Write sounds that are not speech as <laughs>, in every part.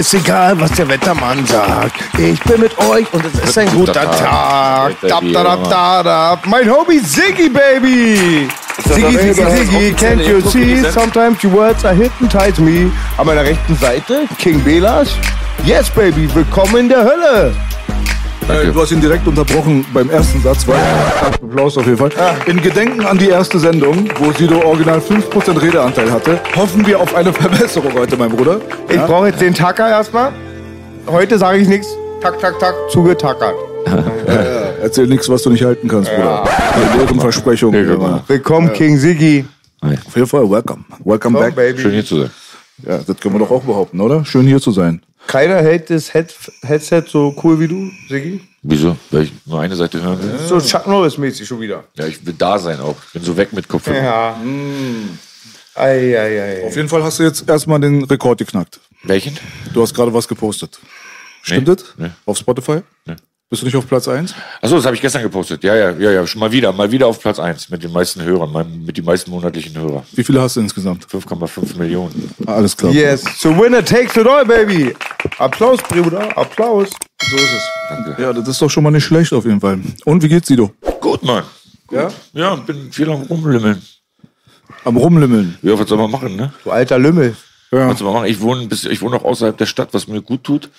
Ist egal, was der Wettermann sagt. Ich bin mit euch und es ist ein guter Tag. Dab, da, dab, da, dab. Mein Hobby Ziggy, Baby. Ziggy, Ziggy, Ziggy, can't you see? Sometimes your words are hypnotize me. An meiner rechten Seite King Belas. Yes, Baby, willkommen in der Hölle. Äh, du hast ihn direkt unterbrochen beim ersten Satz, weil Applaus auf jeden Fall. In Gedenken an die erste Sendung, wo Sido original 5% Redeanteil hatte, hoffen wir auf eine <laughs> Verbesserung heute, mein Bruder. Ich brauche jetzt den Tacker erstmal. Heute sage ich nichts. Tak, tak, tak, zugetackert. Erzähl nichts, was du nicht halten kannst, Bruder. Eine leeren Versprechung. Ja, Willkommen, King Ziggy. Auf jeden Fall, welcome. Welcome Komm, back. Baby. Schön hier zu sein. Ja, das können wir doch auch behaupten, oder? Schön hier zu sein. Keiner hält das Head Headset so cool wie du, Ziggy. Wieso? Weil ich nur eine Seite hören will? So Chuck Norris-mäßig schon wieder. Ja, ich will da sein auch. Ich bin so weg mit Kopfhörer. Ja. Ei, ei, ei. Auf jeden Fall hast du jetzt erstmal den Rekord geknackt. Welchen? Du hast gerade was gepostet. Stimmt Nee. das? Nee. Auf Spotify? Nee. Bist du nicht auf Platz 1? Achso, das habe ich gestern gepostet. Ja, ja, ja, ja. Schon mal wieder. Mal wieder auf Platz 1 mit den meisten Hörern, mit den meisten monatlichen Hörern. Wie viele hast du insgesamt? 5,5 Millionen. Ah, alles klar. Yes, the winner takes it all, baby. Applaus, Bruder, Applaus. So ist es. Danke. Ja, das ist doch schon mal nicht schlecht auf jeden Fall. Und wie geht's Sido? Gut, Mann. Ja? Ja, bin viel am Rumlimmeln. Am Rumlimmeln. Ja, was soll man machen, ne? Du alter Lümmel. Ja. Was soll man machen? Ich wohne, ich wohne noch außerhalb der Stadt, was mir gut tut.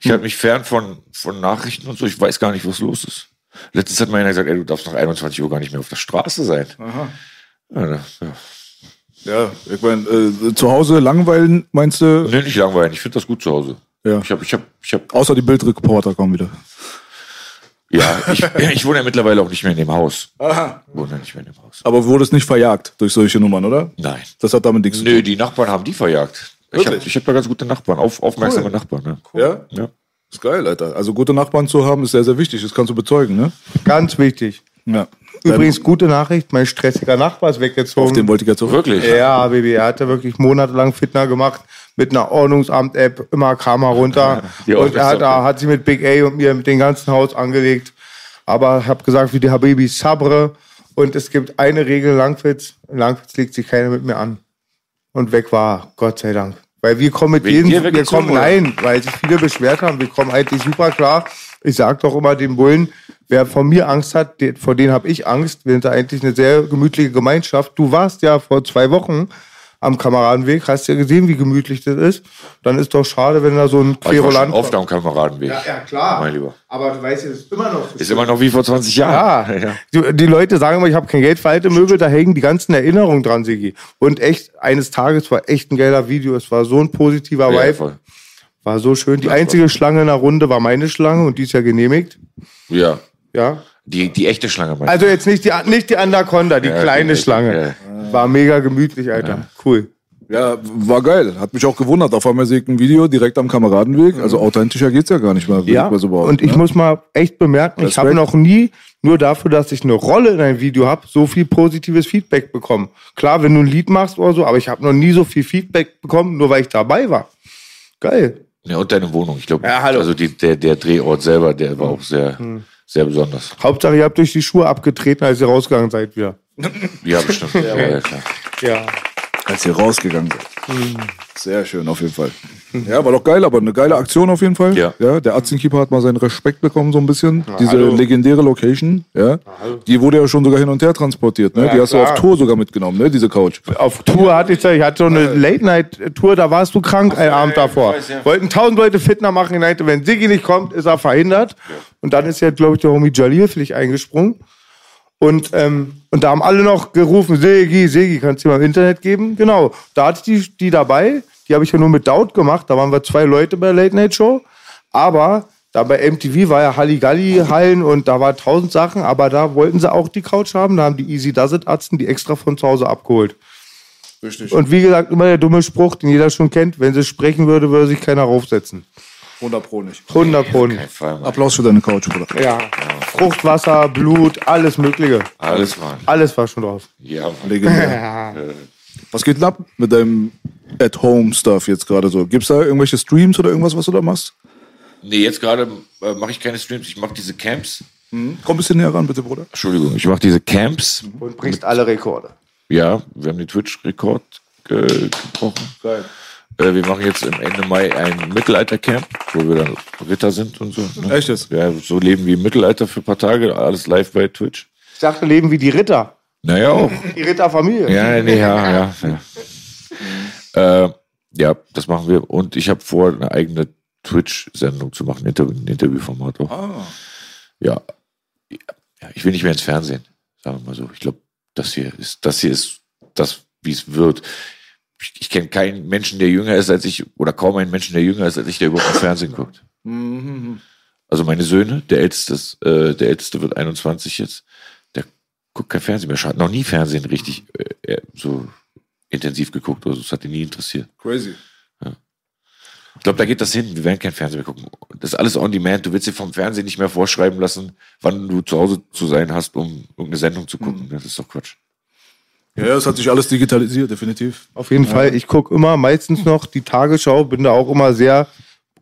Ich halte mich fern von, von Nachrichten und so. Ich weiß gar nicht, was los ist. Letztens hat mir einer gesagt, ey, du darfst nach 21 Uhr gar nicht mehr auf der Straße sein. Ja, da- ja. Ja, ich meine, äh, zu Hause langweilen, meinst du? Nee, nicht langweilig. Ich finde das gut zu Hause. Ja. Ich habe, ich habe, ich habe, Außer die Bildreporter kommen wieder. ja, ich, <laughs> ich wohne ja mittlerweile auch nicht mehr in dem Haus. Aha. Ich wohne ja nicht mehr in dem Haus. Aber wurdest nicht verjagt durch solche Nummern, oder? Nein. Das hat damit nichts zu Nö, tun. die Nachbarn haben die verjagt. Ich habe ich hab da ganz gute Nachbarn, auf, aufmerksame Cool. Nachbarn. Ne? Ja? Ja. Ist geil, Alter. Also gute Nachbarn zu haben, ist sehr, sehr wichtig. Das kannst du bezeugen, ne? Ganz wichtig. Ja. Übrigens, gute Nachricht, mein stressiger Nachbar ist Auf weggezogen. den wollte ich jetzt auch. Wirklich? ja, Baby, er hatte wirklich monatelang Fitner gemacht mit einer Ordnungsamt-App, immer kam er runter. Und er hat, er hat sich mit Big A und mir mit dem ganzen Haus angelegt. Aber ich habe gesagt, wie die Habibi Sabre. Und es gibt eine Regel Langwitz. In Langwitz legt sich keiner mit mir an. Und weg war, Gott sei Dank. Weil wir kommen mit Wegen jedem, wir kommen, nein, weil sich viele beschwert haben, wir kommen eigentlich super klar. Ich sag doch immer den Bullen, wer von mir Angst hat, vor denen habe ich Angst. Wir sind da eigentlich eine sehr gemütliche Gemeinschaft. Du warst ja vor zwei Wochen am Kameradenweg, hast ja gesehen, wie gemütlich das ist. Dann ist doch schade, wenn da so ein schon Querulant oft am Kameradenweg. Ja, ja, klar. Mein Lieber. Aber du weißt ja, es ist immer noch so Ist immer noch wie vor 20 Jahren. ja. <laughs> Die, die Leute sagen immer, ich habe kein Geld für alte Möbel, da hängen die ganzen Erinnerungen dran, Sigi. Und echt, eines Tages war echt ein geiler Video. Es war so ein positiver Ja, Vibe. voll. War so schön. Die einzige Schlange in der Runde war meine Schlange und die ist ja genehmigt. ja. Ja. Die, die echte Schlange, meinst Also jetzt nicht die, nicht die Anaconda, die Ja, kleine die- Schlange. War mega gemütlich, Alter. Cool. Ja, war geil. Hat mich auch gewundert. Auf einmal sehe ich ein Video direkt am Kameradenweg. Also authentischer geht's ja gar nicht mehr. Ja, und ich ne? muss mal echt bemerken, ich Respekt. habe noch nie nur dafür, dass ich eine Rolle in einem Video habe, so viel positives Feedback bekommen. Klar, wenn du ein Lied machst oder so, aber ich habe noch nie so viel Feedback bekommen, nur weil ich dabei war. Geil. Ja, und deine Wohnung. Ich glaube, Ja, hallo. also die, der, der Drehort selber, der war auch sehr, sehr besonders. Hauptsache, ihr habt durch die Schuhe abgetreten, als ihr rausgegangen seid wieder. Ja, bestimmt. <laughs> ja, ja, klar. Ja. als ihr rausgegangen seid. Sehr schön, auf jeden Fall. Ja, war doch geil, aber eine geile Aktion auf jeden Fall. Ja. ja der Atzenkeeper hat mal seinen Respekt bekommen, so ein bisschen. Diese hallo. legendäre Location, ja. Die wurde ja schon sogar hin und her transportiert, ne? Ja, Die hast du klar. auf Tour sogar mitgenommen, ne? Diese Couch. Auf Tour hatte ich, ich hatte so eine Late-Night-Tour, da warst du krank einen Abend davor. weiß, ja. Wollten tausend Leute Fitner machen, ich meinte, wenn Siggi nicht kommt, ist er verhindert. Und dann ist ja, glaube ich, der Homie Jalil für dich eingesprungen. Und, ähm, und da haben alle noch gerufen, Segi, Segi, kannst du dir mal im Internet geben? Genau, da hatte ich die, die dabei, die habe ich ja nur mit Daut gemacht, da waren wir zwei Leute bei der Late Night Show. Aber da bei MTV war ja Halligalli-Hallen und da war tausend Sachen, aber da wollten sie auch die Couch haben, da haben die Easy Does It Arzten die extra von zu Hause abgeholt. Richtig. Und wie gesagt, immer der dumme Spruch, den jeder schon kennt, wenn sie sprechen würde, würde sich keiner raufsetzen. 100 Pro nicht. 100 Pro. Kein Fall. Applaus für deine Couch, Bruder. Ja. Fruchtwasser, Blut, alles Mögliche. Alles, Mann. Alles war schon drauf. Ja, Mann. Legendär. <laughs> Was geht denn ab mit deinem At-Home-Stuff jetzt gerade so? Gibt's da irgendwelche Streams oder irgendwas, was du da machst? Nee, jetzt gerade äh, mache ich keine Streams, ich mache diese Camps. Komm ein bisschen näher ran, bitte, Bruder. Entschuldigung, ich mache diese Camps. Und brichst alle Rekorde. Ja, wir haben den Twitch-Rekord äh, gebrochen. Geil. Äh, wir machen jetzt im Ende Mai ein Mittelalter-Camp, wo wir dann Ritter sind und so. Ne? Echt jetzt? Ja, so leben wir im Mittelalter für ein paar Tage, alles live bei Twitch. Ich dachte, leben wie die Ritter. Naja, auch. Die Ritterfamilie. Ja, nee, ja, ja. Ja, äh, ja das machen wir. Und ich habe vor, eine eigene Twitch-Sendung zu machen, Interview, ein Interviewformat auch. Ah. Ja. ja. Ich will nicht mehr ins Fernsehen, sagen wir mal so. Ich glaube, das hier ist, das hier ist das, wie es wird. Ich, ich kenne keinen Menschen, der jünger ist als ich, oder kaum einen Menschen, der jünger ist als ich, der überhaupt im Fernsehen guckt. Also meine Söhne, der älteste, ist, äh, der älteste wird 21 jetzt, der guckt kein Fernsehen mehr, hat noch nie Fernsehen richtig äh, äh, so intensiv geguckt, also das hat ihn nie interessiert. Crazy. Ich glaube, da geht das hin. Wir werden kein Fernsehen mehr gucken. Das ist alles on demand. Du willst dir vom Fernsehen nicht mehr vorschreiben lassen, wann du zu Hause zu sein hast, um irgendeine Sendung zu gucken. Das ist doch Quatsch. Ja, es hat sich alles digitalisiert, definitiv. Auf jeden Fall. Ich gucke immer meistens noch die Tagesschau, bin da auch immer sehr,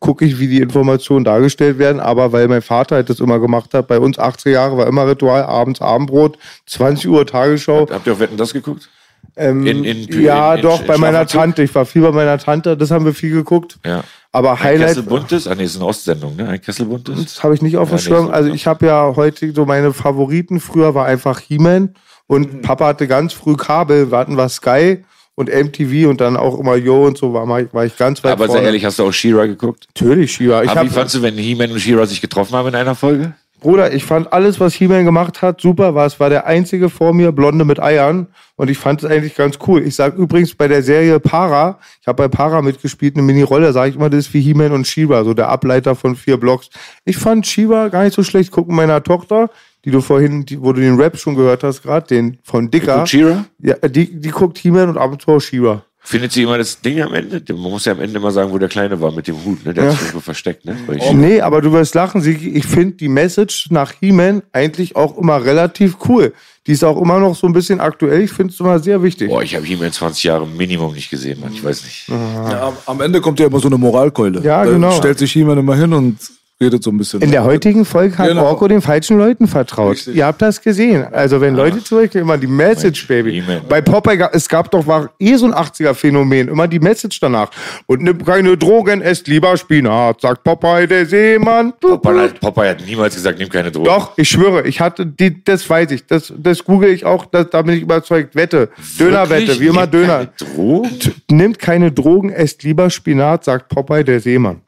gucke ich, wie die Informationen dargestellt werden. Aber weil mein Vater halt das immer gemacht hat, bei uns 80 Jahre war immer Ritual, abends Abendbrot, 20 Uhr Tagesschau. Habt ihr auch Wetten das geguckt? Ähm, In- in- ja, in- doch, bei meiner? Tante. Ich war viel bei meiner Tante, das haben wir viel geguckt. Ja. Aber Ein Highlight, Kessel Buntes? Ah, nee, ist eine Ostsendung, ne? Ein Kessel Buntes? das habe ich nicht auf dem Ja, nee, Schirm. so, Also ja. ich habe ja heute so meine Favoriten. Früher war einfach He-Man und Papa hatte ganz früh Kabel. Wir hatten was Sky und MTV und dann auch immer Yo und so war, war ich ganz weit Aber vorne. sehr ehrlich, hast du auch She-Ra geguckt? Natürlich, Aber wie hab, fandst du, wenn He-Man und She-Ra sich getroffen haben in einer Folge? Bruder, ich fand alles, was He-Man gemacht hat, super. War es war der einzige vor mir, Blonde mit Eiern. Und ich fand es eigentlich ganz cool. Ich sag übrigens bei der Serie Para, ich habe bei Para mitgespielt, eine Mini-Rolle, sage ich immer, das ist wie He-Man und Shiva, so der Ableiter von vier Blocks. Ich fand Shiva gar nicht so schlecht. Gucken meiner Tochter, die du vorhin, die, wo du den Rap schon gehört hast, gerade, den von Dicker. Guckt She-Ra? Ja, die, die guckt He-Man und ab und zu auch Shiva. Findet sie immer das Ding am Ende? Man muss ja am Ende immer sagen, wo der Kleine war mit dem Hut, ne? Der hat sich irgendwo versteckt, ne? She-Ra. Nee, aber du wirst lachen. Ich finde die Message nach He-Man eigentlich auch immer relativ cool. Die ist auch immer noch so ein bisschen aktuell. Ich finde es immer sehr wichtig. Boah, ich habe He-Man 20 Jahre Minimum nicht gesehen, Mann. Ich weiß nicht. Ja, am, Ende kommt ja immer so eine Moralkeule. Ja, da genau. stellt sich jemand immer hin und redet so ein bisschen. In der heutigen Folge hat Genau. Orko den falschen Leuten vertraut. Richtig. Ihr habt das gesehen. Also wenn Leute zurückgehen, immer die Message, Baby. He-Man. Bei Popeye, es gab doch, war eh so ein 80er-Phänomen, immer die Message danach. Und nimm keine Drogen, esst lieber Spinat, sagt Popeye, der Seemann. Popeye hat, Popeye hat niemals gesagt, nimm keine Drogen. Doch, ich schwöre, ich hatte, die, das weiß ich, das, das google ich auch, das, da bin ich überzeugt. Wette, Dönerwette, wie immer Döner. keine Drogen? Nimmt keine Drogen, esst lieber Spinat, sagt Popeye, der Seemann.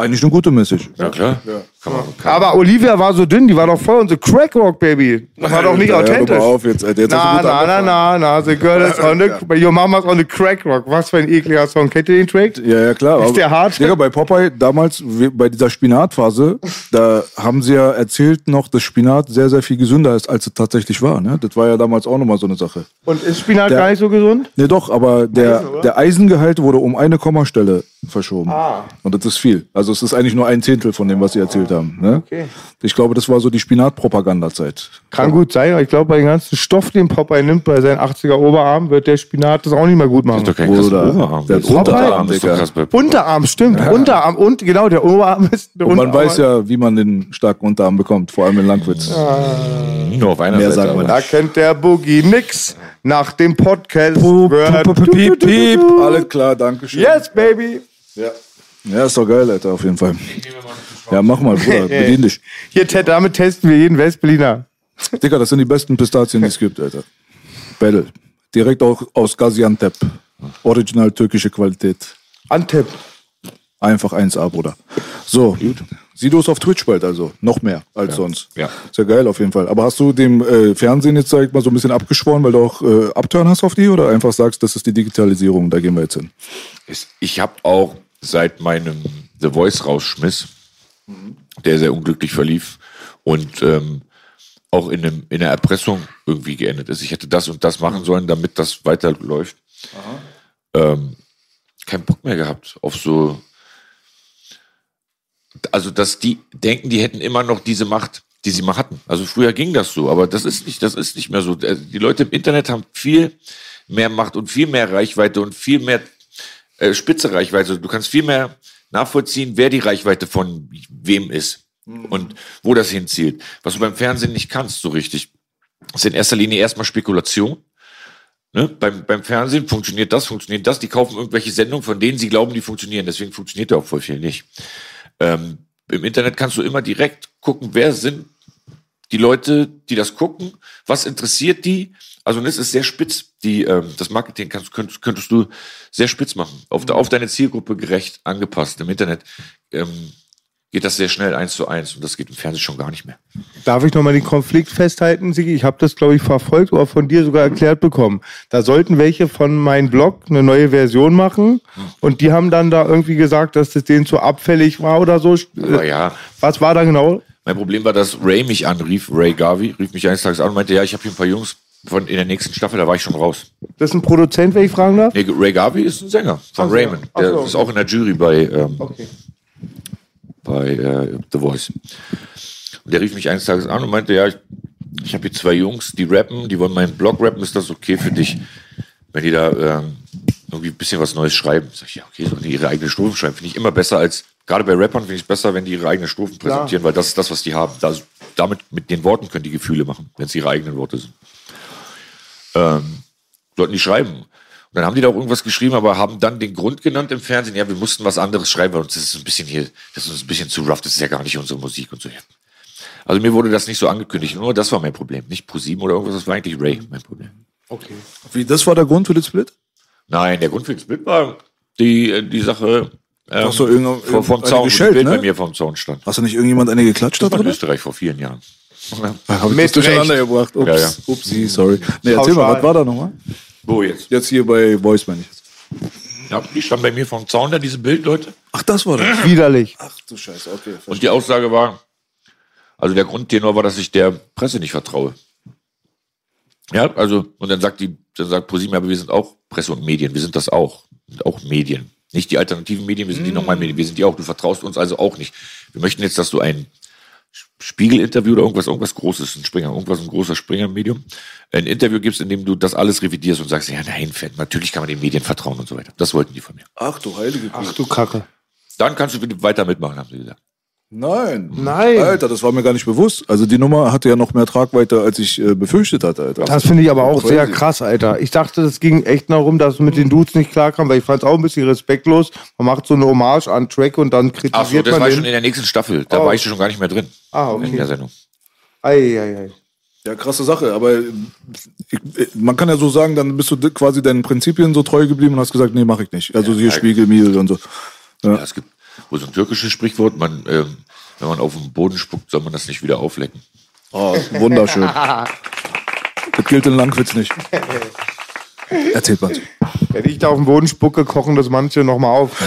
Eigentlich eine gute Message. Ja, klar. Kann man, kann. Aber Olivia war so dünn, die war doch voll unsere Crackrock, Baby. Das war doch nicht hör doch authentisch. mal auf jetzt, Alter. Jetzt hast du Na, na, na, na, na, the girl is on the, <laughs> your mama's on the crack rock. Was für ein ekliger Song. Kennt ihr den Track? Ja, ja, klar. Ist der hart? Digga, bei Popeye, damals, bei dieser Spinatphase, da haben sie ja erzählt noch, dass Spinat sehr, sehr viel gesünder ist, als es tatsächlich war. Ne? Das war ja damals auch nochmal so eine Sache. Und ist Spinat Der- gar nicht so gesund? Ne, doch, aber der, der Eisengehalt wurde um eine Kommastelle verschoben. Ah. Und das ist viel. Also es ist eigentlich nur ein Zehntel von dem, was sie erzählt haben. Ne? Okay. Ich glaube, das war so die Spinatpropagandazeit. Kann gut sein, aber ich glaube, bei dem ganzen Stoff, den Popeye nimmt bei seinen 80er Oberarm, wird der Spinat das auch nicht mehr gut machen. ist doch kein Bruder, Oberarm. der Unterarm, ist doch krass bei. Unterarm, stimmt. Unterarm und genau, der Oberarm ist. Der Und man Unterarm- weiß ja, wie man den starken Unterarm bekommt, vor allem in Langwitz. Nur auf einer Mehr Seite. sagen wir Da kennt der Boogie nix. nach dem Podcast. Piep, piep. Alles klar, danke schön. Yes, baby. Ja. Ja, ist doch geil, Alter, auf jeden Fall. Ja, mach mal, Bruder, <laughs> bedien dich. Hier, damit testen wir jeden Westberliner. Digga, das sind die besten Pistazien, die es gibt, Alter. Battle. Direkt auch aus Gaziantep. Original türkische Qualität. Antep. Einfach 1A, Bruder. So, gut. Sido ist auf Twitch bald, also noch mehr als Ja. sonst. Ja. Ist ja geil auf jeden Fall. Aber hast du dem äh, Fernsehen jetzt, sag ich mal, so ein bisschen abgeschworen, weil du auch äh, Upturn hast auf die oder einfach sagst, das ist die Digitalisierung, da gehen wir jetzt hin? Ist- Ich habe auch seit meinem The Voice rausschmiss, der sehr unglücklich verlief und ähm, auch in, einem, in der Erpressung irgendwie geendet ist. Ich hätte das und das machen sollen, damit das weiterläuft. Ähm, keinen Bock mehr gehabt auf so. Also, dass die denken, die hätten immer noch diese Macht, die sie mal hatten. Also früher ging das so, aber das ist nicht, das ist nicht mehr so. Äh, Die Leute im Internet haben viel mehr Macht und viel mehr Reichweite und viel mehr äh, spitze Reichweite. Du kannst viel mehr nachvollziehen, wer die Reichweite von wem ist und wo das hinzielt. Was du beim Fernsehen nicht kannst, so richtig. Das ist in erster Linie erstmal Spekulation. Ne? Beim, beim Fernsehen funktioniert das, funktioniert das. Die kaufen irgendwelche Sendungen, von denen sie glauben, die funktionieren. Deswegen funktioniert da auch voll viel nicht. Ähm, Im Internet kannst du immer direkt gucken, wer sind die Leute, die das gucken, was interessiert die. Also das ist sehr spitz. Die, ähm, das Marketing kannst, könntest, könntest du sehr spitz machen. Auf, de, auf deine Zielgruppe gerecht angepasst. Im Internet ähm, geht das sehr schnell eins zu eins und das geht im Fernsehen schon gar nicht mehr. Darf ich nochmal den Konflikt festhalten, Sigi? Ich habe das, glaube ich, verfolgt oder von dir sogar erklärt bekommen. Da sollten welche von meinem Blog eine neue Version machen und die haben dann da irgendwie gesagt, dass das denen zu abfällig war oder so. Aber ja, Was war da genau? Mein Problem war, dass Ray mich anrief, Ray Garvey, rief mich eines Tages an und meinte, ja, ich habe hier ein paar Jungs von in der nächsten Staffel, da war ich schon raus. Das ist ein Produzent, wenn ich fragen darf? Nee, Ray Garvey ist ein Sänger von Ach. Raymond. Ach Der so. ist auch in der Jury bei, ähm, Okay. bei äh, The Voice. Und der rief mich eines Tages an und meinte, ja, ich, ich habe hier zwei Jungs, die rappen, die wollen meinen Blog rappen, ist das okay für dich, wenn die da ähm, irgendwie ein bisschen was Neues schreiben? Sag ich, ja, okay, sollen die ihre eigene Strophen schreiben. Finde ich immer besser als, gerade bei Rappern finde ich es besser, wenn die ihre eigenen Strophen präsentieren, weil das ist das, was die haben. Das, damit, mit den Worten können die Gefühle machen, wenn es ihre eigenen Worte sind. Ähm, sollten die schreiben. Und dann haben die da auch irgendwas geschrieben, aber haben dann den Grund genannt im Fernsehen, ja, wir mussten was anderes schreiben, weil uns das ist ein bisschen hier, das ist uns ein bisschen zu rough, das ist ja gar nicht unsere Musik und so. Also mir wurde das nicht so angekündigt, nur das war mein Problem. Nicht ProSieben oder irgendwas, das war eigentlich Ray mein Problem. Okay. Wie, das war der Grund für den Split? Nein, der Grund für den Split war die, äh, die Sache ähm, Ach so, irgendein- vom, vom Zaun, Bild ne? bei mir vom Zaun stand. Hast du nicht irgendjemand eine geklatscht da Das war in? Österreich vor vielen Jahren. Hab ich Mit das durcheinander gebracht. Ups, Ja, ja. upsie, sorry. Nee, erzähl mal, was war da nochmal? Wo jetzt? Jetzt hier bei Voice, meine ich. jetzt. Ja, die stand bei mir vom Zaun da, diese Bild, Leute. Ach, das war das. <clears throat> Widerlich. Ach du Scheiße, okay. Und die Aussage war, also der Grundtenor war, dass ich der Presse nicht vertraue. Ja, also, und dann sagt die, dann sagt ProSieben, aber wir sind auch Presse und Medien, wir sind das auch. Wir sind auch Medien. Nicht die alternativen Medien, wir sind die normalen Medien, wir sind die auch. Du vertraust uns also auch nicht. Wir möchten jetzt, dass du ein Spiegel-Interview oder irgendwas, irgendwas Großes, ein Springer, irgendwas, ein großer Springer-Medium, ein Interview gibst, in dem du das alles revidierst und sagst, ja, nein, Fan, natürlich kann man den Medien vertrauen und so weiter. Das wollten die von mir. Ach du heilige. Ach du Kacke. Dann kannst du bitte weiter mitmachen, haben sie gesagt. Nein. Nein. Alter, das war mir gar nicht bewusst. Also die Nummer hatte ja noch mehr Tragweite, als ich äh, befürchtet hatte, Alter. Das finde ich aber auch Crazy. sehr krass, Alter. Ich dachte, das ging echt darum, dass es mit den Dudes nicht klarkam, weil ich fand es auch ein bisschen respektlos. Man macht so eine Hommage an Track und dann kritisiert Ach so, das man war den. schon in der nächsten Staffel. Da Oh. war ich schon gar nicht mehr drin. Ah, In okay. der Sendung. Ei, ei, ei. Ja, krasse Sache, aber äh, ich, man kann ja so sagen, dann bist du quasi deinen Prinzipien so treu geblieben und hast gesagt, nee, mach ich nicht. Also hier Spiegel, Miel und so. Ja, es gibt wohl so ein türkisches Sprichwort, man, ähm, wenn man auf den Boden spuckt, soll man das nicht wieder auflecken. Oh, wunderschön. <laughs> das gilt in Langwitz nicht. Erzählt mal. Wenn ich da auf den Boden spucke, kochen das manche nochmal auf. <laughs>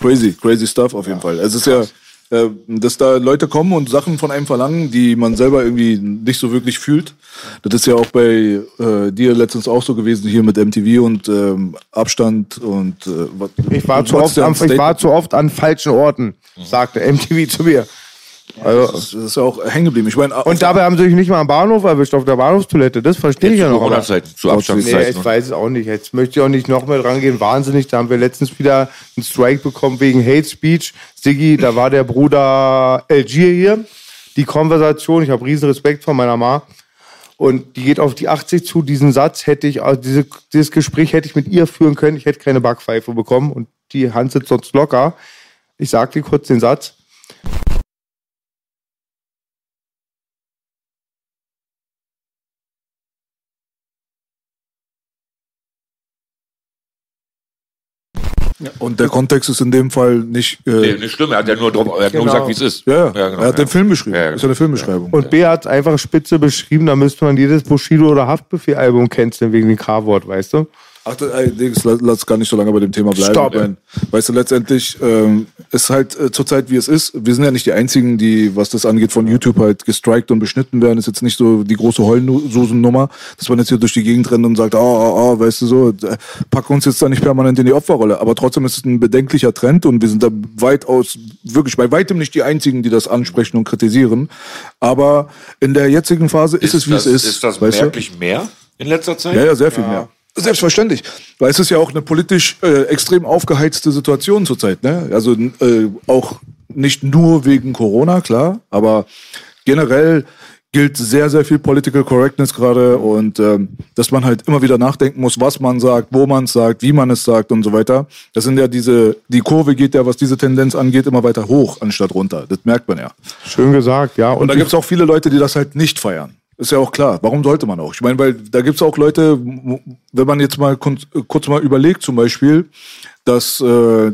Crazy, crazy stuff auf jeden Fall. Es ist ja, äh, dass da Leute kommen und Sachen von einem verlangen, die man selber irgendwie nicht so wirklich fühlt. Das ist ja auch bei äh, dir letztens auch so gewesen hier mit MTV und ähm, Abstand und äh, was, Ich war, zu oft an, ich war zu oft an falschen Orten, sagte MTV zu mir. Also, Das ist ja auch hängen geblieben. Ich meine, und dabei haben sie sich nicht mal am Bahnhof erwischt, auf der Bahnhofstoilette. Das verstehe ich ja noch. Corona-Zeiten, zu Nee, Abstandszeiten. ich weiß es auch nicht. Jetzt möchte ich auch nicht noch mehr dran gehen. Wahnsinnig, da haben wir letztens wieder einen Strike bekommen wegen Hate Speech. Siggi, da war der Bruder Algier hier. die Konversation, ich habe riesen Respekt vor meiner Ma. Und die geht auf die 80 zu. Diesen Satz hätte ich, also diese, dieses Gespräch hätte ich mit ihr führen können. Ich hätte keine Backpfeife bekommen und die Hand sitzt sonst locker. Ich sag dir kurz den Satz. Und der Kontext ist in dem Fall nicht. Äh nee, nicht schlimm. Er hat ja nur, drauf, er hat genau. nur gesagt, wie es ist. Ja, ja. genau, er hat ja. den Film beschrieben. Ja, genau. ist ja eine Filmbeschreibung. Und B hat einfach spitze beschrieben, da müsste man jedes Bushido- oder Haftbefehl-Album canceln wegen dem K-Wort, weißt du? Ach, Dings, lass gar nicht so lange bei dem Thema bleiben. Stopp. Meine, weißt du, letztendlich ähm, ist halt äh, zurzeit, wie es ist. Wir sind ja nicht die Einzigen, die, was das angeht, von YouTube halt gestrikt und beschnitten werden. Ist jetzt nicht so die große Heulsusennummer, dass man jetzt hier durch die Gegend rennt und sagt, ah, ah, ah, weißt du so, äh, pack uns jetzt da nicht permanent in die Opferrolle. Aber trotzdem ist es ein bedenklicher Trend und wir sind da weitaus, wirklich bei weitem nicht die Einzigen, die das ansprechen und kritisieren. Aber in der jetzigen Phase ist, ist es, wie das, es ist. Ist das merklich du? mehr in letzter Zeit? Ja, ja, sehr viel ja. mehr. Selbstverständlich, weil es ist ja auch eine politisch äh, extrem aufgeheizte Situation zurzeit. Ne? Also äh, auch nicht nur wegen Corona, klar, aber generell gilt sehr, sehr viel Political Correctness gerade und ähm, dass man halt immer wieder nachdenken muss, was man sagt, wo man es sagt, wie man es sagt und so weiter. Das sind ja diese, die Kurve geht ja, was diese Tendenz angeht, immer weiter hoch anstatt runter. Das merkt man ja. Schön gesagt, ja. Und, und da gibt es auch viele Leute, die das halt nicht feiern. Ist ja auch klar. Warum sollte man auch? Ich meine, weil da gibt es auch Leute, wenn man jetzt mal kurz mal überlegt, zum Beispiel, dass äh,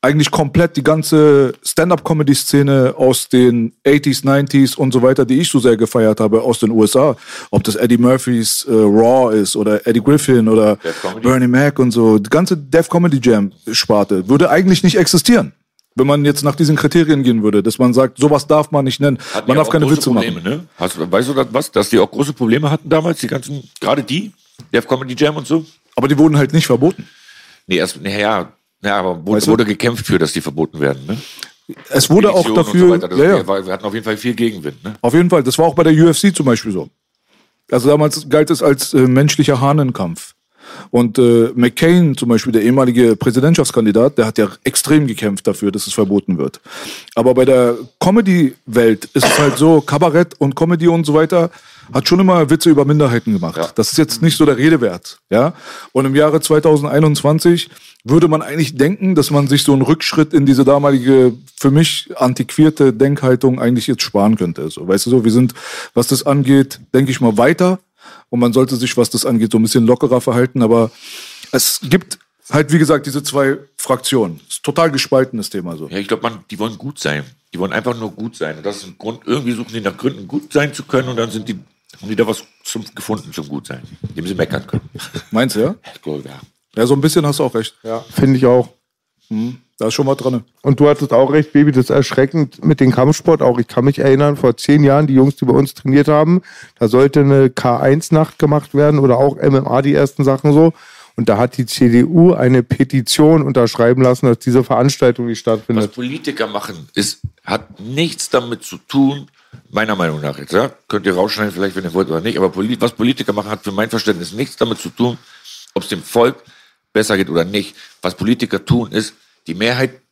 eigentlich komplett die ganze Stand-up-Comedy-Szene aus den 80s, 90s und so weiter, die ich so sehr gefeiert habe, aus den USA, ob das Eddie Murphys äh, Raw ist oder Eddie Griffin oder Bernie Mac und so, die ganze Def Comedy Jam-Sparte würde eigentlich nicht existieren wenn man jetzt nach diesen Kriterien gehen würde, dass man sagt, sowas darf man nicht nennen, hatten man darf keine Witze Probleme, machen. Ne? Hast, weißt du das, was? Dass die auch große Probleme hatten damals, die ganzen, gerade die, Def Comedy Jam und so? Aber die wurden halt nicht verboten. Nee, erst, naja, ja, aber wurde, weißt du? wurde gekämpft für, dass die verboten werden, ne? Es wurde auch dafür. So ja, ja. Wir hatten auf jeden Fall viel Gegenwind. Ne? Auf jeden Fall. Das war auch bei der UFC zum Beispiel so. Also damals galt es als äh, menschlicher Hahnenkampf. Und äh, McCain zum Beispiel, der ehemalige Präsidentschaftskandidat, der hat ja extrem gekämpft dafür, dass es verboten wird. Aber bei der Comedy-Welt ist es halt so, Kabarett und Comedy und so weiter hat schon immer Witze über Minderheiten gemacht. Ja. Das ist jetzt nicht so der Rede wert. Ja? Und im Jahre 2021 würde man eigentlich denken, dass man sich so einen Rückschritt in diese damalige, für mich antiquierte Denkhaltung eigentlich jetzt sparen könnte. So, weißt du so, wir sind, was das angeht, denke ich mal, weiter und man sollte sich, was das angeht, so ein bisschen lockerer verhalten. Aber es gibt halt, wie gesagt, diese zwei Fraktionen. Das ist total gespaltenes Thema so. Ja, ich glaube, die wollen gut sein. Die wollen einfach nur gut sein. Und das ist ein Grund, irgendwie suchen die nach Gründen, gut sein zu können. Und dann sind die, haben die da was zum, gefunden zum Gutsein, dem sie meckern können. Meinst du, ja. Ja, so ein bisschen hast du auch recht. Ja, finde ich auch. Mhm. Da ist schon mal dran. Und du hattest auch recht, Baby, das ist erschreckend mit dem Kampfsport. Auch ich kann mich erinnern, vor zehn Jahren, die Jungs, die bei uns trainiert haben, da sollte eine K1-Nacht gemacht werden oder auch MMA, die ersten Sachen so. Und da hat die CDU eine Petition unterschreiben lassen, dass diese Veranstaltung nicht stattfindet. Was Politiker machen, ist, hat nichts damit zu tun, meiner Meinung nach jetzt, ja? Könnt ihr rausschneiden, vielleicht, wenn ihr wollt oder nicht, aber was Politiker machen, hat für mein Verständnis nichts damit zu tun, ob es dem Volk besser geht oder nicht. Was Politiker tun, ist, die Mehrheit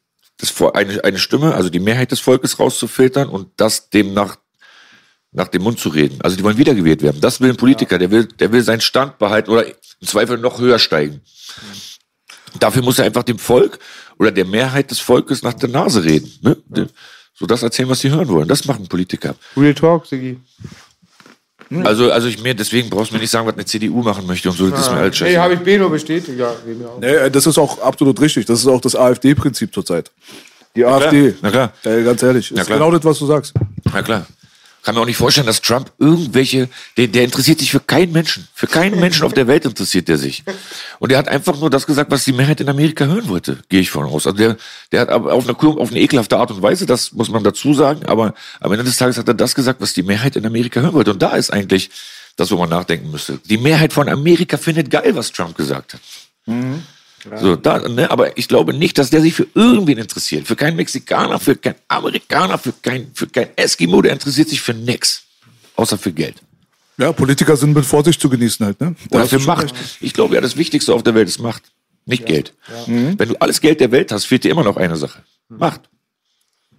des, eine, eine Stimme, also die Mehrheit des Volkes rauszufiltern und das dem nach, nach dem Mund zu reden. Also die wollen wiedergewählt werden. Das will ein Politiker, der will, der will seinen Stand behalten oder im Zweifel noch höher steigen. Dafür muss er einfach dem Volk oder der Mehrheit des Volkes nach der Nase reden. Ne? So das erzählen, was sie hören wollen. Das machen Politiker. Real Talk, Sigi. Hm. Also, also ich mir, deswegen brauchst du mir nicht sagen, was eine CDU machen möchte und so, das ist mir halt scheiße. Nee, habe ich B nur bestätigt, ja. Nee, das ist auch absolut richtig. Das ist auch das AfD-Prinzip zurzeit. Die Na AfD. Klar. Na klar. Ja, ganz ehrlich. Das ist genau das, was du sagst. Na klar kann mir auch nicht vorstellen, dass Trump irgendwelche, der, der interessiert sich für keinen Menschen. Für keinen Menschen auf der Welt interessiert der sich. Und er hat einfach nur das gesagt, was die Mehrheit in Amerika hören wollte, gehe ich von aus. Also der, der hat auf eine, auf eine ekelhafte Art und Weise, das muss man dazu sagen, aber am Ende des Tages hat er das gesagt, was die Mehrheit in Amerika hören wollte. Und da ist eigentlich das, wo man nachdenken müsste. Die Mehrheit von Amerika findet geil, was Trump gesagt hat. Mhm. So, da, ne, aber ich glaube nicht, dass der sich für irgendwen interessiert. Für keinen Mexikaner, für keinen Amerikaner, für keinen für kein Eskimo, der interessiert sich für nix. Außer für Geld. Ja, Politiker sind mit Vorsicht zu genießen halt, ne? Oder für Macht. Ich glaube ja, das Wichtigste auf der Welt ist Macht, nicht ja. Geld. Ja. Mhm. Wenn du alles Geld der Welt hast, fehlt dir immer noch eine Sache. Macht.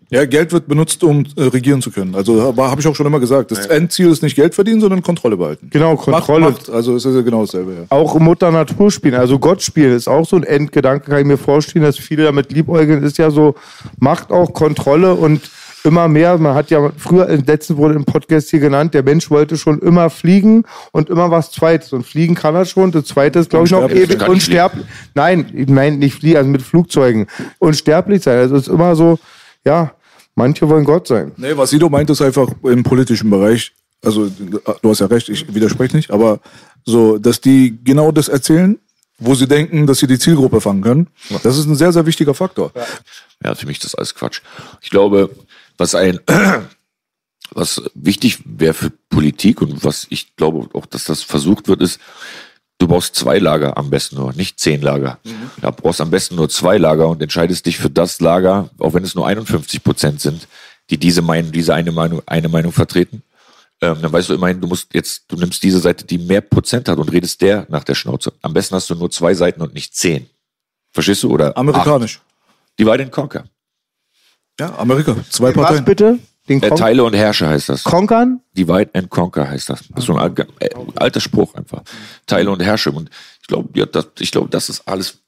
Ja, Geld wird benutzt, um äh, regieren zu können. Also habe ich auch schon immer gesagt. Das. Endziel ist nicht Geld verdienen, sondern Kontrolle behalten. Genau, Kontrolle. Macht, macht, also es ist ja genau dasselbe. Ja. Auch Mutter Natur spielen, also Gott spielen, ist auch so ein Endgedanke, kann ich mir vorstellen, dass viele damit liebäugeln, ist ja so, macht auch Kontrolle und immer mehr. Man hat ja früher, im letzten wurde im Podcast hier genannt, der Mensch wollte schon immer fliegen und immer was Zweites. Und fliegen kann er schon. Das Zweite ist, glaube ich, noch ewig unsterblich. Nein, ich meine nicht fliegen, also mit Flugzeugen. Unsterblich sein. Also es ist immer so, ja, Manche wollen Gott sein. Nee, was Sido meint, ist einfach im politischen Bereich, also du hast ja recht, ich widerspreche nicht, aber so, dass die genau das erzählen, wo sie denken, dass sie die Zielgruppe fangen können. Das ist ein sehr, sehr wichtiger Faktor. Ja, ja für mich ist das alles Quatsch. Ich glaube, was ein, <clears throat> was wichtig wäre für Politik und was ich glaube auch, dass das versucht wird, ist, Du brauchst zwei Lager am besten nur, nicht zehn Lager. Mhm. Ja, brauchst am besten nur zwei Lager und entscheidest dich für das Lager, auch wenn es nur 51 Prozent sind, die diese Meinung, diese eine Meinung, eine Meinung vertreten. Ähm, dann weißt du immerhin, du musst jetzt, du nimmst diese Seite, die mehr Prozent hat und redest der nach der Schnauze. Am besten hast du nur zwei Seiten und nicht zehn. Verstehst du? Oder amerikanisch. Acht. Divide and Conquer. Ja, Amerika. Zwei Parteien. Was bitte? Den äh, Teile und Herrsche heißt das. Konkern? Divide and Conquer heißt das. Das ist so ein alter, äh, alter Spruch einfach. Teile und Herrsche. Und ich glaube, ja, das, ich glaube, das ist alles,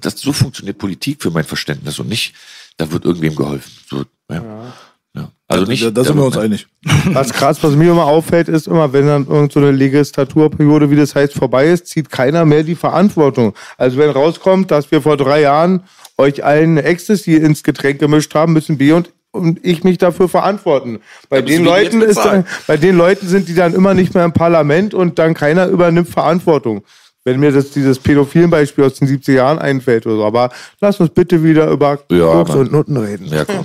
das, so funktioniert Politik für mein Verständnis und nicht, da wird irgendwem geholfen. So, ja. ja. Ja. Also nicht. Da, da sind wir uns einig. Was krass, was mir immer auffällt, ist immer, wenn dann irgendeine so Legislaturperiode, wie das heißt, vorbei ist, zieht keiner mehr die Verantwortung. Also wenn rauskommt, dass wir vor drei Jahren euch allen Ecstasy ins Getränk gemischt haben, müssen B und und ich mich dafür verantworten. Bei den Leuten ist dann, bei den Leuten sind die dann immer nicht mehr im Parlament und dann keiner übernimmt Verantwortung. Wenn mir das dieses pädophilen Beispiel aus den 70er Jahren einfällt oder so. Aber lass uns bitte wieder über ja, und Nutten reden. Ja, komm.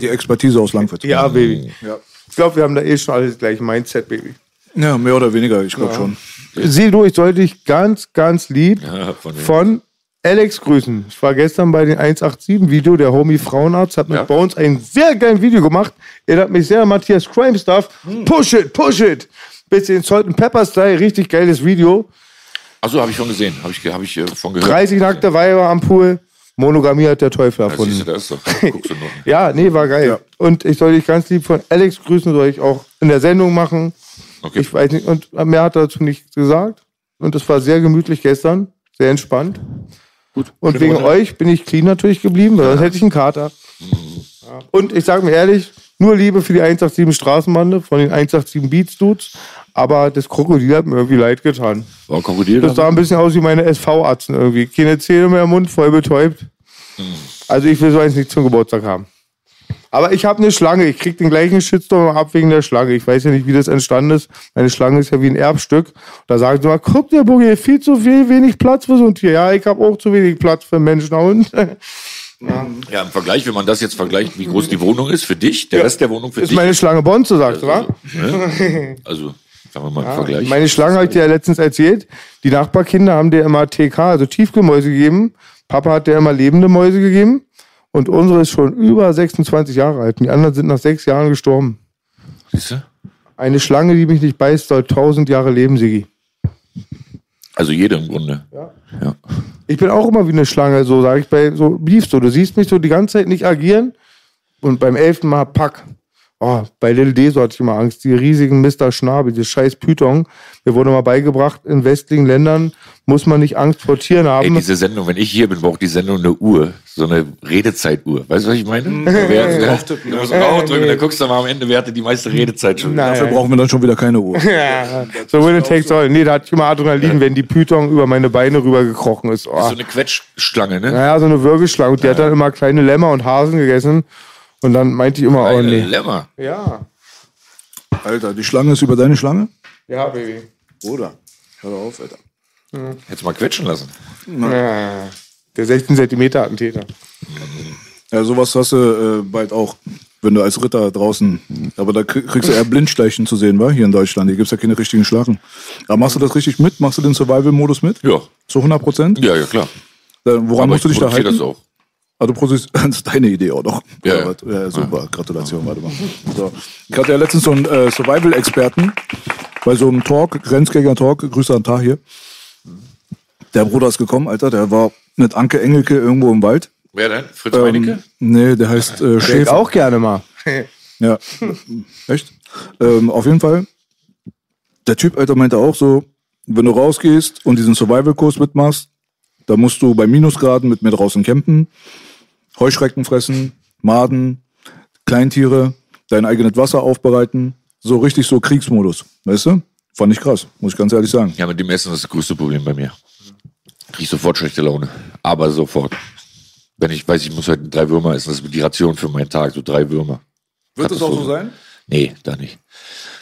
Die Expertise aus Langfurt. Ja, Baby. Ja. Ich glaube, wir haben da eh schon alles das gleiche Mindset, Baby. Ja, mehr oder weniger, ich glaube ja. schon. Sieh du, ich sollte dich ganz, ganz lieb ja, von, von Alex grüßen. Ich war gestern bei den 187-Video, der Homie Frauenarzt hat mit ja. bei uns ein sehr geiles Video gemacht. Erinnert mich sehr an Matthias Crime Stuff. Hm. Push it, push it. Bisschen Salt and Pepper Style, richtig geiles Video. Achso, habe ich schon gesehen, habe ich, hab ich äh, von gehört. 30 nackte Weiber am Pool. Monogamie hat der Teufel erfunden. Ja, du, das ist doch, <laughs> ja, nee, war geil. Ja. Und ich soll dich ganz lieb von Alex grüßen, soll ich auch in der Sendung machen. Okay. Ich weiß nicht, und mehr hat er dazu nichts gesagt. Und es war sehr gemütlich gestern, sehr entspannt. Gut. Und wegen Runde. euch bin ich clean natürlich geblieben, weil ja. sonst hätte ich einen Kater. Mhm. Ja. Und ich sage mir ehrlich, nur Liebe für die 187 Straßenbande von den 187 Beats Dudes. Aber das Krokodil hat mir irgendwie leid getan. War Krokodil? Das sah ein bisschen aus wie meine SV-Atzen irgendwie. Keine Zähne mehr im Mund, voll betäubt. Mhm. Also ich will so eins nicht zum Geburtstag haben. Aber ich habe eine Schlange. Ich krieg den gleichen Shitstorm ab wegen der Schlange. Ich weiß ja nicht, wie das entstanden ist. Meine Schlange ist ja wie ein Erbstück. Da sagen sie mal, guck der Boogie, viel zu viel, wenig Platz für so ein Tier. Ja, ich habe auch zu wenig Platz für Menschen und Ja. <laughs> ja, im Vergleich, wenn man das jetzt vergleicht, wie groß die Wohnung ist für dich, der ja. Rest der Wohnung für ist dich. Ist meine Schlange Bonze, sagst also, du, wa? Ne? <laughs> Also, sagen wir mal im Vergleich. Meine Schlange habe ich dir ja letztens erzählt. Die Nachbarkinder haben dir immer TK, also Tiefkühlmäuse gegeben. Papa hat dir immer lebende Mäuse gegeben. Und unsere ist schon über 26 Jahre alt. Und die anderen sind nach sechs Jahren gestorben. Siehst du? Eine Schlange, die mich nicht beißt, soll tausend Jahre leben, Sigi. Also jede im Grunde. Ja. ja. Ich bin auch immer wie eine Schlange, so sage ich bei so Beef so. Du siehst mich so die ganze Zeit nicht agieren und beim elften Mal pack. Oh, bei Little D so hatte ich immer Angst. Die riesigen Mr. Schnabel, die scheiß Python. Mir wurde mal beigebracht, in westlichen Ländern muss man nicht Angst vor Tieren haben. Ey, diese Sendung, wenn ich hier bin, braucht die Sendung eine Uhr. So eine Redezeituhr. Weißt du, was ich meine? Wer, wer, du musst draufdrücken, dann guckst du mal am Ende, wer hatte die meiste Redezeit schon. Nein. Dafür brauchen wir dann schon wieder keine Uhr. <laughs> ja, so winner takes all. Nee, da hatte ich immer Adrenalin, ja. wenn die Python über meine Beine rübergekrochen ist. Oh. Ist so eine Quetschschlange, ne? Naja, so eine Würgeschlange. Und die ja. hat dann immer kleine Lämmer und Hasen gegessen. Und dann meinte ich immer, oh nee. Lämmer. Ja. Alter, die Schlange ist über deine Schlange? Ja, Baby. Bruder, hör doch auf, Alter. Mhm. Hättest mal quetschen lassen. Ja. Der 16 Zentimeter Attentäter. Ja, sowas hast du äh, bald auch, wenn du als Ritter draußen. Aber da kriegst du eher Blindsteichen zu sehen, wa? Hier in Deutschland. Hier gibt es ja keine richtigen Schlangen. Aber machst du das richtig mit? Machst du den Survival-Modus mit? Ja. Zu 100 Prozent? Ja, ja, klar. woran Aber musst du dich da halten? das auch. Ah, du produzierst, das ist deine Idee auch noch. Ja, ja. ja super, Gratulation, warte mal. So. Ich hatte ja letztens so einen äh, Survival-Experten bei so einem Talk, Grenzgänger-Talk, Grüße an Tag hier. Der Bruder ist gekommen, Alter, der war mit Anke Engelke irgendwo im Wald Wer denn? Fritz Meinecke? Ähm, nee, der heißt äh, Ich Schäfer. auch gerne mal. <laughs> Ja, echt? Ähm, auf jeden Fall. Der Typ, Alter, meinte auch so, wenn du rausgehst und diesen Survival-Kurs mitmachst, da musst du bei Minusgraden mit mir draußen campen, Heuschrecken fressen, Maden, Kleintiere, dein eigenes Wasser aufbereiten. So richtig so Kriegsmodus, weißt du? Fand ich krass, muss ich ganz ehrlich sagen. Ja, mit dem Essen ist das größte Problem bei mir. Krieg sofort schlechte Laune. Aber sofort. Wenn ich weiß, ich muss heute drei Würmer essen, das ist die Ration für meinen Tag, so drei Würmer. Wird das auch so sein? Nee, da nicht.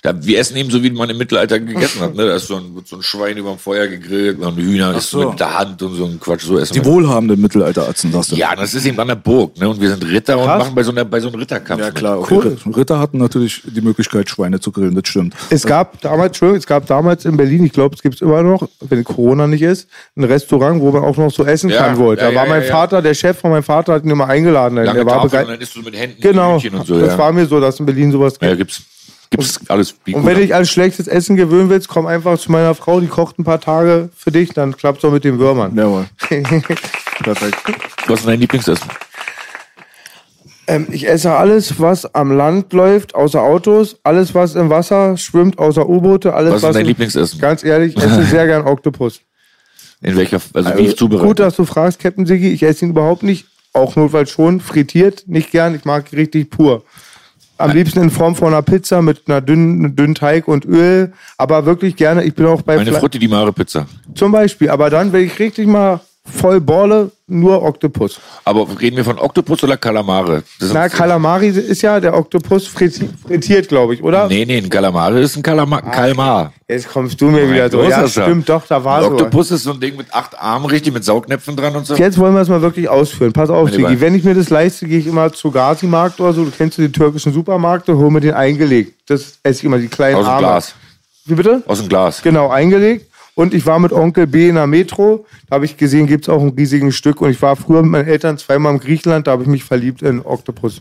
Da, wir essen eben so, wie man im Mittelalter gegessen hat. Ne? Da ist so ein, so ein Schwein über dem Feuer gegrillt, und ein Hühner ist so. mit der Hand und so ein Quatsch. So essen Die wir. wohlhabenden Mittelalteratzen, sagst du? Ja, das ist eben an der Burg. Ne? Und wir sind Ritter und Krass. machen bei so, einer, bei so einem Ritterkampf. Ja, klar. Okay. Ritter hatten natürlich die Möglichkeit, Schweine zu grillen, das stimmt. Es gab damals, Entschuldigung, es gab damals in Berlin, ich glaube, es gibt es immer noch, wenn Corona nicht ist, ein Restaurant, wo man auch noch so essen Ja, kann wollte. ja, Da war ja, mein ja, ja. Vater, der Chef von meinem Vater hat ihn immer eingeladen. Lange der war Tafel und dann isst du mit Händen Genau, und so. das ja. war mir so, dass in Berlin sowas gibt. ja, gibt's, gibt's alles. Wie Und wenn du dich an schlechtes Essen gewöhnen willst, komm einfach zu meiner Frau, die kocht ein paar Tage für dich, dann klappt's auch mit den Würmern. Jawohl. <laughs> Perfekt. Was ist dein Lieblingsessen? Ähm, ich esse alles, was am Land läuft, außer Autos, alles, was im Wasser schwimmt, außer U-Boote, alles, Was was. ist dein Lieblingsessen? Ganz ehrlich, ich esse sehr gern Oktopus. In welcher, also wie ich zubereite? Gut, dass du fragst, Captain Siggi. Ich esse ihn überhaupt nicht, auch notfalls schon, frittiert, nicht gern. Ich mag ihn richtig pur. Am liebsten in Form von einer Pizza mit einer dünnen, dünnen Teig und Öl, aber wirklich gerne. Ich bin auch bei Meine Fle- Frutti di Mare Pizza. zum Beispiel. Aber dann, wenn ich richtig mal voll bolle, nur Oktopus. Aber reden wir von Oktopus oder Kalamare? Das Na, Kalamari ist ja der Oktopus friti- frittiert, glaube ich, oder? Nee, nee, ein Kalamare ist ein Kalama Kalmar. Jetzt kommst du mir wieder so. so ist Ja, stimmt, doch, da war Ein so. Oktopus ist so ein Ding mit acht Armen, richtig, mit Saugnäpfen dran und so. Jetzt wollen wir es mal wirklich ausführen. Pass auf, Sigi. Wenn ich mir das leiste, gehe ich immer zu Gazi-Markt oder so. Du kennst den türkischen Supermarkt und hol mir den eingelegt. Das esse ich immer, die kleinen Aus dem Arme. Glas. Wie bitte? Aus dem Glas. Genau, eingelegt. Und ich war mit Onkel B in der Metro. Da habe ich gesehen, gibt es auch ein riesiges Stück. Und ich war früher mit meinen Eltern zweimal in Griechenland. Da habe ich mich verliebt in Oktopus.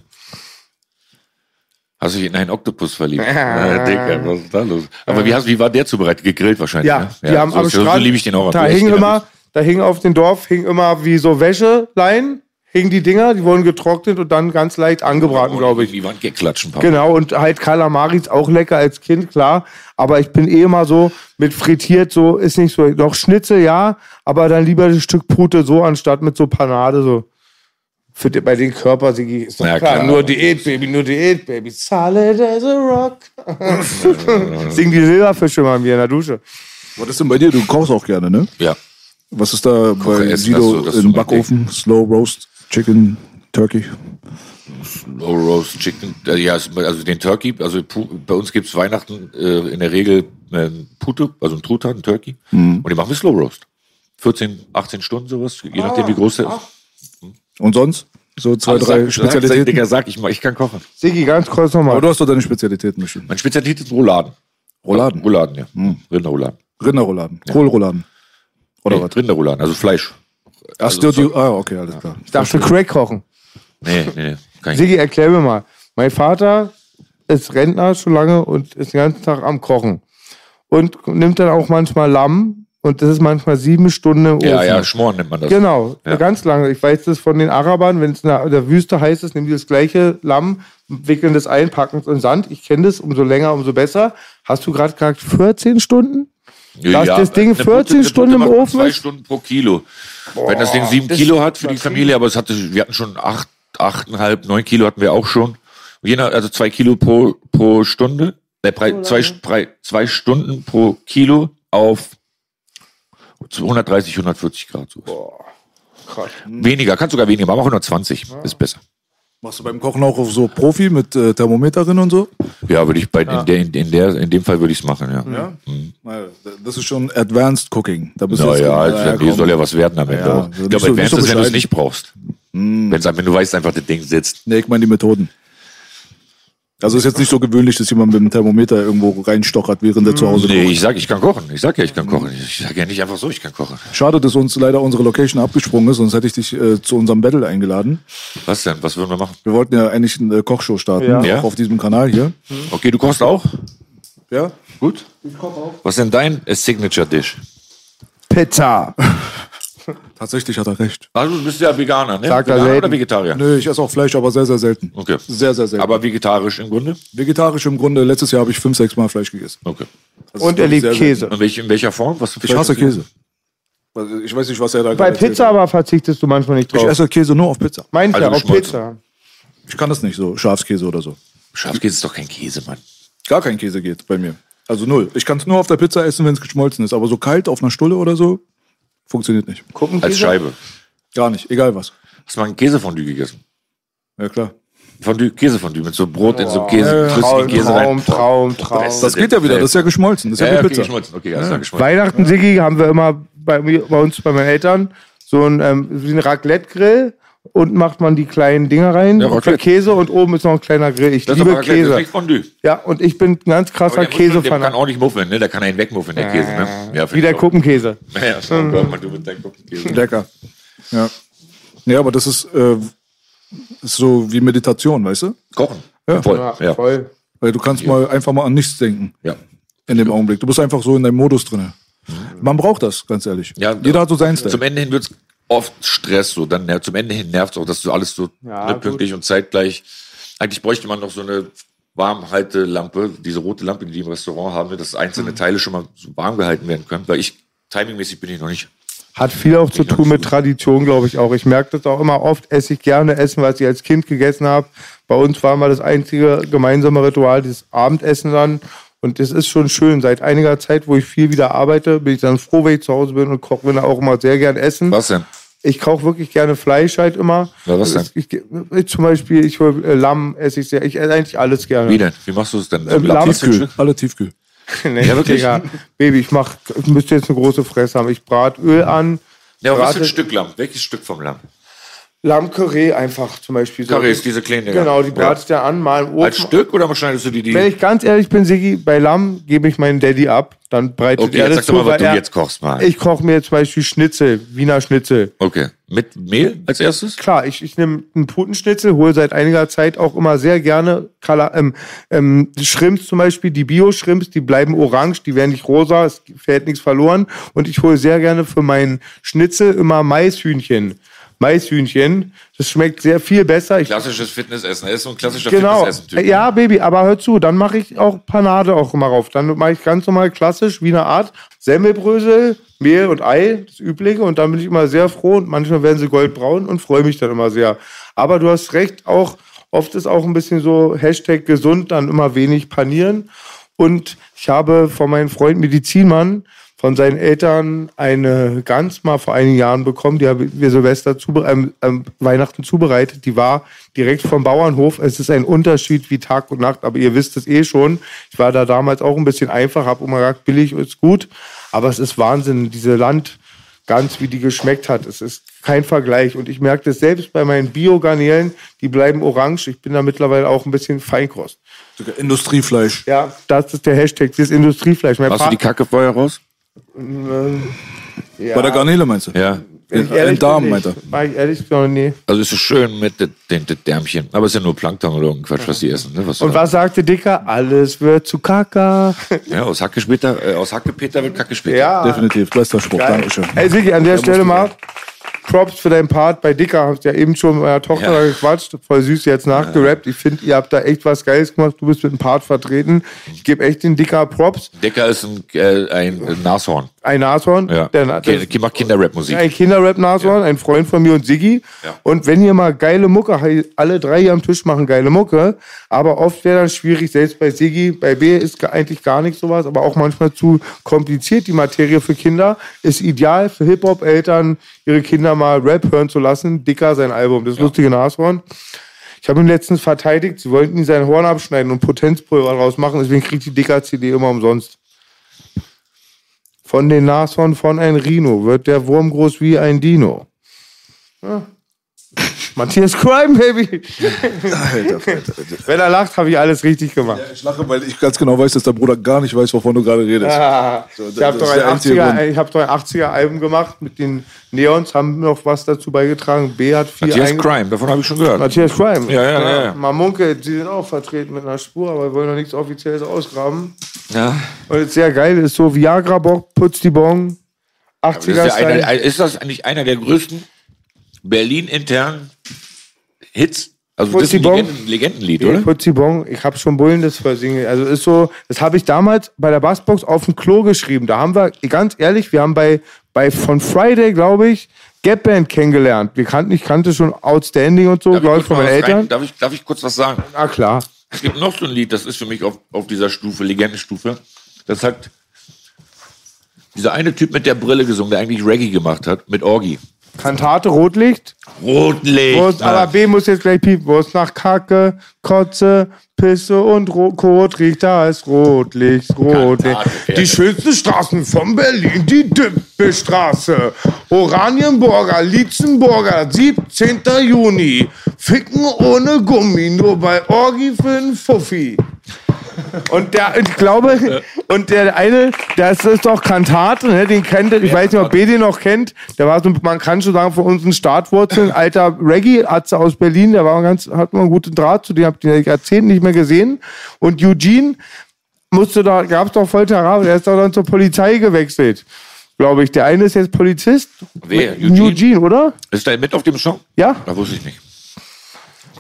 Hast du dich in einen Oktopus verliebt? <laughs> Ja, Dicker, was ist da los? Aber wie, hast, wie war der zubereitet? Gegrillt wahrscheinlich, Ja, ne? die haben so, am so, Strand. so liebe ich den auch. Da hing immer, da hing auf dem Dorf hing immer wie so Wäscheleien, hingen die Dinger, die wurden getrocknet und dann ganz leicht angebraten, glaube ich. Die Wand geklatschen, Papa. Genau, und halt Kalamaris auch lecker als Kind, klar. Aber ich bin eh immer so mit frittiert, so ist nicht so. Noch Schnitzel, ja, aber dann lieber ein Stück Pute so anstatt mit so Panade, so. Für die, bei den Körper Sigi, ist doch Ja, klar. klar. Nur Diät, Baby, nur Diät, Baby. Solid as a rock. <laughs> Singen die Silberfische mal mir in der Dusche. Was ist denn bei dir? Du kochst auch gerne, ne? Ja. Was ist da bei Sido im Backofen? Slow Roast, Chicken, Turkey? Low Roast Chicken, äh, ja, es- also den Turkey, also bei uns gibt's Weihnachten äh, in der Regel äh, Pute, also ein Truthahn, ein Turkey. Mhm. Und die machen wir Slow Roast. 14, 18 Stunden sowas, je nachdem wie groß der ist. Und sonst? So zwei, Alles drei sag- Sag, Spezialitäten? Digga, sag ich mal, ich kann kochen. Sigi, ganz kurz Aber nochmal. du hast doch deine Spezialitäten bestimmt. Meine Spezialität ist Rouladen. Rouladen? Rouladen, ja. Hm. Rinderrouladen. Rinderrouladen, Kohlrouladen. Oder Nee, was? Rinderrouladen, also Fleisch. Ach, also die, ah, okay, alles klar. Ich schon Crack kochen. Nee, nee, nee. Kann ich. Sigi, erklär mir mal. Mein Vater ist Rentner schon lange und ist den ganzen Tag am Kochen. Und nimmt dann auch manchmal Lamm und das ist manchmal sieben Stunden im Ofen. Ja, ja, Schmoren nennt man das. Genau, Ja. ganz lange. Ich weiß das von den Arabern, wenn es in der- der Wüste heiß ist, nehmen die das gleiche Lamm, wickeln das ein, packen es in Sand. Ich kenne das, umso länger, umso besser. Hast du gerade gesagt 14 Stunden? Dass das Ding eine 14 eine Stunden im Ofen Zwei ist? Stunden pro Kilo. Wenn das Ding sieben das Kilo ist hat für die. Familie, aber es hatte, wir hatten schon acht, achteinhalb, neun Kilo hatten wir auch schon. Je nach, also zwei Kilo pro, pro Stunde, äh, drei, zwei, drei, zwei Stunden pro Kilo auf 130, 140 Grad. So. Krass. Weniger, kann sogar weniger, aber auch 120 ist besser. Machst du beim Kochen auch auf so Profi mit äh, Thermometer drin und so? Ja, würde ich bei in, der, in, in der in dem Fall würde ich es machen, ja. Ja. Na, Das ist schon Advanced Cooking. Da bist du Ja, ja, genau- also, ja, komm. soll ja was werden am Ende. Ja, ich glaube, so- Advanced so ist, wenn du es nicht brauchst. Wenn's, wenn du weißt einfach, das Ding sitzt. Nee, ich meine die Methoden. Also ist jetzt nicht so gewöhnlich, dass jemand mit dem Thermometer irgendwo reinstochert, während er zu Hause Nee, kocht. ich sag, ich kann kochen. Ich sag ja, ich kann kochen. Ich sag ja nicht einfach so, ich kann kochen. Schade, dass uns leider unsere Location abgesprungen ist, sonst hätte ich dich äh, zu unserem Battle eingeladen. Was denn? Was würden wir machen? Wir wollten ja eigentlich eine äh, Kochshow starten, Ja. auch Ja. auf diesem Kanal hier. Okay, du kochst auch? Ja? Gut. Was ist denn dein äh, Signature Dish? Pizza. Tatsächlich hat er recht. Also du bist ja Veganer, ne? Sagt er Veganer oder Vegetarier? Nö, ich esse auch Fleisch, aber sehr, sehr selten. Okay. Sehr, sehr selten. Aber vegetarisch im Grunde? vegetarisch im Grunde, letztes Jahr habe ich fünf, sechs Mal Fleisch gegessen. Okay. Das Und er liebt Käse. Und welch, in welcher Form? Was. Ich hasse Käse. Ich weiß nicht, was er da Bei erzählt Pizza hat. aber verzichtest du manchmal nicht Ich drauf. esse Käse nur auf Pizza. Meint Also ja, auf. Pizza. Ich kann das nicht so, Schafskäse oder so. Schafskäse ist doch kein Käse, Mann. Gar kein Käse geht bei mir. Also null. Ich kann es nur auf der Pizza essen, wenn es geschmolzen ist. Aber so kalt auf einer Stulle oder so, funktioniert nicht. Gucken Als Scheibe. Gar nicht, egal was. Hast du mal ein Käsefondue gegessen? Ja klar. Fondue, Käsefondue mit so Brot in so Käse, Ja, flüssigen Traum, Käse Traum, rein. Traum, Traum. Das geht ja wieder, das ist ja geschmolzen. Das ist Ja, ja, ja, wie okay, Pizza. geschmolzen. Okay, alles klar, geschmolzen. Weihnachten, Siggi, haben wir immer bei, bei uns, bei meinen Eltern, so ein, ähm, wie ein Raclette-Grill. Unten macht man die kleinen Dinger rein Ja, für. Käse und oben ist noch ein kleiner Grill. Ich Das ist liebe das Käse. nicht Fondue. Ja, und ich bin ein ganz krasser Aber der, Käsefan. kann auch nicht muffen, ne? Der kann einen wegmuffen, der Käse, ne? Ja, Wie der Kuppenkäse. Ja, so, Mhm. Gott, du mit deinem Kuppenkäse. Lecker. Ja. Ja, aber das ist, äh, ist so wie Meditation, weißt du? Kochen. Ja. Voll. Ja, Ja. voll. Weil du kannst mal einfach mal an nichts denken ja. in dem Augenblick. Du bist einfach so in deinem Modus drin. Man braucht das, ganz ehrlich. Ja, Jeder hat so seinen Zum Style. Ende hin wird es oft Stress, so. Dann, ja, zum Ende hin nervt es auch, dass du alles so Ja, ne, pünktlich und zeitgleich. Eigentlich bräuchte man noch so eine Warmhaltelampe, diese rote Lampe, die die im Restaurant haben, dass einzelne Mhm. Teile schon mal so warm gehalten werden können. Weil ich, timingmäßig bin ich noch nicht. Hat viel auch zu tun mit Tradition, glaube ich auch. Ich merke das auch immer oft, esse ich gerne Essen, was ich als Kind gegessen habe. Bei uns war mal das einzige gemeinsame Ritual, das Abendessen dann. Und das ist schon schön. Seit einiger Zeit, wo ich viel wieder arbeite, bin ich dann froh, wenn ich zu Hause bin und koche mir auch immer sehr gern Essen. Was denn? Ich koche wirklich gerne Fleisch halt immer. Ja, was denn? Ich, ich, zum Beispiel, ich hol, äh, Lamm esse ich sehr. Ich esse eigentlich alles gerne. Wie denn? Wie machst du es denn? Ähm, Lamm- Tiefkühl. Alle Tiefkühl. <laughs> Nee, Ja, wirklich? Digga. Baby, ich mach, ich müsste jetzt eine große Fresse haben. Ich brate Öl an. Ja, aber was für ein Stück Lamm? Welches Stück vom Lamm? Lammkarree einfach zum Beispiel. So. Karree ist diese kleine. Dinger. Genau, die brate ich ja. an, mal im Ofen. Als Stück oder schneidest du die? die Wenn ich ganz ehrlich bin, Sigi, bei Lamm gebe ich meinen Daddy ab. Dann breitet okay, er jetzt das sag doch mal, zu, was du er, jetzt kochst mal. Ich koche mir zum Beispiel Schnitzel, Wiener Schnitzel. okay. Mit Mehl als erstes? Klar, ich, ich nehme einen Putenschnitzel, hole seit einiger Zeit auch immer sehr gerne Kala, ähm, ähm, Shrimps zum Beispiel, die Bio-Shrimps, die bleiben orange, die werden nicht rosa, es fällt nichts verloren. Und ich hole sehr gerne für meinen Schnitzel immer Maishühnchen. Maishühnchen, das schmeckt sehr viel besser. Ich Klassisches Fitnessessen. Er ist so ein klassischer Genau. Fitnessessen-Typ. Ja, Baby, aber hör zu, dann mache ich auch Panade auch immer rauf. Dann mache ich ganz normal klassisch, wie eine Art Semmelbrösel, Mehl und Ei, das Übliche. Und dann bin ich immer sehr froh und manchmal werden sie goldbraun und freue mich dann immer sehr. Aber du hast recht, auch oft ist auch ein bisschen so Hashtag gesund, dann immer wenig panieren. Und ich habe von meinem Freund Medizinmann von seinen Eltern eine Gans mal vor einigen Jahren bekommen. Die haben wir Silvester zu, ähm, ähm, Weihnachten zubereitet. Die war direkt vom Bauernhof. Es ist ein Unterschied wie Tag und Nacht, aber ihr wisst es eh schon. Ich war da damals auch ein bisschen einfach, habe immer gesagt, billig ist gut. Aber es ist Wahnsinn, diese Landgans, wie die geschmeckt hat. Es ist kein Vergleich. Und ich merke das selbst bei meinen Biogarnelen, die bleiben orange. Ich bin da mittlerweile auch ein bisschen Feinkost. Sogar Industriefleisch. Ja, das ist der Hashtag, das Industriefleisch. Mein Machst du Pa- die Kacke vorher raus? Ja. Bei der Garnele meinst du? Ja. Ein ehrlich Darm, meint er. nicht. War ich ehrlich gesagt, nee. Also ist es schön mit den, den, den Därmchen. Aber es ist ja nur Plankton oder irgendein Quatsch, was die essen. Ne? Was Und was sagte Dicker? Alles wird zu Kaka. <laughs> Ja, aus Hackespeter, äh, aus Hackepeter wird Kacke später. Ja. Definitiv, bester Spruch. Geil. Dankeschön. Ey, Sigi, an der Stelle mal Props für deinen Part bei Dicker. Hast ja eben schon mit meiner Tochter Ja. gequatscht. Voll süß jetzt nachgerappt. Ich finde, ihr habt da echt was Geiles gemacht. Du bist mit dem Part vertreten. Ich gebe echt den Dicker Props. Decker ist ein, äh, ein Nashorn. Ein Nashorn. Ja. Der, Ki- das, macht Kinderrap-Musik. ein Kinderrap-Nashorn, ein Freund von mir und Siggi. Ja. Und wenn ihr mal geile Mucke, alle drei hier am Tisch machen geile Mucke, aber oft wäre dann schwierig, selbst bei Siggi, bei B ist ge- eigentlich gar nicht sowas, aber auch manchmal zu kompliziert, die Materie für Kinder, ist ideal für Hip-Hop-Eltern, ihre Kinder mal Rap hören zu lassen. Dicker sein Album, das lustige Nashorn. Ich habe ihn letztens verteidigt, sie wollten ihm sein Horn abschneiden und Potenzpulver draus machen, deswegen kriegt die Dicker-CD immer umsonst. Von den Nashorn von ein Rhino wird der Wurm groß wie ein Dino. Ja. Matthias Crime, Baby. Alter, Alter, Alter. Wenn er lacht, habe ich alles richtig gemacht. Ich lache, weil ich ganz genau weiß, dass der Bruder gar nicht weiß, wovon du gerade redest. Ah, So, ich habe doch, ein einzige 80er, Grund. ich hab doch ein 80er-Album gemacht mit den Neons, haben noch was dazu beigetragen. B hat viel Matthias Crime, davon habe ich schon gehört. Matthias Crime. Ja, ja, ja, ja. Mamunke, die sind auch vertreten mit einer Spur, aber wir wollen noch nichts Offizielles ausgraben. Ja. Und jetzt sehr geil ist so Viagra-Bock, putzt die Bon, 80er ist, ja einer, ist das eigentlich einer der größten Berlin-internen Hits also das ist ein Legenden, Legendenlied, oder? Putzibong, ich habe schon Bullen das versingen. Also ist so, das habe ich damals bei der Bassbox auf dem Klo geschrieben. Da haben wir, ganz ehrlich, wir haben bei, bei von Friday, glaube ich, Gap Band kennengelernt. Wir kannten, ich kannte schon Outstanding und so, glaube ich, von meinen Eltern. Darf ich, darf ich kurz was sagen? Na klar. Es gibt noch so ein Lied, das ist für mich auf, auf dieser Stufe, Legendenstufe. Das hat dieser eine Typ mit der Brille gesungen, der eigentlich Reggae gemacht hat, mit Orgi. Kantate Rotlicht. Rotlicht. Wurst, aber B muss jetzt gleich piepen. Es nach Kacke, Kotze, Pisse und Ro Kot riecht, da ist Rotlicht, Rotlicht. Die schönsten Straßen von Berlin, die Düppelstraße. Oranienburger, Lietzenburger, 17. Juni. Ficken ohne Gummi, nur bei Orgi für einen Fuffi. Und der, ich glaube, und der eine, das ist doch Kantate, ne? den kennt, ich weiß nicht, ob B den noch kennt. Der war so, man kann schon sagen, von unseren Startwurzeln, alter Reggae-Atze aus Berlin, der war ganz, hat man einen guten Draht zu dem, hab ich Jahrzehnte nicht mehr gesehen. Und Eugene musste da, gab's doch voll Terrain, der ist doch dann zur Polizei gewechselt. Glaube ich. Der eine ist jetzt Polizist. Wer? Eugene? Eugene, oder? Ist der mit auf dem Song? Ja. Da wusste ich nicht.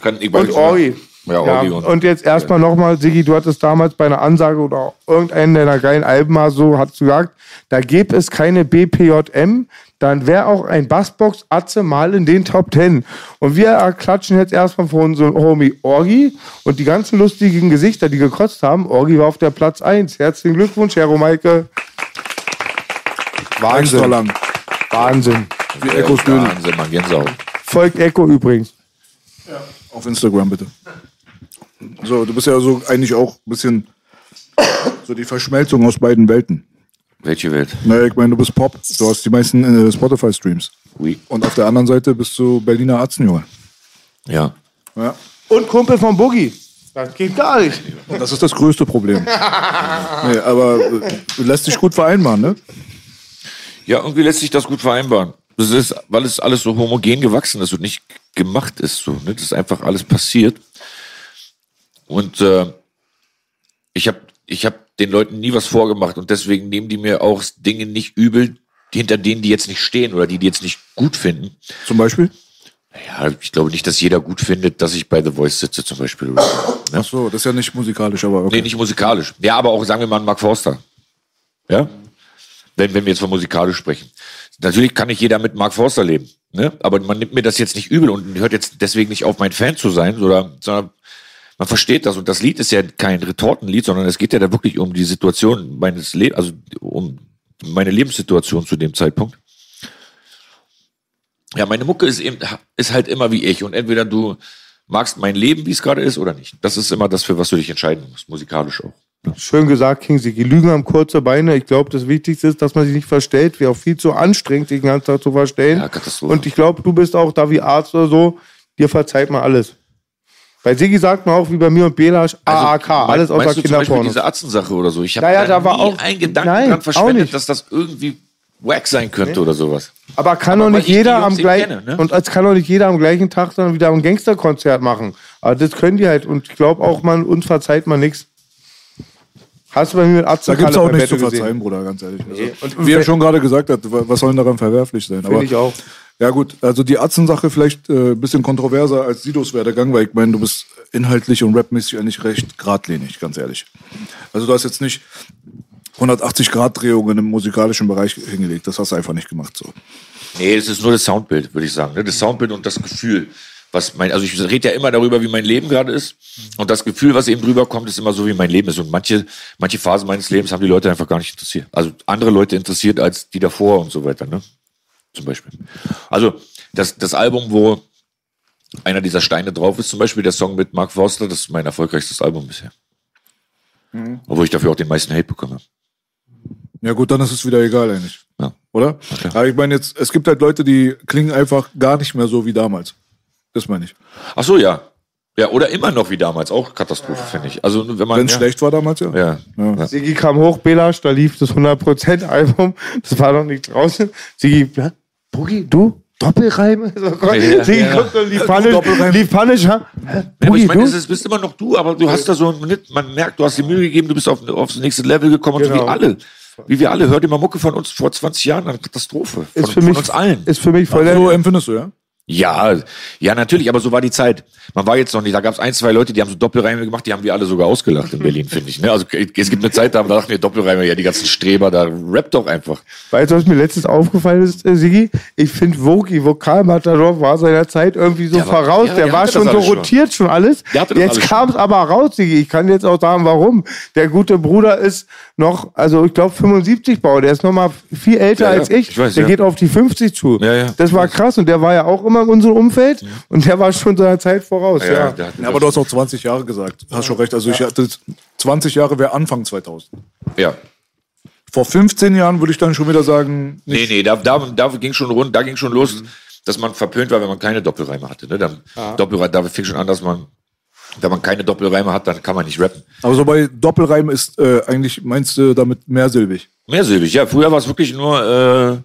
Kann, ich und Ori. Ja, ja, und jetzt erstmal nochmal, Sigi, du hattest damals bei einer Ansage oder irgendeinen deiner geilen Alben mal so, hast du gesagt, da gäbe es keine BPJM, dann wäre auch ein Bassbox Atze mal in den Top Ten. Und wir klatschen jetzt erstmal vor unserem Homie Orgi und die ganzen lustigen Gesichter, die gekotzt haben. Orgi war auf der Platz 1. Herzlichen Glückwunsch, Hero Maike. Wahnsinn. Wahnsinn. Wie Echos Wahnsinn, man Gänsehaut. Folgt Echo übrigens. Ja. Auf Instagram bitte. So, du bist ja so eigentlich auch ein bisschen so die Verschmelzung aus beiden Welten. Welche Welt? Naja, ich meine, du bist Pop. Du hast die meisten äh, Spotify-Streams. Oui. Und auf der anderen Seite bist du Berliner Arzenjunge. Ja. ja. Und Kumpel von Boogie. Das geht gar nicht. Und das ist das größte Problem. <laughs> nee, aber äh, lässt sich gut vereinbaren, ne? Ja, irgendwie lässt sich das gut vereinbaren. Das ist, weil es alles so homogen gewachsen ist und nicht gemacht ist. So, ne? Das ist einfach alles passiert. Und äh, ich habe ich hab den Leuten nie was vorgemacht und deswegen nehmen die mir auch Dinge nicht übel, hinter denen die jetzt nicht stehen oder die die jetzt nicht gut finden. Zum Beispiel? Ja, ich glaube nicht, dass jeder gut findet, dass ich bei The Voice sitze zum Beispiel. Ne? Ach so, das ist ja nicht musikalisch, aber okay. Nee, nicht musikalisch. Ja, aber auch, sagen wir mal, Mark Forster. Ja? Wenn, wenn wir jetzt von musikalisch sprechen. Natürlich kann nicht jeder mit Mark Forster leben. Ne? Aber man nimmt mir das jetzt nicht übel und hört jetzt deswegen nicht auf, mein Fan zu sein, oder, sondern man versteht das und das Lied ist ja kein Retortenlied, sondern es geht ja da wirklich um die Situation meines Lebens, also um meine Lebenssituation zu dem Zeitpunkt. Ja, meine Mucke ist eben, ist halt immer wie ich und entweder du magst mein Leben, wie es gerade ist, oder nicht. Das ist immer das, für was du dich entscheiden musst, musikalisch auch. Schön gesagt, Kingsley. Die Lügen haben kurze Beine. Ich glaube, das Wichtigste ist, dass man sich nicht verstellt. Wäre auch viel zu anstrengend, sich den ganzen Tag zu verstellen. Ja, Katastrophe. Und ich glaube, du bist auch da wie Arzt oder so. Dir verzeiht man alles. Bei Sigi sagt man auch, wie bei mir und Belasch, AAK, also, alles außer Beispiel diese Atzensache oder so. Ich habe naja, da, war auch einen Gedanken nein, dran verschwendet, dass das irgendwie wack sein könnte nee. oder sowas. Aber kann doch nicht jeder am gleichen ne? und es kann doch nicht jeder am gleichen Tag dann wieder ein Gangsterkonzert machen. Aber das können die halt und ich glaube auch, man uns verzeiht man nichts. Hast du bei mir mit Atze Da gibt es auch nichts zu verzeihen, Bruder, ganz ehrlich. Also, nee. und wie er schon gerade gesagt hat, was soll denn daran verwerflich sein? Finde ich auch. Ja gut, also die Atzen-Sache vielleicht ein äh, bisschen kontroverser als Sidos Werdegang, weil ich meine, du bist inhaltlich und rapmäßig eigentlich recht geradlinig, ganz ehrlich. Also du hast jetzt nicht 180 Grad Drehungen im musikalischen Bereich hingelegt, das hast du einfach nicht gemacht so. Nee, es ist nur das Soundbild, würde ich sagen. Ne? Das Soundbild und das Gefühl. Was mein, also ich rede ja immer darüber, wie mein Leben gerade ist. Und das Gefühl, was eben drüber kommt, ist immer so, wie mein Leben ist. Und manche, manche Phasen meines Lebens haben die Leute einfach gar nicht interessiert. Also andere Leute interessiert als die davor und so weiter. Ne? Zum Beispiel. Also das, das Album, wo einer dieser Steine drauf ist, zum Beispiel der Song mit Mark Forster, das ist mein erfolgreichstes Album bisher. Mhm. Obwohl ich dafür auch den meisten Hate bekomme. Ja gut, dann ist es wieder egal eigentlich. Ja. Oder? Okay. Aber ich meine jetzt, es gibt halt Leute, die klingen einfach gar nicht mehr so wie damals. Das meine ich. Ach so, ja. Ja, oder immer noch wie damals, auch Katastrophe, ja. finde ich. Also wenn man. Wenn es ja. schlecht war damals, ja. Ja. ja. Sigi kam hoch, Belasch, da lief das 100% Album. Das war noch nicht draußen. Sigi, ja, Boogie, du? Doppelreime? <laughs> So, Gott, ja, sie ja. guckt und lief panisch, lief panisch, ha? Boogie, ich meine, es bist immer noch du, aber du hast da so, man merkt, du hast die Mühe gegeben, du bist auf, aufs nächste Level gekommen, genau. so wie alle. Wie wir alle, hört immer Mucke von uns vor 20 Jahren, eine Katastrophe. Von, Ist für von mich, uns allen. Ist für mich voll So der, empfindest du, ja? Ja, ja, natürlich, aber so war die Zeit. Man war jetzt noch nicht, da gab es ein, zwei Leute, die haben so Doppelreime gemacht, die haben wir alle sogar ausgelacht in Berlin, finde ich. Ne? Also es gibt eine Zeit, da dachten wir Doppelreime, ja, die ganzen Streber, da rappt doch einfach. Weißt du, was mir letztens aufgefallen ist, äh, Sigi? Ich finde, Vogi, Vokalmatador war seiner Zeit irgendwie so Der war- voraus. ja, der der war schon so alles schon. rotiert, schon alles. Jetzt kam es aber raus, Sigi. Ich kann jetzt auch sagen, warum. Der gute Bruder ist noch, also ich glaube 75 Bau. Der ist noch mal viel älter Ja, als ich. ich weiß, der ja. geht auf die 50 zu. Das war krass und der war ja auch immer in unserem Umfeld und der war schon seiner Zeit voraus. Ja, Ja, aber du hast auch 20 Jahre gesagt. Hast schon recht. Also ich hatte 20 Jahre wäre Anfang 2000. ja. Vor 15 Jahren würde ich dann schon wieder sagen, Nee, nee, da, da, da ging schon rund, da ging schon los, dass man verpönt war, wenn man keine Doppelreime hatte. Ne? Dann Doppelreime, da fing schon an, dass man, wenn man keine Doppelreime hat, dann kann man nicht rappen. aber so bei Doppelreim ist äh, eigentlich, meinst du damit mehrsilbig? Mehrsilbig, ja. Früher war es wirklich nur äh,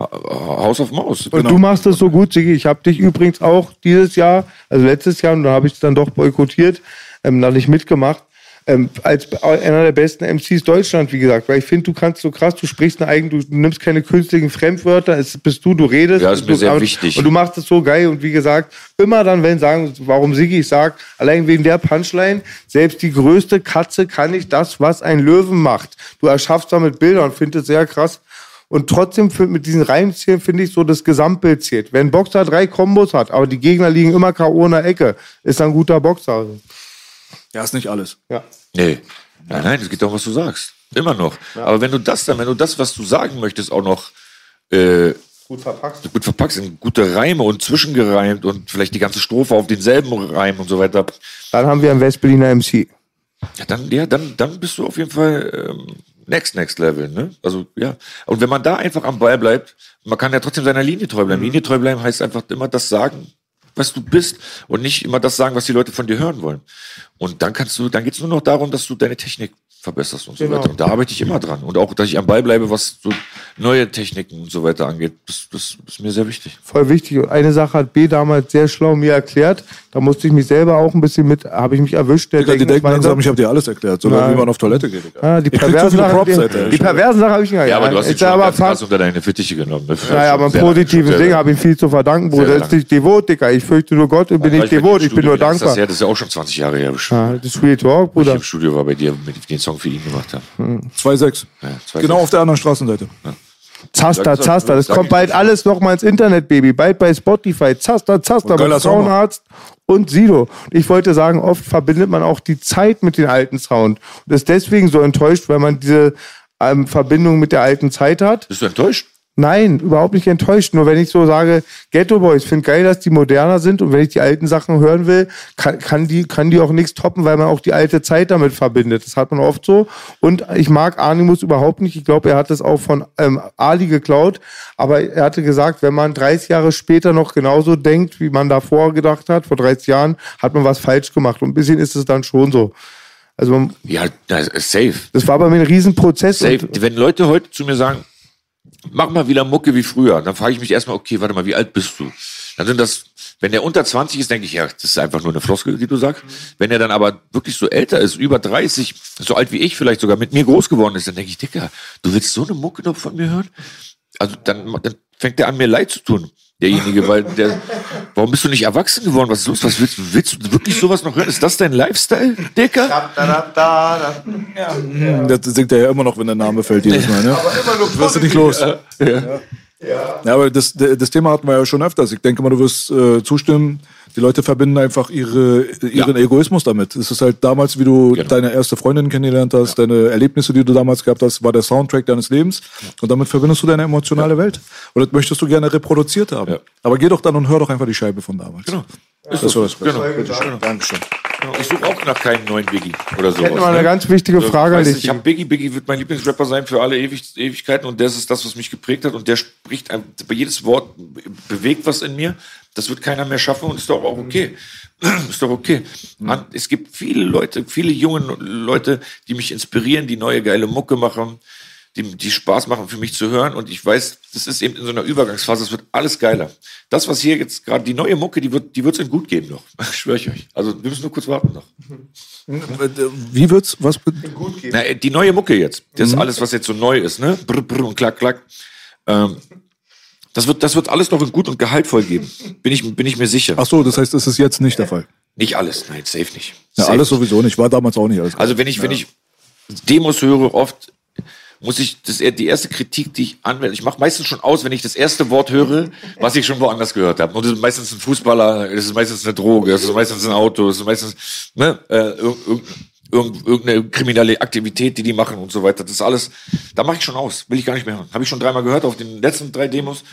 Haus auf Maus. Und du machst das so gut, Sigi. Ich habe dich übrigens auch dieses Jahr, also letztes Jahr, und da habe ich es dann doch boykottiert, ähm, da nicht mitgemacht, ähm, als einer der besten MCs Deutschland, wie gesagt. Weil ich finde, du kannst so krass, du sprichst eine eigene, du nimmst keine künstlichen Fremdwörter, es bist du, du redest. Ja, ist mir sehr wichtig. Und du machst es so geil. Und wie gesagt, immer dann, wenn sagen, warum Sigi, ich sag, allein wegen der Punchline, selbst die größte Katze kann nicht das, was ein Löwen macht. Du erschaffst damit Bilder und finde es sehr krass. Und trotzdem für, mit diesen Reimzielen finde ich so das Gesamtbild zählt. Wenn ein Boxer drei Kombos hat, aber die Gegner liegen immer K.O. in der Ecke, ist er ein guter Boxer. Ja, ist nicht alles. Ja. Nee. Nein, nein, es geht doch, was du sagst. Immer noch. Aber wenn du das dann, wenn du das, was du sagen möchtest, auch noch äh, Gut verpackt. gut verpackst, in gute Reime und zwischengereimt und vielleicht die ganze Strophe auf denselben Reim und so weiter, Dann haben wir einen Westberliner MC. ja, dann, ja, dann, dann bist du auf jeden Fall ähm, next, next level, ne? Also, ja. Und wenn man da einfach am Ball bleibt, man kann ja trotzdem seiner Linie treu bleiben. Linie treu bleiben heißt einfach immer das sagen, was du bist und nicht immer das sagen, was die Leute von dir hören wollen. Und dann kannst du, dann geht's nur noch darum, dass du deine Technik verbesserst und so Genau. weiter. Und da arbeite ich immer dran. Und auch, dass ich am Ball bleibe, was so neue Techniken und so weiter angeht. Das, das ist mir sehr wichtig. Voll wichtig. Und eine Sache hat B damals sehr schlau mir erklärt. Da musste ich mich selber auch ein bisschen mit, habe ich mich erwischt. Der Digga, die denken langsam, ich habe dir alles erklärt, sogar Nein. wie man auf Toilette geht. Ah, die perversen viele Sachen, Props, die, die perversen Sachen habe ich nicht Ja, aber du hast ihn schon aber ganz krass fast, unter deine Fittiche genommen. Ne? naja, aber ein positives Ding habe ich viel zu verdanken, Bruder. Das ist nicht devot, Digga. Ich fürchte nur Gott und bin nicht devot. Ich bin nur dankbar. das ist ja auch schon 20 Jahre her. bestimmt. Ah, Das ist Real Talk, Als ich Bruder. im Studio war bei dir, mit den Song für ihn gemacht habe. 2,6. Ja, zwei Genau Sechs. auf der anderen Straßenseite. Zaster, Sag- sag- Zaster. Das kommt bald alles noch mal ins Internet, Baby. Bald bei Spotify. Zaster, Zaster auch. Frauenarzt und Sido. Ich wollte sagen, oft verbindet man auch die Zeit mit dem alten Sound. Und ist deswegen so enttäuscht, weil man diese ähm, Verbindung mit der alten Zeit hat. Bist du enttäuscht? Nein, überhaupt nicht enttäuscht. Nur wenn ich so sage, Ghetto Boys, finde geil, dass die moderner sind und wenn ich die alten Sachen hören will, kann, kann, die, kann die auch nichts toppen, weil man auch die alte Zeit damit verbindet. Das hat man oft so. Und ich mag Animus überhaupt nicht. Ich glaube, er hat das auch von ähm, Ali geklaut. Aber er hatte gesagt, wenn man 30 Jahre später noch genauso denkt, wie man davor gedacht hat, vor 30 Jahren, hat man was falsch gemacht. Und ein bisschen ist es dann schon so. Also man, Ja, das ist safe. das war bei mir ein Riesenprozess. Safe. Wenn Leute heute zu mir sagen, mach mal wieder Mucke wie früher, dann frage ich mich erstmal, okay, warte mal, wie alt bist du? Dann sind das, wenn der unter 20 ist, denke ich, ja, das ist einfach nur eine Floskel, die du sagst. Wenn er dann aber wirklich so älter ist, über 30, so alt wie ich vielleicht sogar, mit mir groß geworden ist, dann denke ich, Dicker, du willst so eine Mucke noch von mir hören? Also dann, dann fängt der an, mir leid zu tun, derjenige, weil der, warum bist du nicht erwachsen geworden? Was ist los? Was willst du? Willst du wirklich sowas noch hören? Ist das dein Lifestyle, Dicker? Das singt er ja immer noch, wenn der Name fällt jedes Mal. Ne? Aber immer noch wirst du nicht los. Ja. Ja, aber das, das Thema hatten wir ja schon öfters. Ich denke mal, du wirst äh, zustimmen. Die Leute verbinden einfach ihre, ihren Egoismus damit. Es ist halt damals, wie du Genau. deine erste Freundin kennengelernt hast, deine Erlebnisse, die du damals gehabt hast, war der Soundtrack deines Lebens. Und damit verbindest du deine emotionale Welt. Und das möchtest du gerne reproduziert haben. Ja. Aber geh doch dann und hör doch einfach die Scheibe von damals. Genau. Das war das Genau. Dankeschön. Ich suche auch nach keinem neuen Biggie oder sowas. hätte mal eine ne? ganz wichtige So, Frage an dich. Ich habe Biggie, Biggie wird mein Lieblingsrapper sein für alle Ewig Ewigkeiten und das ist das, was mich geprägt hat und der spricht, ein- jedes Wort bewegt was in mir. Das wird keiner mehr schaffen und ist doch auch okay. <clears throat> Ist doch okay. Man, es gibt viele Leute, viele junge Leute, die mich inspirieren, die neue geile Mucke machen, die, die Spaß machen für mich zu hören. Und ich weiß, das ist eben in so einer Übergangsphase, es wird alles geiler. Das, was hier jetzt gerade, die neue Mucke, die wird die wird's in gut geben noch. <laughs> Schwöre ich euch. Also wir müssen nur kurz warten noch. Wie wird's? Was? Gut gehen. Na, die neue Mucke jetzt. Das mhm. ist alles, was jetzt so neu ist, ne? Brr, brr und klack, klack. Ähm, das wird, das wird alles noch in gut und gehaltvoll geben. Bin ich, bin ich mir sicher. Ach so, das heißt, das ist jetzt nicht der Fall. Nicht alles, nein, safe nicht. Ja, safe alles sowieso nicht. War damals auch nicht alles. Also wenn ich, ja. wenn ich Demos höre, oft muss ich, das ist die erste Kritik, die ich anwende. Ich mache meistens schon aus, wenn ich das erste Wort höre, was ich schon woanders gehört habe. Und das ist meistens ein Fußballer, das ist meistens eine Droge, das ist meistens ein Auto, das ist meistens ne, äh, irgendeine kriminelle Aktivität, die die machen und so weiter. Das ist alles, da mache ich schon aus, will ich gar nicht mehr hören. Habe ich schon dreimal gehört auf den letzten drei Demos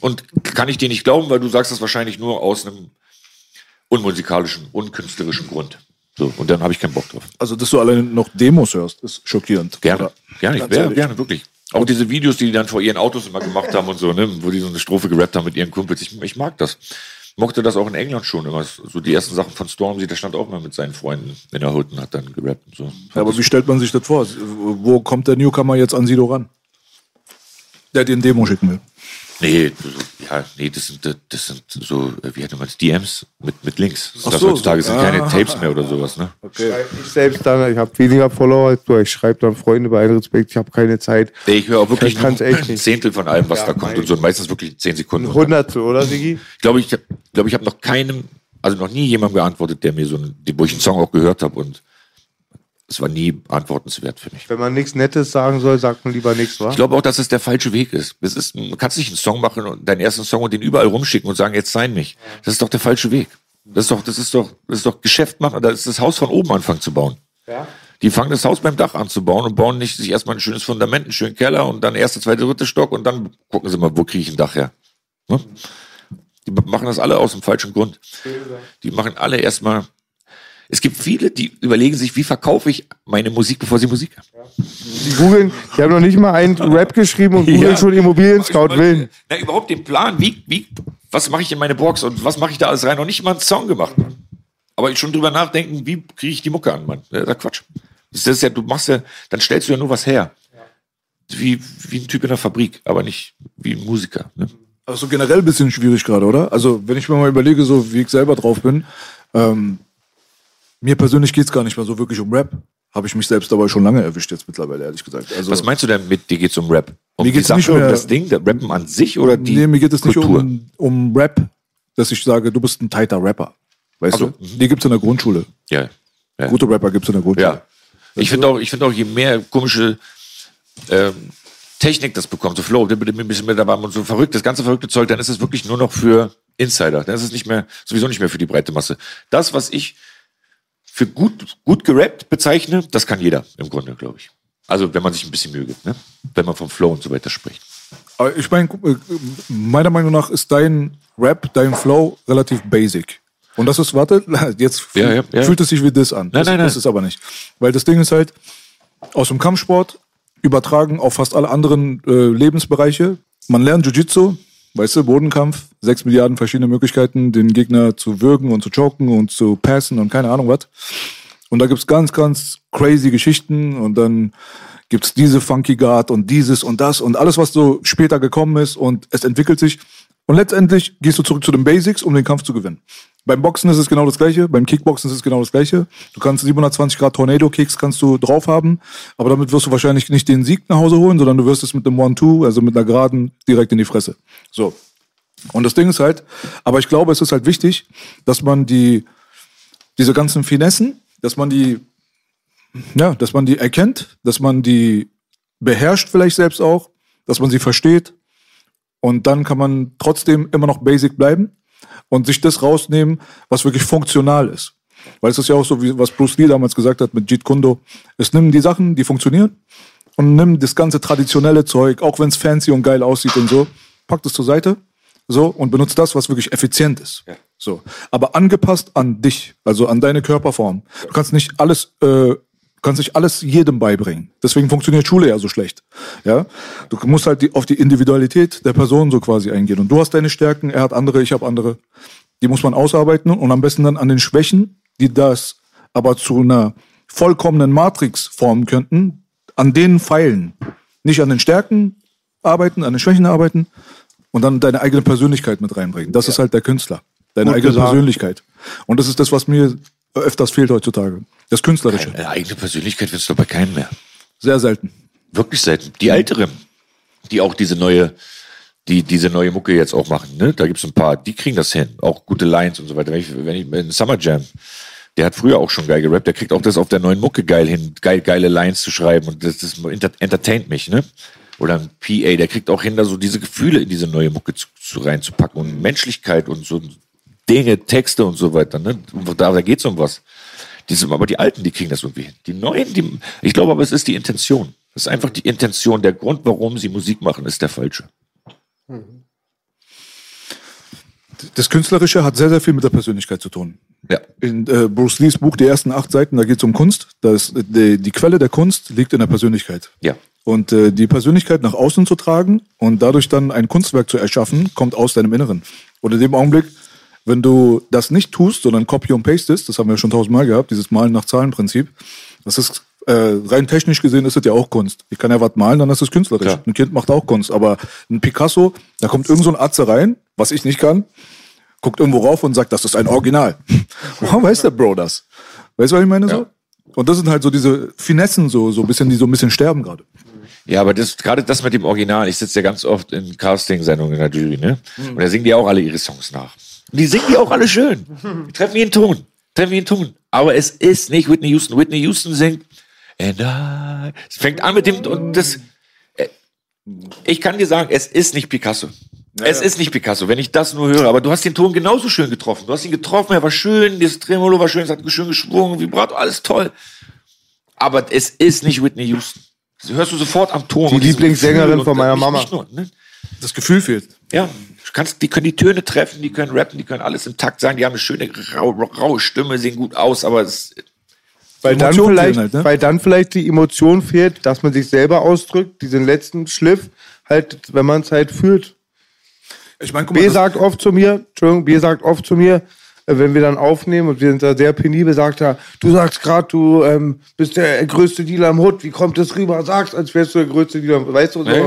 und kann ich dir nicht glauben, weil du sagst das wahrscheinlich nur aus einem unmusikalischen, unkünstlerischen Grund. So, und dann habe ich keinen Bock drauf. Also, dass du alleine noch Demos hörst, ist schockierend. Gerne. Gerne, ich, gerne, gerne, wirklich. Auch diese Videos, die die dann vor ihren Autos immer gemacht haben und so, ne, wo die so eine Strophe gerappt haben mit ihren Kumpels. Ich, ich mag das. Mochte das auch in England schon immer. So die ersten Sachen von Stormzy, der stand auch immer mit seinen Freunden in der Hut und hat dann gerappt und so. Ja, aber wie stellt man sich das vor? Wo kommt der Newcomer jetzt an Sido ran? Der dir ein Demo schicken will. Nee, ja, nee, das sind, das sind so, wie hat man das, DMs mit, mit Links. Ach das so, heutzutage sind ah, keine Tapes mehr oder sowas, ne? Okay. Ich selbst dann, ich habe weniger Follower als du. Ich schreibe dann Freunde bei Respekt, ich habe keine Zeit. Nee, ich höre auch wirklich ein Zehntel von allem, was ja, da kommt und so. Und meistens wirklich zehn Sekunden. Hunderte, oder, Sigi? Ich glaube, ich, glaube, ich habe noch keinem, also noch nie jemandem geantwortet, der mir so, einen, wo ich einen Song auch gehört habe und es war nie antwortenswert für mich. Wenn man nichts Nettes sagen soll, sagt man lieber nichts, wa? Ich glaube auch, dass es der falsche Weg ist. Es ist man kann nicht einen Song machen und deinen ersten Song und den überall rumschicken und sagen, jetzt sein mich. Das ist doch der falsche Weg. Das ist doch, das ist doch, das ist doch Geschäft machen, das ist das Haus von oben anfangen zu bauen. Ja. Die fangen das Haus beim Dach an zu bauen und bauen nicht sich erstmal ein schönes Fundament, einen schönen Keller und dann erste, zweite, dritte Stock und dann gucken sie mal, wo kriege ich ein Dach her. Ne? Die machen das alle aus dem falschen Grund. Die machen alle erstmal es gibt viele, die überlegen sich, wie verkaufe ich meine Musik, bevor sie Musik haben. Die googeln, die haben noch nicht mal einen Rap geschrieben und googeln ja. schon Immobilien-Scout willen. Na, überhaupt den Plan, wie, wie, was mache ich in meine Box und was mache ich da alles rein? Noch nicht mal einen Song gemacht. Aber schon drüber nachdenken, wie kriege ich die Mucke an, Mann. Das ist Quatsch. Das ist ja, du machst ja, dann stellst du ja nur was her. Wie, wie ein Typ in der Fabrik, aber nicht wie ein Musiker. Ne? Also generell ein bisschen schwierig gerade, oder? Also wenn ich mir mal überlege, so wie ich selber drauf bin, ähm, mir persönlich geht es gar nicht mehr so wirklich um Rap. Habe ich mich selbst dabei schon lange erwischt jetzt mittlerweile, ehrlich gesagt. Also, Was meinst du denn mit, dir geht's um Rap? Um mir geht's nicht um das Ding, der Rappen an sich oder die Nee, mir geht es nicht um, um Rap, dass ich sage, du bist ein tighter Rapper. Weißt also, du? Die gibt's in der Grundschule. Ja. ja. Gute Rapper gibt's in der Grundschule. Ja. Ich finde auch, ich finde auch, je mehr komische ähm, Technik das bekommt, so Flow, ein bisschen mit dabei und so verrückt, das ganze verrückte Zeug, dann ist es wirklich nur noch für Insider. Dann ist es nicht mehr, sowieso nicht mehr für die breite Masse. Das, was ich für gut, gut gerappt bezeichne, das kann jeder im Grunde, glaube ich. Also wenn man sich ein bisschen Mühe gibt, ne? wenn man vom Flow und so weiter spricht. Aber ich meine, meiner Meinung nach ist dein Rap, dein Flow relativ basic. Und das ist, warte, <laughs> jetzt ja, ja, ja. fühlt es sich wie das an. Nein, das, nein, nein. das ist aber nicht. Weil das Ding ist halt, aus dem Kampfsport übertragen auf fast alle anderen äh, Lebensbereiche. Man lernt Jiu-Jitsu, Weißt du, Bodenkampf, sechs Milliarden verschiedene Möglichkeiten, den Gegner zu würgen und zu choken und zu passen und keine Ahnung was. Und da gibt's ganz, ganz crazy Geschichten und dann gibt's diese Funky Guard und dieses und das und alles, was so später gekommen ist und es entwickelt sich. Und letztendlich gehst du zurück zu den Basics, um den Kampf zu gewinnen. Beim Boxen ist es genau das gleiche, beim Kickboxen ist es genau das gleiche. Du kannst 720 Grad Tornado Kicks kannst du drauf haben, aber damit wirst du wahrscheinlich nicht den Sieg nach Hause holen, sondern du wirst es mit einem One-Two, also mit einer geraden, direkt in die Fresse. So. Und das Ding ist halt, aber ich glaube, es ist halt wichtig, dass man die, diese ganzen Finessen, dass man die, ja, dass man die erkennt, dass man die beherrscht vielleicht selbst auch, dass man sie versteht. Und dann kann man trotzdem immer noch basic bleiben und sich das rausnehmen, was wirklich funktional ist. Weil es ist ja auch so, wie was Bruce Lee damals gesagt hat mit Jeet Kundo. Es nimmt die Sachen, die funktionieren und nimm das ganze traditionelle Zeug, auch wenn es fancy und geil aussieht und so, packt es zur Seite so und benutzt das, was wirklich effizient ist. Ja. So, aber angepasst an dich, also an deine Körperform. Du kannst nicht alles äh, kannst nicht alles jedem beibringen. Deswegen funktioniert Schule ja so schlecht. Ja, du musst halt die, auf die Individualität der Person so quasi eingehen. Und du hast deine Stärken, er hat andere, ich habe andere. Die muss man ausarbeiten und am besten dann an den Schwächen, die das aber zu einer vollkommenen Matrix formen könnten, an denen feilen. Nicht an den Stärken arbeiten, an den Schwächen arbeiten und dann deine eigene Persönlichkeit mit reinbringen. Das ja. ist halt der Künstler. Deine Gut eigene gesagt. Persönlichkeit. Und das ist das, was mir öfters fehlt heutzutage. Das Künstlerische. Eine eigene Persönlichkeit findest du bei keinem mehr. Sehr selten. Wirklich selten. Die älteren, die auch diese neue, die diese neue Mucke jetzt auch machen, ne? Da gibt's ein paar, die kriegen das hin. Auch gute Lines und so weiter. Wenn ich, wenn ich in Summer Jam, der hat früher auch schon geil gerappt, der kriegt auch das auf der neuen Mucke geil hin, geil, geile Lines zu schreiben und das, das entertaint mich, ne? Oder ein PA, der kriegt auch hin, da so diese Gefühle in diese neue Mucke zu, zu reinzupacken und Menschlichkeit und so Dinge, Texte und so weiter, ne? Da, da geht's um was. Die sind, aber die Alten, die kriegen das irgendwie hin. Die Neuen, die, ich glaube aber, es ist die Intention. Es ist einfach die Intention. Der Grund, warum sie Musik machen, ist der falsche. Das Künstlerische hat sehr, sehr viel mit der Persönlichkeit zu tun. Ja. In äh, Bruce Lees Buch, die ersten acht Seiten, da geht es um Kunst. Das, die, die Quelle der Kunst liegt in der Persönlichkeit. Ja. Und äh, die Persönlichkeit nach außen zu tragen und dadurch dann ein Kunstwerk zu erschaffen, kommt aus deinem Inneren. Und in dem Augenblick, wenn du das nicht tust, sondern copy und pastest, das haben wir schon tausendmal gehabt, dieses Malen nach Zahlen-Prinzip, das ist äh, rein technisch gesehen ist das ja auch Kunst. Ich kann ja was malen, dann ist es künstlerisch. Klar. Ein Kind macht auch Kunst, aber ein Picasso, da kommt irgend so ein Atze rein, was ich nicht kann, guckt irgendwo rauf und sagt, das ist ein Original. <laughs> Woher weiß der Bro das? Weißt du, was ich meine? So? Ja. Und das sind halt so diese Finessen, so, so ein bisschen, die so ein bisschen sterben gerade. Ja, aber das, gerade das mit dem Original, ich sitze ja ganz oft in Casting-Sendungen in der Jury, ne? Und da singen die auch alle ihre Songs nach. Die singen die auch alle schön. Die treffen jeden Ton. Treffen jeden Ton. Aber es ist nicht Whitney Houston. Whitney Houston singt And I. Es fängt an mit dem, und das, äh, ich kann dir sagen, es ist nicht Picasso. es ist nicht Picasso, wenn ich das nur höre. Aber du hast den Ton genauso schön getroffen. Du hast ihn getroffen, er war schön, das Tremolo war schön, es hat schön geschwungen, Vibrato, alles toll. Aber es ist nicht Whitney Houston. Das hörst du sofort am Ton. Die Lieblingssängerin von meiner Mama. Nur, ne? Das Gefühl fehlt. Ja, du kannst, die können die Töne treffen, die können rappen, die können alles im Takt sein, die haben eine schöne rau, raue Stimme, sehen gut aus, aber es, Weil dann, vielleicht, halt, ne? weil dann vielleicht die Emotion fehlt, dass man sich selber ausdrückt, diesen letzten Schliff, halt, wenn man es halt fühlt. Ich meine, guck B sagt oft zu mir, Entschuldigung, B sagt oft zu mir, wenn wir dann aufnehmen und wir sind da sehr penibel, sagt er, du sagst gerade, du ähm, bist der größte Dealer im Hut, wie kommt das rüber? Sagst, als wärst du der größte Dealer im Hut, weißt du? So. Nee.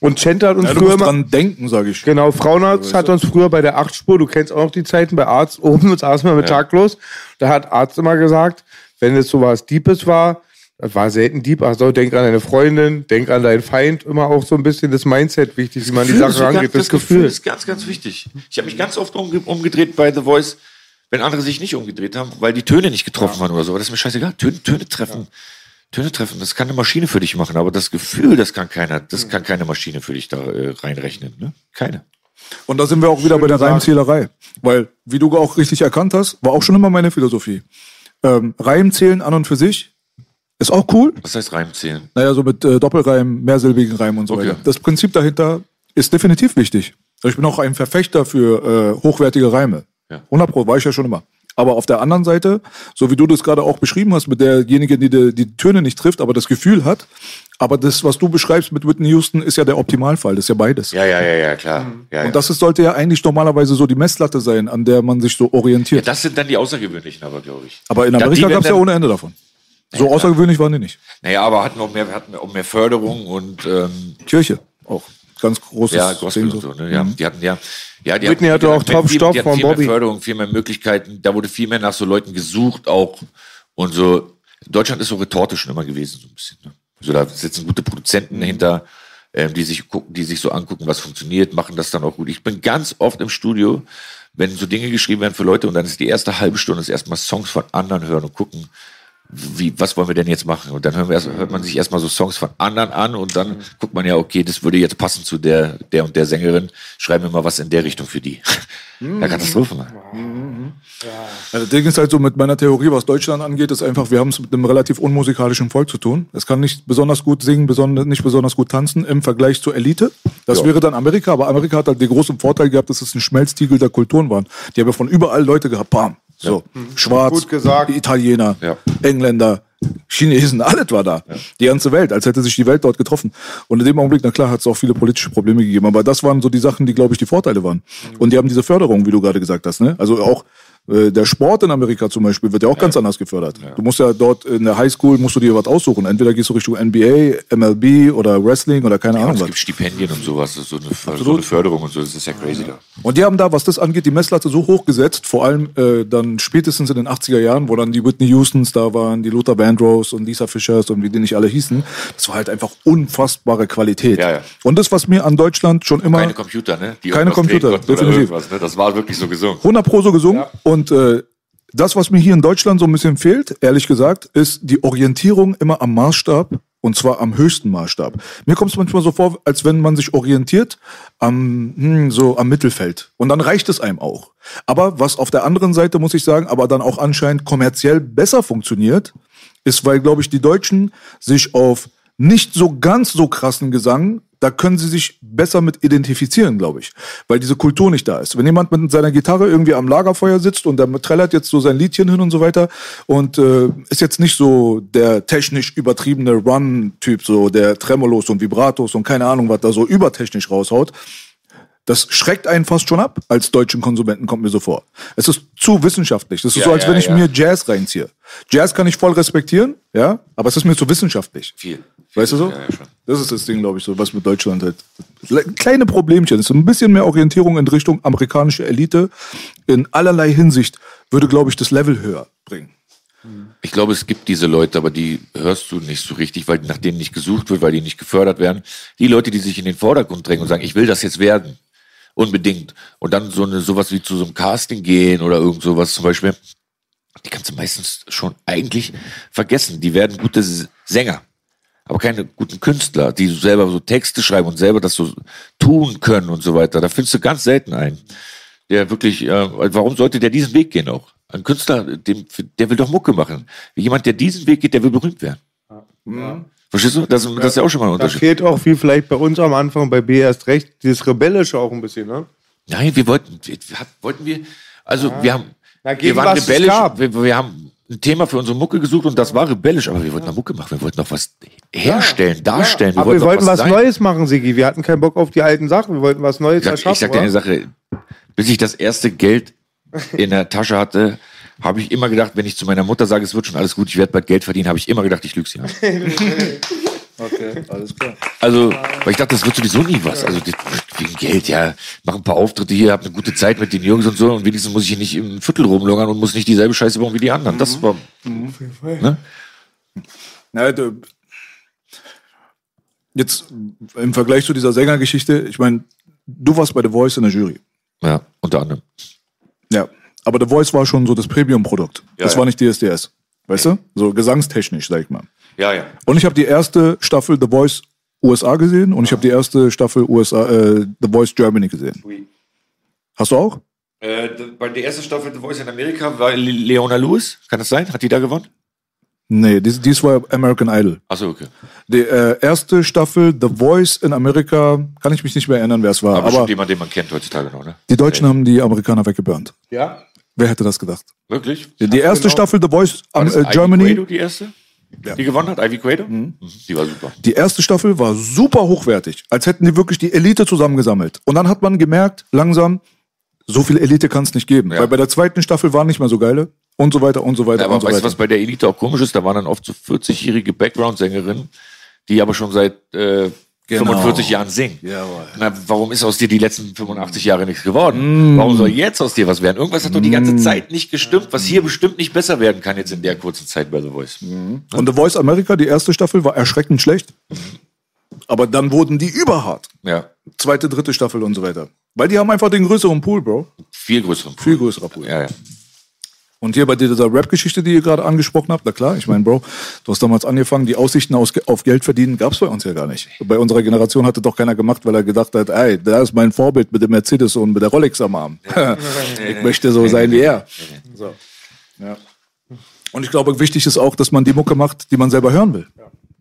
Und Chent hat uns ja, du früher musst dran denken, sage ich. Genau, Frauenarzt hat uns früher bei der Achtspur, du kennst auch noch die Zeiten, bei Arzt <laughs> oben saßen wir mit Taglos. Da hat Arzt immer gesagt, wenn es so was Deepes war, das war selten deep, also denk an deine Freundin, denk an deinen Feind, immer auch so ein bisschen das Mindset wichtig, wie man die Gefühl ist Sache rangeht, das, Gefühl Gefühl. ist ganz, ganz wichtig. Ich habe mich ganz oft umge umgedreht bei The Voice, wenn andere sich nicht umgedreht haben, weil die Töne nicht getroffen waren oder so. Aber das ist mir scheißegal. Töne, Töne treffen. Töne treffen, das kann eine Maschine für dich machen, aber das Gefühl, das kann keiner, das kann keine Maschine für dich da äh, reinrechnen. Ne? Keine. Und da sind wir auch wieder bei der Reimzählerei. Weil, wie du auch richtig erkannt hast, war auch schon immer meine Philosophie. Ähm, Reimzählen an und für sich ist auch cool. Was heißt Reimzählen? Naja, so mit äh, Doppelreim, mehrsilbigen Reim und so Okay. weiter. Das Prinzip dahinter ist definitiv wichtig. Ich bin auch ein Verfechter für äh, hochwertige Reime. Ja. 100 Pro war ich ja schon immer. Aber auf der anderen Seite, so wie du das gerade auch beschrieben hast, mit derjenigen, die, die die Töne nicht trifft, aber das Gefühl hat, aber das, was du beschreibst mit Whitney Houston, ist ja der Optimalfall. Das ist ja beides. Ja, ja, ja, ja, klar. Ja, ja. Und das ist, sollte ja eigentlich normalerweise so die Messlatte sein, an der man sich so ja, orientiert. das sind dann die Außergewöhnlichen, aber glaube ich. aber in Amerika gab es ja ohne Ende davon. So außergewöhnlich waren die nicht. Naja, aber hatten auch mehr, hatten auch mehr Förderung und ähm, Kirche auch. Ganz großes ja, Gospel Ding und so. Ne? Ja, die hatten ja, ja, die Whitney hatte auch die hatten Top viel, Stoff die hatten von viel Bobby. mehr Förderung, viel mehr Möglichkeiten. Da wurde viel mehr nach so Leuten gesucht auch und so. Deutschland ist so Retorte schon immer gewesen so ein bisschen. Ne? So da sitzen gute Produzenten hinter, ähm, die sich gucken, die sich so angucken, was funktioniert, machen das dann auch gut. Ich bin ganz oft im Studio, wenn so Dinge geschrieben werden für Leute und dann ist die erste halbe Stunde ist erstmal Songs von anderen hören und gucken, wie, was wollen wir denn jetzt machen? Und dann hören wir erst, hört man sich erstmal so Songs von anderen an und dann guckt man ja, okay, das würde jetzt passen zu der, der und der Sängerin. Schreiben wir mal was in der Richtung für die. <laughs> Ja, Katastrophe, Mann. Ja, das Ding ist halt so mit meiner Theorie, was Deutschland angeht, ist einfach, wir haben es mit einem relativ unmusikalischen Volk zu tun. Es kann nicht besonders gut singen, besonders, nicht besonders gut tanzen im Vergleich zur Elite. Das Ja. wäre dann Amerika, aber Amerika hat halt den großen Vorteil gehabt, dass es ein Schmelztiegel der Kulturen waren. Die haben ja von überall Leute gehabt, bam. So, schwarz, Gut gesagt. Italiener, Ja. Engländer, Chinesen, <laughs> alles war da. Die ganze Welt, als hätte sich die Welt dort getroffen. Und in dem Augenblick, na klar, hat es auch viele politische Probleme gegeben. Aber das waren so die Sachen, die, glaube ich, die Vorteile waren. Und die haben diese Förderung, wie du gerade gesagt hast. Ne? Also auch Äh, der Sport in Amerika zum Beispiel wird ja auch ganz anders gefördert. Du musst ja dort in der Highschool musst du dir was aussuchen. Entweder gehst du Richtung NBA, MLB oder Wrestling oder keine Ja, Ahnung es was. gibt Stipendien und sowas, so eine, so eine Förderung und so, das ist ja crazy da. Und die haben da, was das angeht, die Messlatte so hoch gesetzt, vor allem äh, dann spätestens in den 80er Jahren, wo dann die Whitney Houstons da waren, die Luther Vandross und Lisa Fischers und wie die nicht alle hießen. Das war halt einfach unfassbare Qualität. Ja, ja. Und das, was mir an Deutschland schon immer Keine Computer, ne? Die Keine Computer, definitiv. Ne? Das war wirklich so gesungen. 100 Pro so gesungen. Und äh, das, was mir hier in Deutschland so ein bisschen fehlt, ehrlich gesagt, ist die Orientierung immer am Maßstab und zwar am höchsten Maßstab. Mir kommt es manchmal so vor, als wenn man sich orientiert am hm, so am Mittelfeld und dann reicht es einem auch. Aber was auf der anderen Seite muss ich sagen, aber dann auch anscheinend kommerziell besser funktioniert, ist, weil glaube ich die Deutschen sich auf nicht so ganz so krassen Gesang, da können sie sich besser mit identifizieren, glaube ich, weil diese Kultur nicht da ist. Wenn jemand mit seiner Gitarre irgendwie am Lagerfeuer sitzt und der trällert jetzt so sein Liedchen hin und so weiter und äh, ist jetzt nicht so der technisch übertriebene Run-Typ, so der Tremolos und Vibratos und keine Ahnung, was da so übertechnisch raushaut, das schreckt einen fast schon ab als deutschen Konsumenten, kommt mir so vor. Es ist zu wissenschaftlich. Das ist Ja, so, als ja, wenn ich ja. mir Jazz reinziehe. Jazz kann ich voll respektieren, ja, aber es ist mir zu wissenschaftlich. Viel. Weißt du so? Das ist das Ding, glaube ich, so, was mit Deutschland halt. Le- Kleine Problemchen. Es ist ein bisschen mehr Orientierung in Richtung amerikanische Elite. In allerlei Hinsicht würde, glaube ich, das Level höher bringen. Ich glaube, es gibt diese Leute, aber die hörst du nicht so richtig, weil nach denen nicht gesucht wird, weil die nicht gefördert werden. Die Leute, die sich in den Vordergrund drängen und sagen, ich will das jetzt werden. Unbedingt. Und dann so eine, sowas wie zu so einem Casting gehen oder irgend sowas zum Beispiel. Die kannst du meistens schon eigentlich vergessen. Die werden gute S- Sänger. Aber keine guten Künstler, die selber so Texte schreiben und selber das so tun können und so weiter. Da findest du ganz selten einen, der wirklich, äh, warum sollte der diesen Weg gehen auch? Ein Künstler, dem, der will doch Mucke machen. Jemand, der diesen Weg geht, der will berühmt werden. Verstehst du? Das, das ist ja auch schon mal ein Da Unterschied. fehlt auch, wie vielleicht bei uns am Anfang bei B erst recht, dieses Rebellische auch ein bisschen, ne? Nein, wir wollten, wir, hat- wollten wir, also wir haben, Na, wir waren was es rebellisch, gab. wir, wir haben ein Thema für unsere Mucke gesucht und das war rebellisch, aber wir wollten noch Mucke machen, wir wollten noch was herstellen, darstellen. Aber wir noch wollten was, sein. Neues machen, Sigi. Wir hatten keinen Bock auf die alten Sachen. Wir wollten was Neues Ich sag, erschaffen. ich sag dir eine? Sache, bis ich das erste Geld in der Tasche hatte, habe ich immer gedacht, wenn ich zu meiner Mutter sage, es wird schon alles gut, ich werde bald Geld verdienen, habe ich immer gedacht, ich lüge sie an. <laughs> Okay, alles klar. Also, weil ich dachte, das wird sowieso nie was. Also wegen Geld, ja, mach ein paar Auftritte hier, hab eine gute Zeit mit den Jungs und so und wenigstens muss ich hier nicht im Viertel rumlungern und muss nicht dieselbe Scheiße bauen wie die anderen. Das war. Ne? Ja, du, jetzt im Vergleich zu dieser Sängergeschichte, ich meine, du warst bei The Voice in der Jury. Ja, unter anderem. Ja. Aber The Voice war schon so das Premium-Produkt. das ja. war nicht DSDS. Weißt du? So gesangstechnisch, sag ich mal. Ja, ja. Und ich habe die erste Staffel The Voice USA gesehen und ich habe die erste Staffel USA, äh, The Voice Germany gesehen. Hast du auch? Äh, bei der ersten Staffel The Voice in Amerika war Le- Leona Lewis. Kann das sein? Hat die da gewonnen? Nee, dies, dies war American Idol. Achso, okay. Die äh, erste Staffel The Voice in Amerika, kann ich mich nicht mehr erinnern, wer es war. Aber, Aber schon jemand, den man kennt heutzutage noch, ne? die Deutschen haben die Amerikaner weggeburnt. Ja. Wer hätte das gedacht? Wirklich? Die, die erste genau. Staffel The Voice am, das äh, Germany, Quato, die erste? Die gewonnen hat? Ivy Quato? Mhm. Die war super. die erste Staffel war super hochwertig, als hätten die wirklich die Elite zusammengesammelt. Und dann hat man gemerkt, langsam, so viel Elite kann es nicht geben. Ja. Weil bei der zweiten Staffel waren nicht mehr so geile und so weiter und so weiter Ja, aber und so weißt du, was bei der Elite auch komisch ist? Da waren dann oft so 40-jährige Background-Sängerinnen, die aber schon seit äh, Genau. 45 Jahren singen. Jawohl. Na, warum ist aus dir die letzten 85 Jahre nichts geworden? Warum soll jetzt aus dir was werden? Irgendwas hat doch die ganze Zeit nicht gestimmt, was hier bestimmt nicht besser werden kann jetzt in der kurzen Zeit bei The Voice. Und The Voice America, die erste Staffel, war erschreckend schlecht. Aber dann wurden die überhart. Ja, Zweite, dritte Staffel und so weiter. Weil die haben einfach den größeren Pool, Bro. viel größeren. Viel größerer Pool. Ja, ja. Und hier bei dieser Rap-Geschichte, die ihr gerade angesprochen habt, na klar, ich meine, Bro, du hast damals angefangen, die Aussichten aus, auf Geld verdienen gab's bei uns ja gar nicht. Bei unserer Generation hatte doch keiner gemacht, weil er gedacht hat, ey, da ist mein Vorbild mit dem Mercedes und mit der Rolex am Arm. <laughs> ich möchte so sein wie er. So. Ja. Und ich glaube, wichtig ist auch, dass man die Mucke macht, die man selber hören will.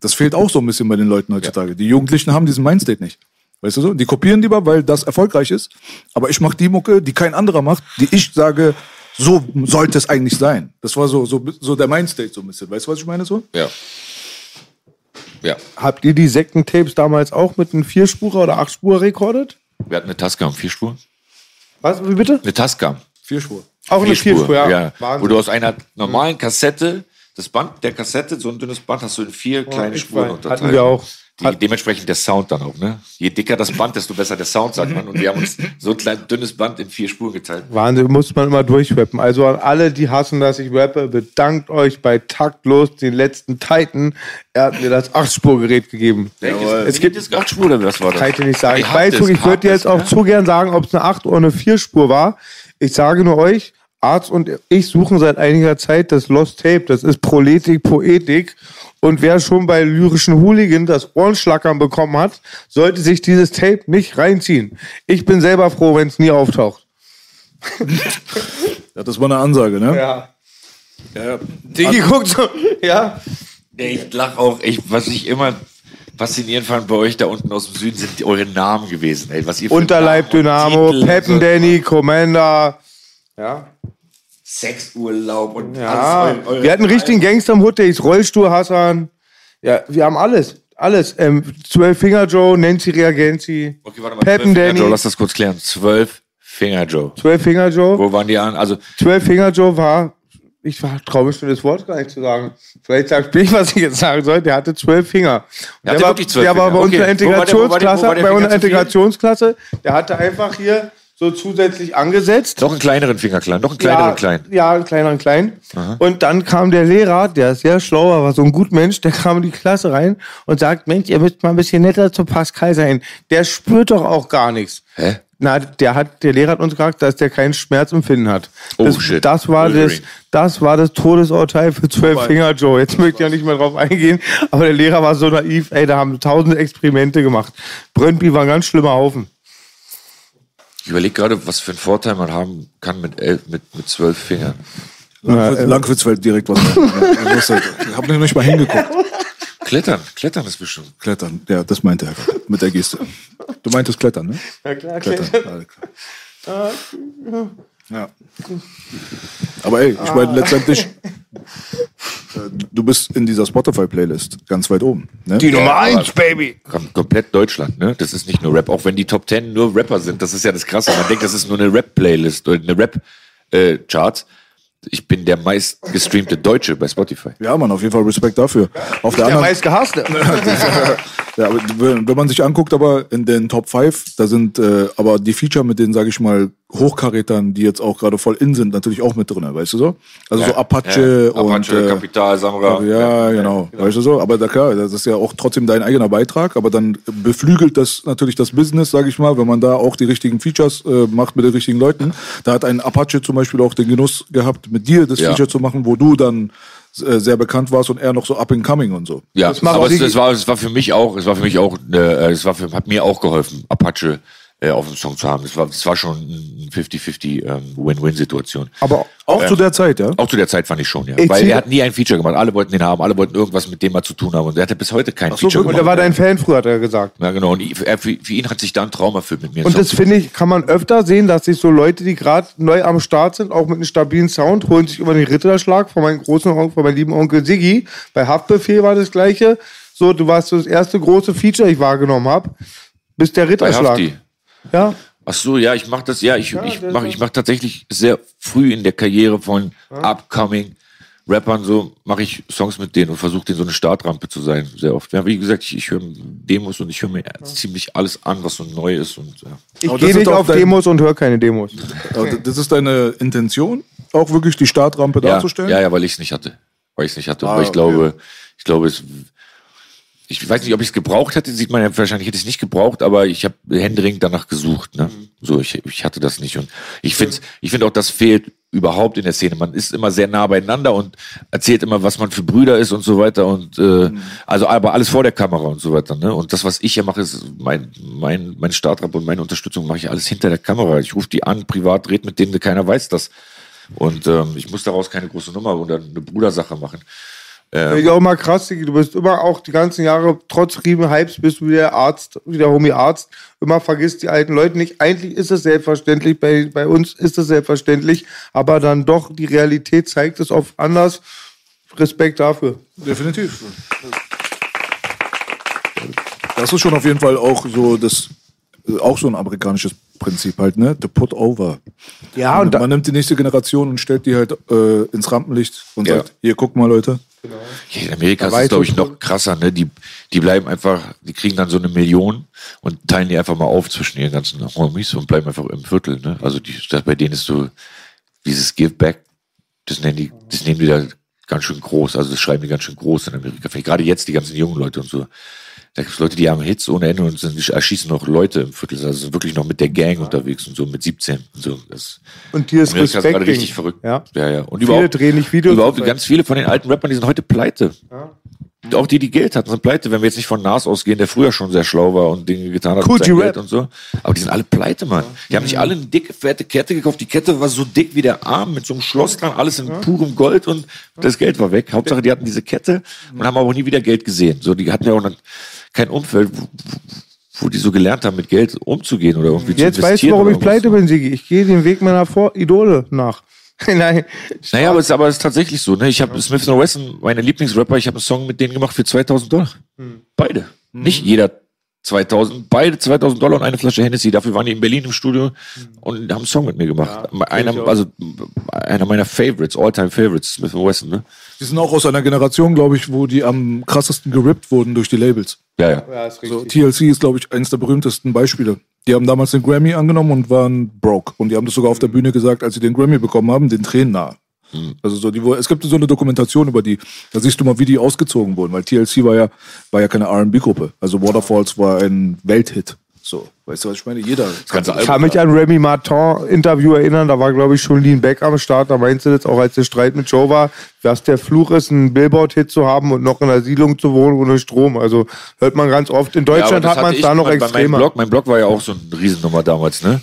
Das fehlt auch so ein bisschen bei den Leuten heutzutage. Die Jugendlichen haben diesen Mindstate nicht. Weißt du so? Die kopieren lieber, weil das erfolgreich ist. Aber ich mache die Mucke, die kein anderer macht, die ich sage, so sollte es eigentlich sein. Das war so, so, so der Mindstate so ein bisschen. Weißt du, was ich meine so? Ja. Ja. Habt ihr die Sektentapes damals auch mit einem Vierspurer oder Achtspur rekordet? Wir hatten eine Tascam, vier Spuren. Was, wie bitte? Eine Tascam. Vier Spur. Auch eine Vierspur, ja. ja. Wahnsinn. Wo du aus einer normalen Kassette, das Band der Kassette, so ein dünnes Band, hast du in vier kleine ich Spuren unterteilt. Hatten wir auch. Die, dementsprechend der Sound dann auch, ne? Je dicker das Band, desto besser der Sound, sagt man. Und wir haben uns so ein klein, dünnes Band in vier Spuren geteilt. Wahnsinn, muss man immer durchrappen. Also an alle, die hassen, dass ich rappe, bedankt euch bei Taktlos, den letzten Titan. Er hat mir das Achtspurgerät gegeben. Es gibt jetzt acht Spuren, oder was war das? Kann ich dir nicht sagen. Ich habt weiß es, ich würde dir jetzt auch ne? zu gern sagen, ob es eine 8 oder eine 4 Spur war. Ich sage nur euch, Arzt und ich suchen seit einiger Zeit das Lost Tape. Das ist Proletik, Poetik. Und wer schon bei lyrischen Hooligan das Ohrenschlackern bekommen hat, sollte sich dieses Tape nicht reinziehen. Ich bin selber froh, wenn es nie auftaucht. Ja, das war eine Ansage, ne? Ja. Digi guckt so, ja. Nee, ich lach auch. Ich, was ich immer faszinierend fand bei euch da unten aus dem Süden, sind eure Namen gewesen. Ey, was ihr Unterleib Dynamo, Peppen Danny, Commander. Ja. Sexurlaub und Ja, alles. eure- wir hatten richtigen Gangster im hieß Rollstuhl Hassan. Ja, wir haben alles. Alles. Ähm, Zwölf Finger Joe, Nancy Reagenzi, Okay, warte mal. Peppen Finger Joe, Danny. lass das kurz klären. Zwölf Finger Joe. Zwölf Finger Joe. Wo waren die an? Also, Zwölf Finger Joe war, ich war traue mich schon das Wort gar nicht zu sagen. Vielleicht sag ich, was ich jetzt sagen soll. Der hatte zwölf Finger. Der hatte war, der war bei der Okay. War Integrationsklasse, war der bei unserer? Integrationsklasse. Der hatte einfach hier so zusätzlich angesetzt. noch einen kleineren Finger klein, noch einen kleineren ja, klein. Ja, einen kleineren klein. Und dann kam der Lehrer, der ist sehr schlau, war, war so ein gut Mensch, der kam in die Klasse rein und sagt, Mensch, ihr müsst mal ein bisschen netter zu Pascal sein. Der spürt doch auch gar nichts. Hä? Na, der hat, der Lehrer hat uns gesagt, dass der keinen Schmerzempfinden hat. Oh, das, shit. Das war das, Wolverine. das war das Todesurteil für zwölf Finger Joe. Jetzt möchte ich ja nicht mehr drauf eingehen, aber der Lehrer war so naiv, ey, da haben tausende Experimente gemacht. Brøndby war ein ganz schlimmer Haufen. Ich überlege gerade, was für einen Vorteil man haben kann mit, elf, mit, mit zwölf Fingern. Langwitz, fällt direkt was ein. <laughs> Ja, halt- Ich habe nicht mal hingeguckt. Klettern, klettern ist bestimmt. Klettern, ja, das meinte er gerade, mit der Geste. Du meintest Klettern, ne? Ja, klar, Klettern, alles klar. Ja. Aber ey, ich meine letztendlich, äh, <laughs> du bist in dieser Spotify-Playlist ganz weit oben. Ne? Die Nummer eins, Baby. Kom komplett Deutschland, ne? Das ist nicht nur Rap. Auch wenn die Top Ten nur Rapper sind, das ist ja das Krasse. Man denkt, das ist nur eine Rap-Playlist oder eine Rap-Chart. ich bin der meist gestreamte Deutsche bei Spotify. Ja, man, auf jeden Fall Respekt dafür. Auf der Der anderen, meist gehasste. <laughs> ja, aber wenn man sich anguckt, aber in den Top 5, da sind äh, aber die Feature mit den, sage ich mal, Hochkarätern, die jetzt auch gerade voll in sind, natürlich auch mit drin, weißt du so? Also so Apache Ja, und Apache, äh, Kapital, Samra. Ja, genau. Weißt du so? Aber da klar, das ist ja auch trotzdem dein eigener Beitrag, aber dann beflügelt das natürlich das Business, sage ich mal, wenn man da auch die richtigen Features äh, macht mit den richtigen Leuten. Da hat ein Apache zum Beispiel auch den Genuss gehabt, mit dir das Ja. Feature zu machen, wo du dann äh, sehr bekannt warst und er noch so up and coming und so. Ja, Das aber es, es, war, es war für mich auch, es war für mich auch, äh, es war für, hat mir auch geholfen, Apache auf dem Song zu haben. Es war, es war schon eine 50-50 ähm, Win-Win-Situation. Aber Auch zu der Zeit, ja? Auch zu der Zeit fand ich schon, ja. Weil er hat nie ein Feature gemacht. Alle wollten den haben, alle wollten irgendwas mit dem mal zu tun haben. Und er hatte bis heute kein so, Feature und und gemacht. er war dein Fan früher, hat er gesagt. ja, genau. Und er, für, für ihn hat sich da ein Traum erfüllt mit mir. Und das finde ich, kann man öfter sehen, dass sich so Leute, die gerade neu am Start sind, auch mit einem stabilen Sound, holen sich über den Ritterschlag von meinem großen Onkel, von meinem lieben Onkel Siggi. Bei Haftbefehl war das gleiche. So, du warst so das erste große Feature, ich wahrgenommen habe. Bis der bei Ritterschlag. Hafti. Ja. Ach so, ja, ich mache das, ja, ich, ich das mache ich mach tatsächlich sehr früh in der Karriere von upcoming Rappern so, mache ich Songs mit denen und versuche denen so eine Startrampe zu sein, sehr oft. Ja, wie gesagt, ich, ich höre Demos und ich höre mir ziemlich alles an, was so neu ist und ja. Ich gehe nicht auf dein- Demos und höre keine Demos. Das ist deine Intention, auch wirklich die Startrampe Ja, darzustellen? ja, ja, weil ich es nicht hatte. Weil ich es nicht hatte. Ah, weil ich okay. glaube, ich glaube, es. Ich weiß nicht, ob ich es gebraucht hätte, sieht man ja wahrscheinlich hätte ich es nicht gebraucht, aber ich habe händeringend danach gesucht. Ne? So, ich, ich hatte das nicht. Und ich finde ich finde auch, das fehlt überhaupt in der Szene. Man ist immer sehr nah beieinander und erzählt immer, was man für Brüder ist und so weiter. Und äh, also aber alles vor der Kamera und so weiter. Ne? Und das, was ich ja mache, ist mein, mein, mein Startrap und meine Unterstützung mache ich alles hinter der Kamera. Ich rufe die an, privat, red mit denen, keiner weiß das. Und ähm, ich muss daraus keine große Nummer oder eine Brudersache machen. Finde ich auch immer krass, du bist immer auch die ganzen Jahre, trotz Riemen-Hypes, bist du wie der Arzt, wie der Homie Arzt, immer vergisst die alten Leute nicht. Eigentlich ist es selbstverständlich, bei, bei uns ist es selbstverständlich, aber dann doch die Realität zeigt es oft anders. Respekt dafür. Definitiv. Das ist schon auf jeden Fall auch so das, auch so ein amerikanisches Prinzip halt, ne? The put over. Ja, und, und man nimmt die nächste Generation und stellt die halt äh, ins Rampenlicht und Ja. sagt, hier, guck mal, Leute. Ja, in Amerika ist es, glaube ich ich, noch krasser, ne? Die, die bleiben einfach, die kriegen dann so eine Million und teilen die einfach mal auf zwischen ihren ganzen Homies und bleiben einfach im Viertel, ne? Also die, das, bei denen ist so dieses Give Back, das nennen die, das nehmen die da ganz schön groß. Also das schreiben die ganz schön groß in Amerika. Vielleicht gerade jetzt die ganzen jungen Leute und so. Da gibt es Leute, die haben Hits ohne Ende und sind, erschießen noch Leute im Viertel. Also wirklich noch mit der Gang unterwegs und so mit 17 und so. Das, und hier ist Amerika Respekt. gerade richtig verrückt. Ja. ja, ja. Und Viele überhaupt, drehen nicht Videos. überhaupt ganz viele von den alten Rappern, die sind heute pleite. Und Auch die, die Geld hatten, sind pleite. Wenn wir jetzt nicht von Nas ausgehen, der früher schon sehr schlau war und Dinge getan hat Cool mit. Geld und so. Aber die sind alle pleite, Mann. Die haben sich alle eine dicke, fette Kette gekauft. Die Kette war so dick wie der Arm mit so einem Schloss dran, alles in purem Gold und das Geld war weg. Hauptsache, die hatten diese Kette und haben aber auch nie wieder Geld gesehen. So, die hatten ja auch noch kein Umfeld, wo, die so gelernt haben, mit Geld umzugehen oder irgendwie zu Jetzt weißt du, investieren warum ich pleite bin, Sigi. Ich gehe den Weg meiner Vor Idole nach. <laughs> Nein. Naja, aber es, aber es ist tatsächlich so. Ne? Ich habe Smith Wesson, meine Lieblingsrapper, ich habe einen Song mit denen gemacht für 2000 Dollar. Beide. Nicht jeder 2000, beide 2000 Dollar und eine Flasche Hennessy. Dafür waren die in Berlin im Studio und haben einen Song mit mir gemacht. einer, also einer meiner Favorites, All-Time Favorites, Smith Wesson. Ne? Die sind auch aus einer Generation, glaube ich, wo die am krassesten gerippt wurden durch die Labels. Ja, ja. Ja, ist So, TLC ist, glaube ich, eines der berühmtesten Beispiele. Die haben damals den Grammy angenommen und waren broke. Und die haben das sogar auf der Bühne gesagt, als sie den Grammy bekommen haben, den Tränen nahe. Also so, die, wo- es gibt so eine Dokumentation über die, da siehst du mal, wie die ausgezogen wurden, weil TLC war ja, war ja keine R&B-Gruppe. Also Waterfalls war ein Welthit. So, weißt du, was ich meine? Jeder. Ganze Ich kann mich an Remy Martin Interview erinnern, da war, glaube ich, schon Lean Beck am Start. Da meinte das auch, als der Streit mit Joe war, was der Fluch ist, einen Billboard-Hit zu haben und noch in einer Siedlung zu wohnen ohne Strom. Also hört man ganz oft. In Ja, Deutschland das hat man es da noch extremer. Meinem Blog, mein Blog war ja auch so eine Riesennummer damals, ne?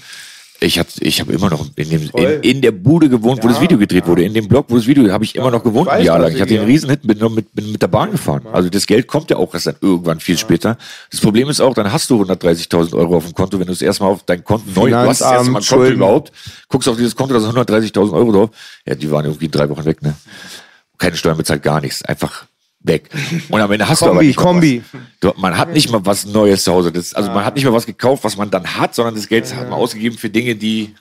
Ich habe ich hab immer noch in, dem, in, in der Bude gewohnt, wo das Video gedreht wurde. In dem Blog, wo das Video, habe ich immer noch gewohnt, ein Jahr lang. Ich hatte ja. einen Riesenhit, bin, noch mit, bin mit der Bahn gefahren. Also das Geld kommt ja auch erst dann irgendwann viel später. Das Problem ist auch, dann hast du 130.000 Euro auf dem Konto, wenn du es erstmal auf dein Konto neu, du hast das erste Mal ein Konto Schulden. überhaupt, guckst auf dieses Konto, da sind 130.000 Euro drauf. Ja, die waren irgendwie drei Wochen weg, ne? Keine Steuern bezahlt, gar nichts. Einfach weg. Und am Ende hast du aber Kombi, nicht Kombi. Du, man hat nicht mal was Neues zu Hause. Das, also man hat nicht mal was gekauft, was man dann hat, sondern das Geld hat man ausgegeben für Dinge, die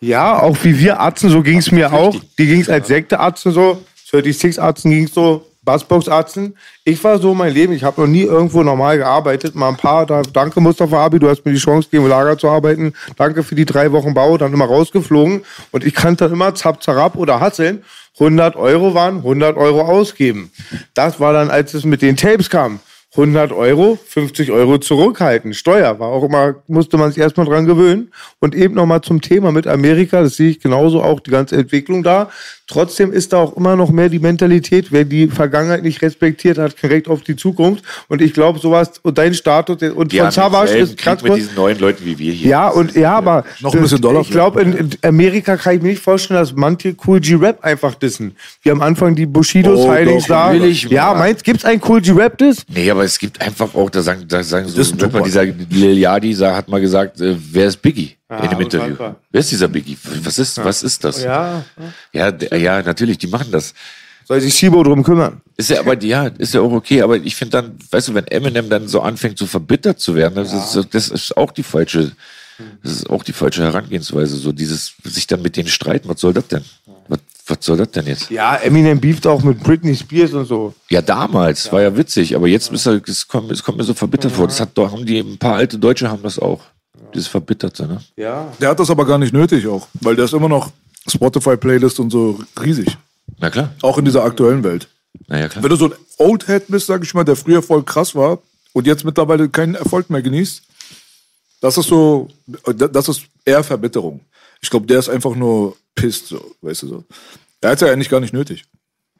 Ja, auch wie wir Arzten, so ging es mir auch. Die ging es als Sektearzten so, 36 Arzten ging es so, Bassbox-Arzten. Ich war so mein Leben, ich habe noch nie irgendwo normal gearbeitet. Mal ein paar, da, danke Mustafa Abi, du hast mir die Chance gegeben, im Lager zu arbeiten. Danke für die drei Wochen Bau, dann immer rausgeflogen. Und ich kannte dann immer zap, zarab oder hasseln. 100 Euro waren 100 Euro ausgeben. Das war dann, als es mit den Tapes kam. 100 Euro, 50 Euro zurückhalten. Steuer war auch immer, musste man sich erstmal dran gewöhnen. Und eben nochmal zum Thema mit Amerika, das sehe ich genauso auch, die ganze Entwicklung da. Trotzdem ist da auch immer noch mehr die Mentalität, wer die Vergangenheit nicht respektiert, hat Recht auf die Zukunft. Und ich glaube, sowas, und dein Status, und die von denselben ist ganz mit diesen neuen Leuten wie wir hier. ja, und ja, aber Noch ein bisschen Dollar Ich glaube, in, in Amerika kann ich mir nicht vorstellen, dass manche Cool G-Rap einfach dissen. Wie am Anfang die Bushidos, Oh, Heiligen doch, da. Ja, mal. meinst gibt's einen Cool G-Rap Diss? Nee, aber es gibt einfach auch, da sagen, da sagen so dieser Lil Yadi hat mal gesagt, äh, wer ist Biggie in dem Interview? unfassbar. Wer ist dieser Biggie? Was ist, was ist das? Ja. Ja, ja, natürlich, die machen das. Soll sich Shibo drum kümmern? Ist ja, aber ja, ist ja auch okay, aber ich finde dann, weißt du, wenn Eminem dann so anfängt, so verbittert zu werden, das, ist, das ist auch die falsche, das ist auch die falsche Herangehensweise. So dieses, sich dann mit denen streiten, was soll das denn? Was, was soll das denn jetzt? Ja, Eminem beeft auch mit Britney Spears und so. Ja, damals war ja witzig, aber jetzt ist er, es kommt, es kommt mir so verbittert vor. Das hat haben die, ein paar alte Deutsche haben das auch. Dieses Verbitterte, ne? Ja. Der hat das aber gar nicht nötig auch, weil der ist immer noch Spotify-Playlist und so riesig. Na klar. Auch in dieser aktuellen Welt. Naja, klar. Wenn du so ein Oldhead bist, sag ich mal, der früher voll krass war und jetzt mittlerweile keinen Erfolg mehr genießt, das ist so, das ist eher Verbitterung. Ich glaube, der ist einfach nur pisst, so, weißt du so. Er hat ja eigentlich gar nicht nötig.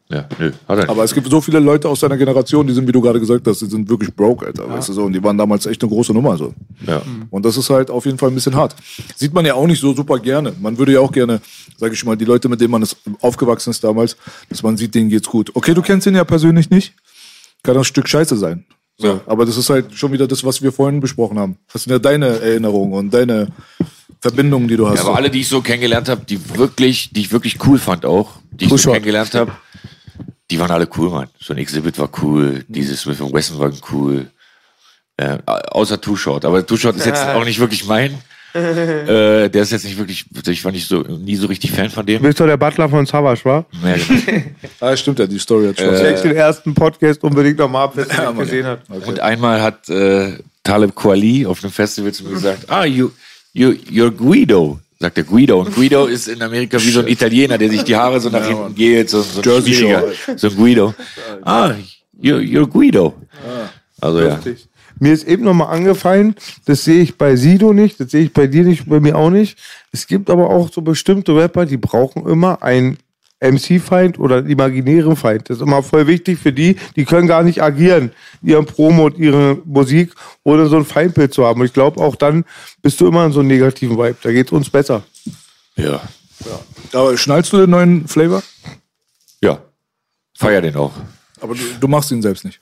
Ja, nö, hat er nicht. Aber es gibt so viele Leute aus seiner Generation, die sind, wie du gerade gesagt hast, die sind wirklich broke, Alter, weißt du so. Und die waren damals echt eine große Nummer, so. ja. Und das ist halt auf jeden Fall ein bisschen hart. Sieht man ja auch nicht so super gerne. Man würde ja auch gerne, sage ich mal, die Leute, mit denen man ist, aufgewachsen ist damals, dass man sieht, denen geht's gut. Okay, du kennst ihn ja persönlich nicht. Kann das ein Stück Scheiße sein. So. Ja. Aber das ist halt schon wieder das, was wir vorhin besprochen haben. Das sind ja deine Erinnerungen und deine Verbindungen, die du hast. Ja, aber alle, die ich so kennengelernt habe, die wirklich, die ich wirklich cool fand auch, die ich so Shot. kennengelernt habe, die waren alle cool, Mann. So ein Exhibit war cool, dieses Smith Wesson war cool. Äh, außer Two Shot. Aber Two Shot ist jetzt <laughs> auch nicht wirklich mein. <laughs> äh, der ist jetzt nicht wirklich, ich war nicht so, nie so richtig Fan von dem. Du bist doch der Butler von Savage, wa? Ja, genau. <laughs> ah, stimmt ja, die Story hat schon. Äh, Check den ersten Podcast unbedingt nochmal ab, wer ja, gesehen hat. Okay. Und einmal hat äh, Taleb Kweli auf einem Festival zu mir gesagt, ah, you, you, you're Guido sagt der Guido. Und Guido ist in Amerika wie so ein Italiener, der sich die Haare so nach hinten geht, so, so ein Jersey so ein Guido. Ah, you're, you're Guido. Ah, also ja. Mir ist eben nochmal angefallen, das sehe ich bei Sido nicht, das sehe ich bei dir nicht, bei mir auch nicht. Es gibt aber auch so bestimmte Rapper, die brauchen immer einen MC-Feind oder imaginären Feind. Das ist immer voll wichtig für die, die können gar nicht agieren, ihren Promo und ihre Musik, ohne so ein Feindbild zu haben. Und ich glaube, auch dann bist du immer in so einem negativen Vibe. Da geht es uns besser. Ja. ja. Aber schnallst du den neuen Flavor? Ja. Feier den auch. Aber du, du machst ihn selbst nicht.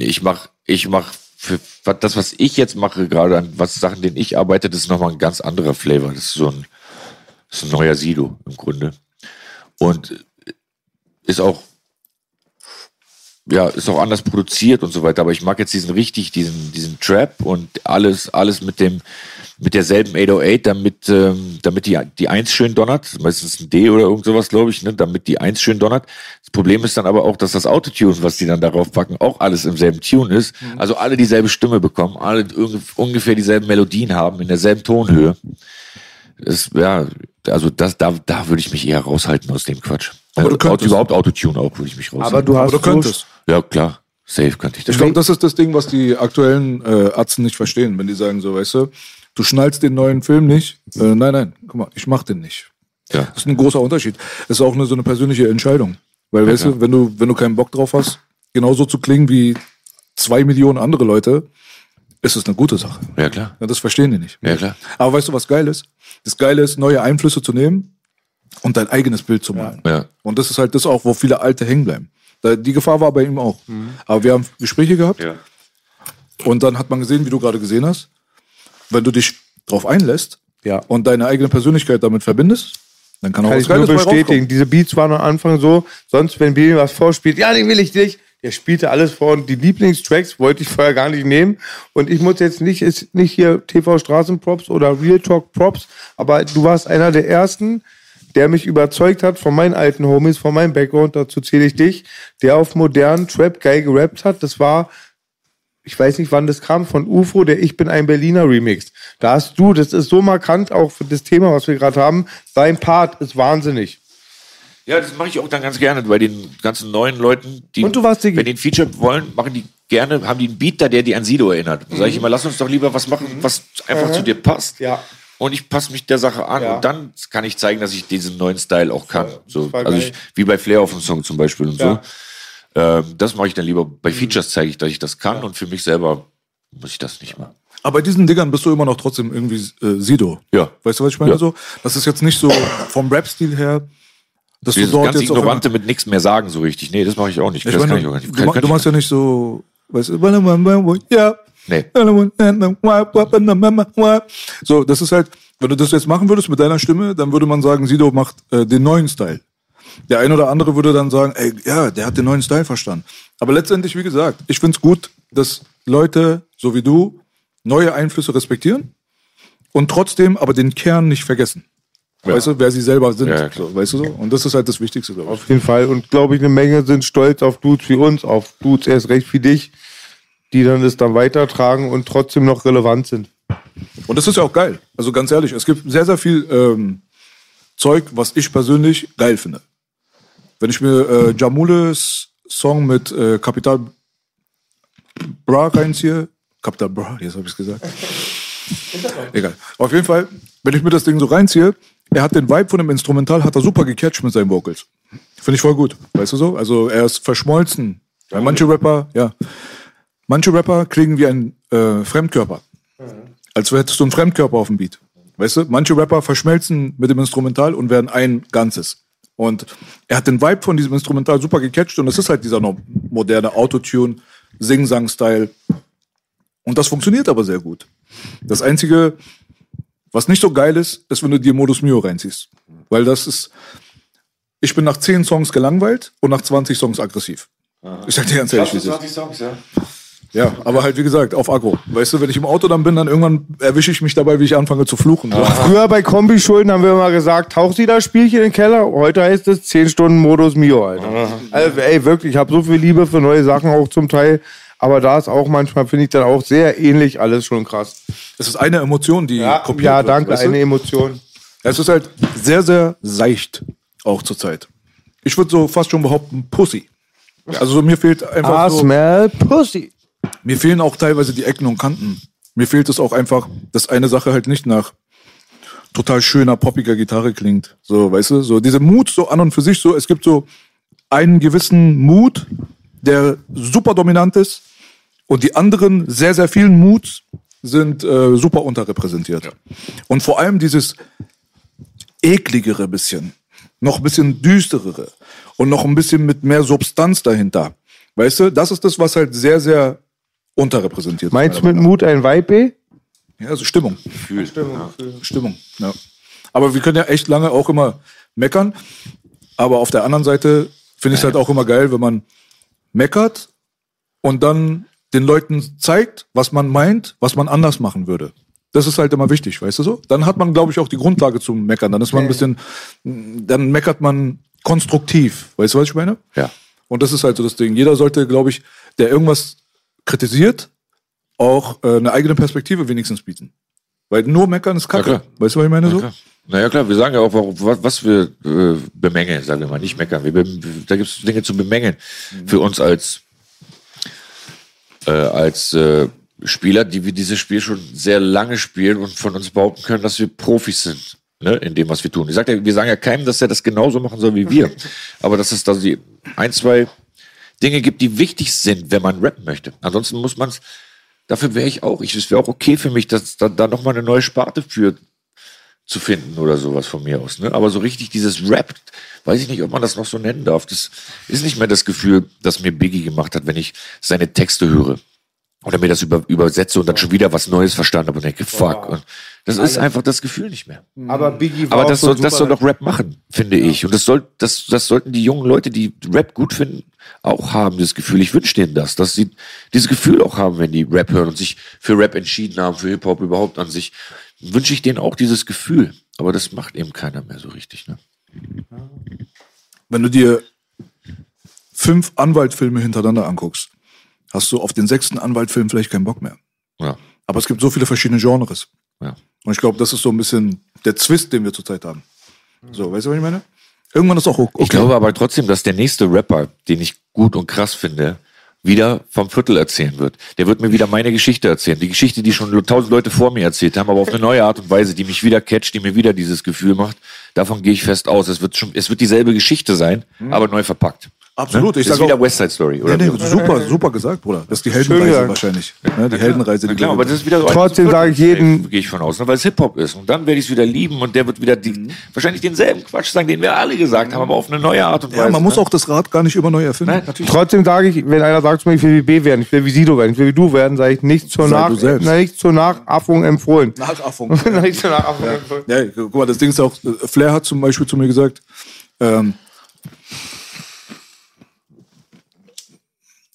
Ich mach, ich mach für das, was ich jetzt mache, gerade an was Sachen, denen ich arbeite, das ist nochmal ein ganz anderer Flavor. Das ist so ein, das ist ein neuer Sido im Grunde. Und ist auch, ja, ist auch anders produziert und so weiter. Aber ich mag jetzt diesen richtig, diesen, diesen Trap und alles, alles mit dem, mit derselben 808, damit, ähm, damit die, die Eins schön donnert. Meistens ein D oder irgend sowas, glaube ich, ne? damit die Eins schön donnert. Das Problem ist dann aber auch, dass das Autotune, was die dann darauf packen, auch alles im selben Tune ist. Mhm. Also alle dieselbe Stimme bekommen, alle ungefähr dieselben Melodien haben, in derselben Tonhöhe. Das, ja, also das, da, da würde ich mich eher raushalten aus dem Quatsch. Aber du könntest. Überhaupt Autotune auch würde ich mich raushalten. Aber du hast aber du könntest. Ja, klar. Safe könnte ich das. Ich glaube, das ist das Ding, was die aktuellen äh, Atzen nicht verstehen, wenn die sagen so, weißt du, Du schnallst den neuen Film nicht. Äh, nein, nein, guck mal, ich mach den nicht. Ja. Das ist ein großer Unterschied. Das ist auch eine, so eine persönliche Entscheidung. Weil, ja, weißt klar. du, wenn du, wenn du keinen Bock drauf hast, genauso zu klingen wie zwei Millionen andere Leute, ist es eine gute Sache. Ja, klar. Ja, das verstehen die nicht. Ja, klar. Aber weißt du, was geil ist? Das Geile ist, neue Einflüsse zu nehmen und dein eigenes Bild zu malen. Ja. Und das ist halt das auch, wo viele Alte hängen bleiben. Die Gefahr war bei ihm auch. Mhm. Aber wir haben Gespräche gehabt. Ja. Und dann hat man gesehen, wie du gerade gesehen hast, wenn du dich drauf einlässt ja. und deine eigene Persönlichkeit damit verbindest, dann kann auch kann was ich Geiles nur bestätigen. Diese Beats waren am Anfang so, sonst wenn Bibi was vorspielt, ja, den will ich nicht. Der spielte alles vor und die Lieblingstracks wollte ich vorher gar nicht nehmen. Und ich muss jetzt nicht, ist nicht hier TV Straßenprops oder Real Talk Props, aber du warst einer der ersten, der mich überzeugt hat von meinen alten Homies, von meinem Background, dazu zähle ich dich, der auf modernen Trap geil gerappt hat. Das war ich weiß nicht, wann das kam, von UFO, der Ich bin ein Berliner Remix. Da hast du, das ist so markant auch für das Thema, was wir gerade haben. Dein Part ist wahnsinnig. Ja, das mache ich auch dann ganz gerne bei den ganzen neuen Leuten, die, Und du warst, wenn die ein Feature wollen, machen die gerne, haben die einen Beat da, der die an Sido erinnert. Da sage ich mhm. immer, lass uns doch lieber was machen, was einfach mhm. zu dir passt. Ja. Und ich passe mich der Sache an. Ja. Und dann kann ich zeigen, dass ich diesen neuen Style auch kann. So, also ich, wie bei Flair auf dem Song zum Beispiel und ja. so. Ähm, das mache ich dann lieber. Bei mhm. Features zeige ich, dass ich das kann und für mich selber muss ich das nicht machen. Aber bei diesen Dingern bist du immer noch trotzdem irgendwie äh, Sido. Ja. Weißt du, was ich meine? Ja. So, das ist jetzt nicht so vom Rap-Stil her. Dass Dieses du dort ganz jetzt Ignorante mit nichts mehr sagen so richtig. Nee, das mache ich auch nicht. Ich das meine, kann ich auch nicht. Du, du machst ja nicht so, weißt du, ja. Nee. So, das ist halt, wenn du das jetzt machen würdest mit deiner Stimme, dann würde man sagen, Sido macht äh, den neuen Style. Der ein oder andere würde dann sagen, ey, ja, der hat den neuen Style verstanden. Aber letztendlich, wie gesagt, ich finde es gut, dass Leute, so wie du, neue Einflüsse respektieren und trotzdem aber den Kern nicht vergessen. Ja. Weißt du, wer sie selber sind. Ja, so, weißt du so? Und das ist halt das Wichtigste, glaube ich. Auf jeden Fall. Und glaube ich, eine Menge sind stolz auf Dudes wie uns, auf Dudes erst recht wie dich, die dann das dann weitertragen und trotzdem noch relevant sind. Und das ist ja auch geil. Also ganz ehrlich, es gibt sehr, sehr viel ähm, Zeug, was ich persönlich geil finde. Wenn ich mir äh, Jamules Song mit äh, Capital Bra reinziehe, Capital Bra, jetzt habe ich es gesagt. <laughs> Egal. Auf jeden Fall, wenn ich mir das Ding so reinziehe, er hat den Vibe von dem Instrumental, hat er super gecatcht mit seinen Vocals. Finde ich voll gut. Weißt du so? Also er ist verschmolzen. Weil manche Rapper, ja, manche Rapper kriegen wie ein äh, Fremdkörper. Als hättest du einen Fremdkörper auf dem Beat. Weißt du? Manche Rapper verschmelzen mit dem Instrumental und werden ein Ganzes. Und er hat den Vibe von diesem Instrumental super gecatcht und es ist halt dieser moderne Autotune, Sing-Sang-Style. Und das funktioniert aber sehr gut. Das Einzige, was nicht so geil ist, ist, wenn du dir Modus Mio reinziehst. Weil das ist, ich bin nach 10 Songs gelangweilt und nach 20 Songs aggressiv. Aha. Ich sag dir ganz ehrlich, wie 20 Songs, ja. Ja, aber halt wie gesagt, auf Akku. Weißt du, wenn ich im Auto dann bin, dann irgendwann erwische ich mich dabei, wie ich anfange zu fluchen. So. Früher bei Kombischulden haben wir immer gesagt, tauch sie das Spielchen in den Keller. Heute heißt es 10 Stunden Modus Mio, Alter. Also, ey, wirklich, ich habe so viel Liebe für neue Sachen auch zum Teil. Aber da ist auch manchmal, finde ich dann auch sehr ähnlich alles schon krass. Es ist eine Emotion, die Ja, kopiert ja wird, danke, weißt du? eine Emotion. Es ist halt sehr, sehr seicht, auch zur Zeit. Ich würde so fast schon behaupten, Pussy. Also so, mir fehlt einfach I so, smell pussy. mir fehlen auch teilweise die Ecken und Kanten. Mir fehlt es auch einfach, dass eine Sache halt nicht nach total schöner, poppiger Gitarre klingt. So, weißt du, so diese Mut so an und für sich so, es gibt so einen gewissen Mut, der super dominant ist und die anderen sehr, sehr vielen Muts sind äh, super unterrepräsentiert. Und vor allem dieses ekligere bisschen, noch ein bisschen düsterere und noch ein bisschen mit mehr Substanz dahinter. Weißt du, das ist das, was halt sehr, sehr unterrepräsentiert ist. Meinst du mit Mut ein Weib, ey? ja, also Stimmung. Gefühl. Stimmung. Ja. Aber wir können ja echt lange auch immer meckern. Aber auf der anderen Seite finde ich es halt auch immer geil, wenn man meckert und dann den Leuten zeigt, was man meint, was man anders machen würde. Das ist halt immer wichtig, weißt du so? Dann hat man, glaube ich, auch die Grundlage zum Meckern. Dann ist man ein bisschen, dann meckert man konstruktiv. Weißt du, was ich meine? Ja. Und das ist halt so das Ding. Jeder sollte, glaube ich, der irgendwas kritisiert, auch äh, eine eigene Perspektive wenigstens bieten. Weil nur meckern ist kacke. Ja, weißt du, was ich meine? so? Klar. Naja, klar, wir sagen ja auch, was, was wir äh, bemängeln, sagen wir mal, nicht meckern. Wir, da gibt es Dinge zu bemängeln für uns als, äh, als äh, Spieler, die wir dieses Spiel schon sehr lange spielen und von uns behaupten können, dass wir Profis sind. Ne, in dem, was wir tun. Ich sag ja, wir sagen ja keinem, dass er das genauso machen soll wie wir. <laughs> Aber dass es da die ein, zwei Dinge gibt, die wichtig sind, wenn man rappen möchte. Ansonsten muss man es, dafür wäre ich auch, ich, es wäre auch okay für mich, dass da, da nochmal eine neue Sparte für zu finden oder sowas von mir aus. Ne? Aber so richtig dieses Rap, weiß ich nicht, ob man das noch so nennen darf. Das ist nicht mehr das Gefühl, das mir Biggie gemacht hat, wenn ich seine Texte höre. Oder mir das über, übersetze und dann schon wieder was Neues verstanden habe und denke, fuck. Und das ist einfach das Gefühl nicht mehr. Aber Biggie war Aber das so soll, das soll doch Rap machen, finde ich. Und das soll, das, das sollten die jungen Leute, die Rap gut finden, auch haben, das Gefühl. Ich wünsche denen das, dass sie dieses Gefühl auch haben, wenn die Rap hören und sich für Rap entschieden haben, für Hip-Hop überhaupt an sich. Wünsche ich denen auch dieses Gefühl. Aber das macht eben keiner mehr so richtig, ne? Wenn du dir fünf Anwaltfilme hintereinander anguckst, hast du auf den sechsten Anwaltfilm vielleicht keinen Bock mehr. Ja. Aber es gibt so viele verschiedene Genres. Ja. Und ich glaube, das ist so ein bisschen der Zwist, den wir zurzeit haben. So, weißt du, was ich meine? Irgendwann ist auch okay. Ich glaube aber trotzdem, dass der nächste Rapper, den ich gut und krass finde, wieder vom Viertel erzählen wird. Der wird mir wieder meine Geschichte erzählen. Die Geschichte, die schon tausend Leute vor mir erzählt haben, aber auf eine neue Art und Weise, die mich wieder catcht, die mir wieder dieses Gefühl macht. Davon gehe ich fest aus. Es wird schon, es wird dieselbe Geschichte sein, aber neu verpackt. Absolut. Ne? Ich ist wieder auch- West Side Story, oder? Nee, nee, super, super gesagt, Bruder. Das ist die Heldenreise gesagt. wahrscheinlich. Ne, die Heldenreise, die klar, aber das ist wieder so Trotzdem sage ich jedem- gehe ich von aus, ne, weil es Hip-Hop ist. Und dann werde ich es wieder lieben und der wird wieder die, Mhm. wahrscheinlich denselben Quatsch sagen, den wir alle gesagt haben, aber auf eine neue Art und Weise. ja, man muss ne? auch das Rad gar nicht immer neu erfinden. Nein, natürlich. Trotzdem sage ich, wenn einer sagt zu mir, ich will wie B werden, ich will wie Sido werden, ich will wie du werden, sage ich nicht zur, Nach du selbst. na, nicht zur Nachaffung empfohlen. Nachaffung. <laughs> nicht zur Nachaffung empfohlen. Ja, guck mal, das Ding ist auch, äh, Flair hat zum Beispiel zu mir gesagt, ähm,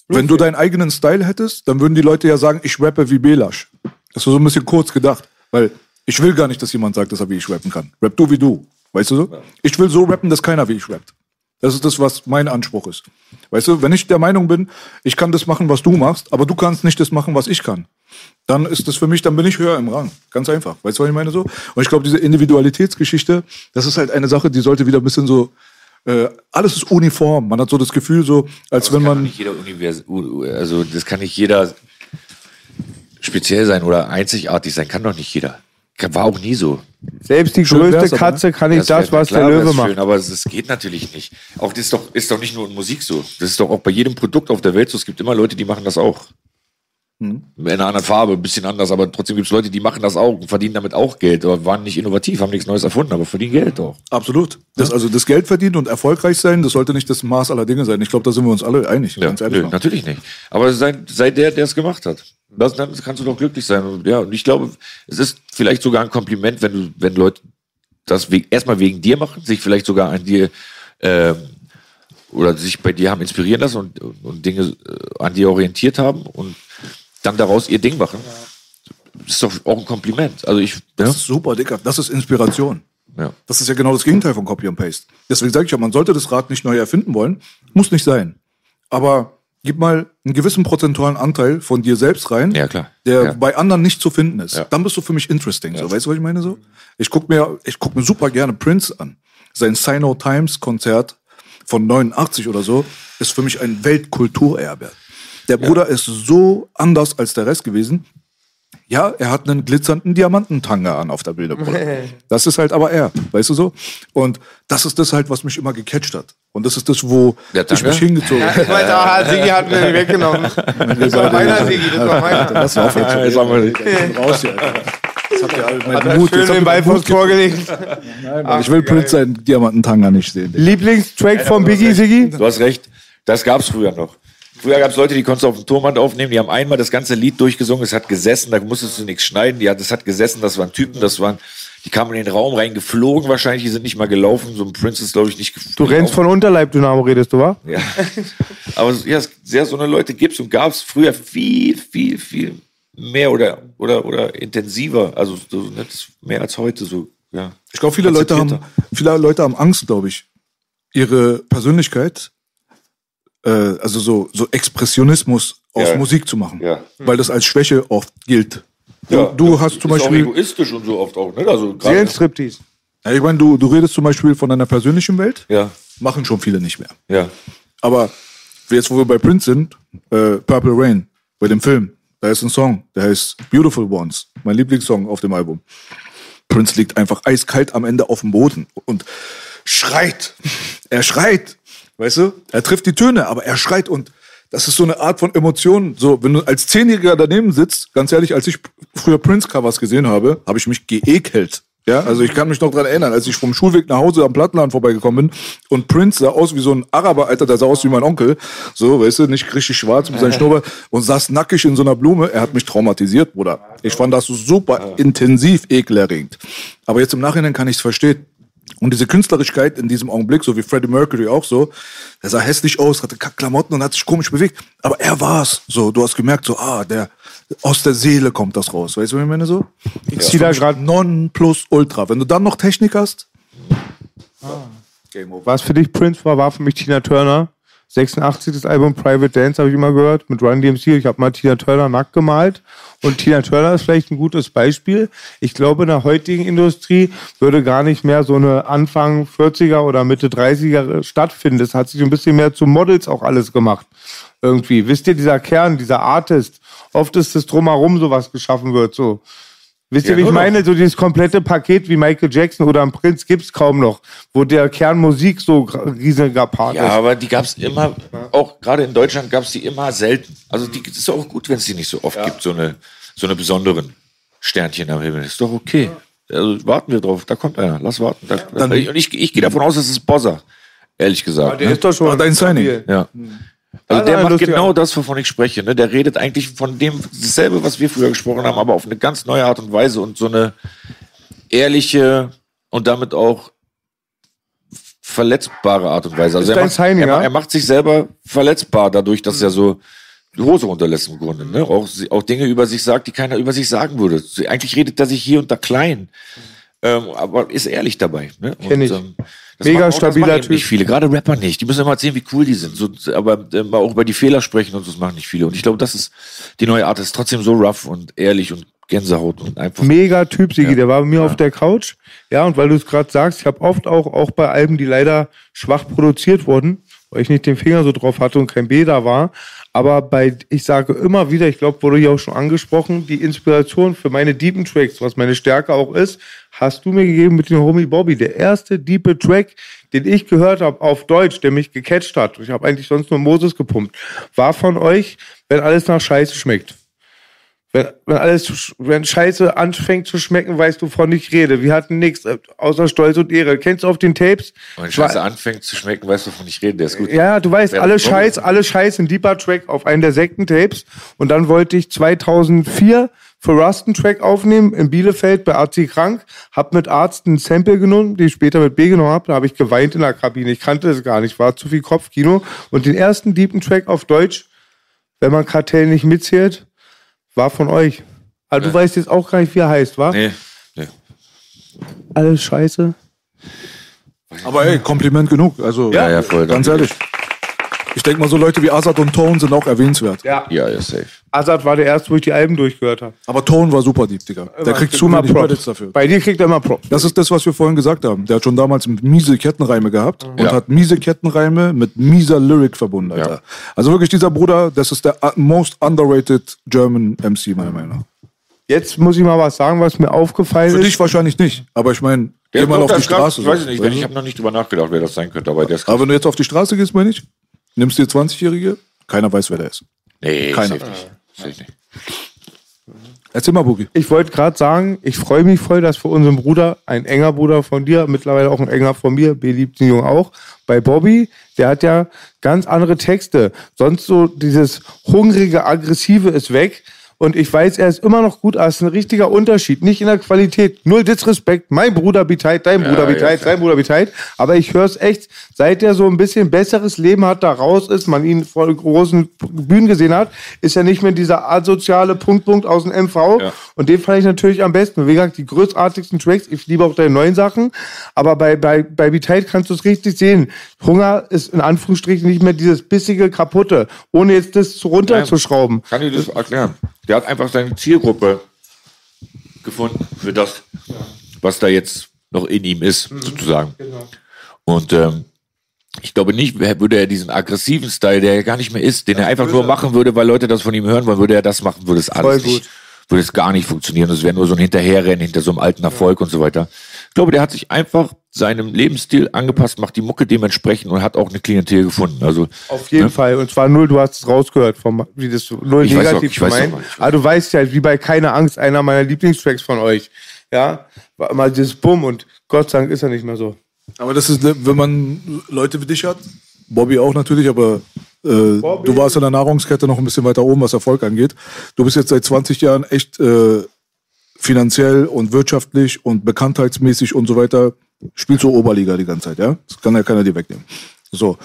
wenn du deinen eigenen Style hättest, dann würden die Leute ja sagen, ich rappe wie Belasch. Das war so ein bisschen kurz gedacht, weil ich will gar nicht, dass jemand sagt, dass er wie ich rappen kann. Rap du wie du. Weißt du so? Ich will so rappen, dass keiner wie ich rappt. Das ist das, was mein Anspruch ist. Weißt du, wenn ich der Meinung bin, ich kann das machen, was du machst, aber du kannst nicht das machen, was ich kann, dann ist das für mich, dann bin ich höher im Rang. Ganz einfach. Weißt du, was ich meine so? Und ich glaube, diese Individualitätsgeschichte, das ist halt eine Sache, die sollte wieder ein bisschen so, äh, alles ist uniform. Man hat so das Gefühl so, als wenn man, nicht jeder Univers also das kann nicht jeder speziell sein oder einzigartig sein, kann doch nicht jeder. War auch nie so. Selbst die Schön größte? Katze kann nicht das, wär- was klar der Löwe macht. Schön, aber es, es geht natürlich nicht. Auch das ist doch, ist doch nicht nur in Musik so. Das ist doch auch bei jedem Produkt auf der Welt so. Es gibt immer Leute, die machen das auch. Hm. In einer anderen Farbe, ein bisschen anders, aber trotzdem gibt es Leute, die machen das auch und verdienen damit auch Geld, aber waren nicht innovativ, haben nichts Neues erfunden, aber verdienen Geld auch. absolut. Das, also das Geld verdienen und erfolgreich sein, das sollte nicht das Maß aller Dinge sein. Ich glaube, da sind wir uns alle einig. Ja, ganz ehrlich. nö, natürlich nicht. Aber sei, sei der, der es gemacht hat. Das, dann kannst du doch glücklich sein. Und, ja, und ich glaube, es ist vielleicht sogar ein Kompliment, wenn du, wenn Leute das we erstmal wegen dir machen, sich vielleicht sogar an dir ähm, oder sich bei dir haben inspirieren lassen und, und Dinge äh, an dir orientiert haben und dann daraus ihr Ding machen. Das ist doch auch ein Kompliment. Also ich, ja? Das ist super, Dicker. Das ist Inspiration. Ja. Das ist ja genau das Gegenteil von Copy and Paste. Deswegen sage ich ja, man sollte das Rad nicht neu erfinden wollen. Muss nicht sein. Aber gib mal einen gewissen prozentualen Anteil von dir selbst rein, Ja, klar. der Ja. bei anderen nicht zu finden ist. Ja. Dann bist du für mich interesting. So, weißt du, was ich meine so? Ich guck mir, ich guck mir super gerne Prince an. Sein Sino Times Konzert von 89 oder so ist für mich ein Weltkulturerbe. Der Bruder ist so anders als der Rest gewesen. Ja, er hat einen glitzernden Diamantentanga an auf der Bühne. <laughs> Das ist halt aber er, weißt du so? Und das ist das halt, was mich immer gecatcht hat. Und das ist das, wo Der ich mich hingezogen habe. Ich weiß, ah, Sigi hat mir den weggenommen. <laughs> Das war meiner Sigi, das war meiner. Das war jetzt Ja, sagen wir raus hier. <laughs> Jetzt habt ihr alle meinen Mut. schön Jetzt den ihr Ball meinen vors Mut Tor gelegt. Nein, ich will Prince seinen Diamantentanga nicht sehen. Lieblingstrack von Biggie, Sigi? Du hast recht, das gab es früher noch. Früher gab es Leute, die konntest du auf dem Turmband aufnehmen, die haben einmal das ganze Lied durchgesungen, es hat gesessen, da musstest du nichts schneiden, die hat, das hat gesessen, das waren Typen, das waren, die kamen in den Raum rein, geflogen wahrscheinlich, die sind nicht mal gelaufen, so ein Prince ist glaube ich nicht geflogen. Du rennst von Unterleib Dynamo, redest du, wa? Ja. Aber ja, sehr so eine Leute gibt's und gab's früher viel, viel, viel mehr oder, oder, oder intensiver, also so, ne, mehr als heute, so, ja. Ich glaube, viele Leute haben, viele Leute haben Angst, glaube ich, ihre Persönlichkeit, äh, also so, so Expressionismus aus Ja. Musik zu machen. Ja. Weil das als Schwäche oft gilt. Du, Ja, du hast zum ist auch Beispiel, egoistisch und so oft auch, ne? Also Seelenstriptease. ja, ich meine, du, du redest zum Beispiel von deiner persönlichen Welt, ja, machen schon viele nicht mehr. ja. Aber jetzt, wo wir bei Prince sind, äh, Purple Rain, bei dem Film, da ist ein Song, der heißt Beautiful Ones, mein Lieblingssong auf dem Album. Prince liegt einfach eiskalt am Ende auf dem Boden und schreit. Er schreit. Weißt du? Er trifft die Töne, aber er schreit und das ist so eine Art von Emotion. So, wenn du als Zehnjähriger daneben sitzt, ganz ehrlich, als ich früher Prince-Covers gesehen habe, habe ich mich geekelt. Ja, also ich kann mich noch dran erinnern, als ich vom Schulweg nach Hause am Plattenladen vorbeigekommen bin und Prince sah aus wie so ein Araber, Alter, der sah aus wie mein Onkel. So, weißt du, nicht richtig schwarz mit seinem Schnurrbart und saß nackig in so einer Blume. Er hat mich traumatisiert, Bruder. Ich fand das super intensiv ekelerregend. Aber jetzt im Nachhinein kann ich es verstehen. Und diese Künstlerigkeit in diesem Augenblick, so wie Freddie Mercury auch so, der sah hässlich aus, hatte Kackklamotten und hat sich komisch bewegt. Aber er war's. So, du hast gemerkt, so, ah, der, aus der Seele kommt das raus. Weißt du, was ich meine so? Ich zieh da grad- Non plus ultra. Wenn du dann noch Technik hast, Game over. Was für dich Prince war, war für mich Tina Turner. 86 das Album Private Dance habe ich immer gehört mit Run DMC. Ich habe mal Tina Turner nackt gemalt und Tina Turner ist vielleicht ein gutes Beispiel. Ich glaube, in der heutigen Industrie würde gar nicht mehr so eine Anfang 40er oder Mitte 30er stattfinden. Das hat sich ein bisschen mehr zu Models auch alles gemacht. Irgendwie. Wisst ihr, dieser Kern, dieser Artist, oft ist das drumherum sowas geschaffen wird, so. Wisst ihr, Ja, wie ich meine? So dieses komplette Paket wie Michael Jackson oder ein Prinz gibt's kaum noch, wo der Kern Musik so riesiger Part Ja, ist. aber die gab's immer, auch gerade in Deutschland gab's die immer selten. Also die das ist auch gut, wenn es die nicht so oft gibt, so eine, so eine besonderen Sternchen am Himmel. Ist doch okay. Also warten wir drauf, da kommt einer, lass warten. Da, und ich, ich gehe davon aus, das ist Bozza, ehrlich gesagt. Der ne? ist doch schon War dein Signing. Ja. Also Also der macht genau das, wovon ich spreche. Ne? Der redet eigentlich von dem dasselbe, was wir früher gesprochen haben, aber auf eine ganz neue Art und Weise und so eine ehrliche und damit auch verletzbare Art und Weise. Also er macht, er, ja? er macht sich selber verletzbar dadurch, dass er so die Hose runterlässt im Grunde. Ne? Auch, auch Dinge über sich sagt, die keiner über sich sagen würde. Eigentlich redet er sich hier und da klein. Ähm, aber ist ehrlich dabei. Ne? Kenn ich. ähm, das Mega machen auch- stabiler Typ. Nicht viele, gerade Rapper nicht. Die müssen immer erzählen, wie cool die sind. So, aber äh, auch über die Fehler sprechen und so, das machen nicht viele. Und ich glaube, das ist die neue Art. Das ist trotzdem so rough und ehrlich und Gänsehaut und einfach. Mega Typ, Sigi, Ja. der war bei mir Ja. auf der Couch. Ja, und weil du es gerade sagst, ich habe oft auch, auch bei Alben, die leider schwach produziert wurden, weil ich nicht den Finger so drauf hatte und kein B da war. Aber bei, ich sage immer wieder, ich glaube, wurde hier auch schon angesprochen, die Inspiration für meine deepen Tracks, was meine Stärke auch ist, hast du mir gegeben mit dem Homie Bobby. Der erste diepe Track, den ich gehört habe auf Deutsch, der mich gecatcht hat, ich habe eigentlich sonst nur Moses gepumpt, war von euch, wenn alles nach Scheiße schmeckt. Wenn, wenn alles, wenn Scheiße anfängt zu schmecken, weißt du, von ich rede. Wir hatten nichts äh, außer Stolz und Ehre. Kennst du auf den Tapes? Wenn Scheiße anfängt zu schmecken, weißt du, wovon ich rede. Der ist gut. Ja, du weißt, Wer- alle Scheiß, alle Scheiß ein deeper Track auf einen der Sektentapes. Und dann wollte ich 2004 für Rust einen Track aufnehmen in Bielefeld bei AC Krank. Hab mit Arzt ein Sample genommen, den ich später mit B genommen habe. Da habe ich geweint in der Kabine. Ich kannte es gar nicht, war zu viel Kopfkino. Und den ersten deepen Track auf Deutsch, wenn man Kartell nicht mitzählt, war von euch. Aber du weißt jetzt auch gar nicht, wie er heißt, wa? Nee, nee. Alles scheiße. Aber ey, Kompliment genug. Also, Ja, ja, voll, Ganz danke. ehrlich. Ich denke mal, so Leute wie Azad und Tone sind auch erwähnenswert. Ja. Ja, ja, safe. Azad war der erste, wo ich die Alben durchgehört habe. Aber Tone war super deep, Digga. Der kriegt zu immer wenig Props. Credits dafür. Bei dir kriegt er immer Props. Das ist das, was wir vorhin gesagt haben. Der hat schon damals miese Kettenreime gehabt und Ja. hat miese Kettenreime mit mieser Lyric verbunden, Alter. Ja. Also wirklich dieser Bruder, das ist der uh, most underrated German MC, meiner Meinung nach. Jetzt muss ich mal was sagen, was mir aufgefallen Für ist. dich wahrscheinlich nicht, aber ich meine, geh mal auf die Straße. Ich weiß so. es nicht, wenn ich habe noch nicht drüber nachgedacht, wer das sein könnte, aber der ist krass. aber wenn du jetzt auf die Straße gehst, meine ich, nimmst dir 20-Jährige, keiner weiß, wer der ist. Nee, Keiner. safe nicht. Safe nicht. Erzähl mal, Boogie. Ich wollte gerade sagen, ich freue mich voll, dass für unseren Bruder, ein enger Bruder von dir, mittlerweile auch ein enger von mir, beliebt den Jungen auch, bei Bobby, der hat ja ganz andere Texte. Sonst so dieses hungrige, aggressive ist weg. Und ich weiß, er ist immer noch gut, aber es ist ein richtiger Unterschied. Nicht in der Qualität. Null Disrespekt. Mein Bruder Biteit, dein Bruder ja, Biteit, klar. dein Bruder Biteit. Aber ich höre es echt, seit er so ein bisschen besseres Leben hat, da raus ist, man ihn vor großen Bühnen gesehen hat, ist er nicht mehr dieser asoziale Punkt, Punkt aus dem MV. Ja. Und den fand ich natürlich am besten. Wie gesagt, die größtartigsten Tracks. Ich liebe auch deine neuen Sachen. Aber bei, bei, bei Biteit kannst du es richtig sehen. Hunger ist in Anführungsstrichen nicht mehr dieses bissige, kaputte, ohne jetzt das zu runterzuschrauben. Kann ich das erklären? Der hat einfach seine Zielgruppe gefunden für das, was da jetzt noch in ihm ist, sozusagen. Und ähm, ich glaube nicht, würde er diesen aggressiven Style, der er gar nicht mehr ist, den er einfach nur machen würde, weil Leute das von ihm hören wollen, würde er das machen, würde es alles nicht, würde es gar nicht funktionieren. Es wäre nur so ein Hinterherrennen hinter so einem alten Erfolg und so weiter. Ich glaube, der hat sich einfach seinem Lebensstil angepasst, macht die Mucke dementsprechend und hat auch eine Klientel gefunden. Also Auf jeden ne? Fall. Und zwar null, du hast es rausgehört, vom, wie das so null Ich negativ weiß gemeint. Aber du weißt ja, wie bei Keine Angst, einer meiner Lieblingstracks von euch. Ja, war immer dieses Bumm und Gott sei Dank ist er nicht mehr so. Aber das ist, wenn man Leute wie dich hat, Bobby auch natürlich, aber äh, du warst in der Nahrungskette noch ein bisschen weiter oben, was Erfolg angeht. Du bist jetzt seit 20 Jahren echt äh, finanziell und wirtschaftlich und bekanntheitsmäßig und so weiter, spielst du Oberliga die ganze Zeit, ja? Das kann ja keiner dir wegnehmen. So.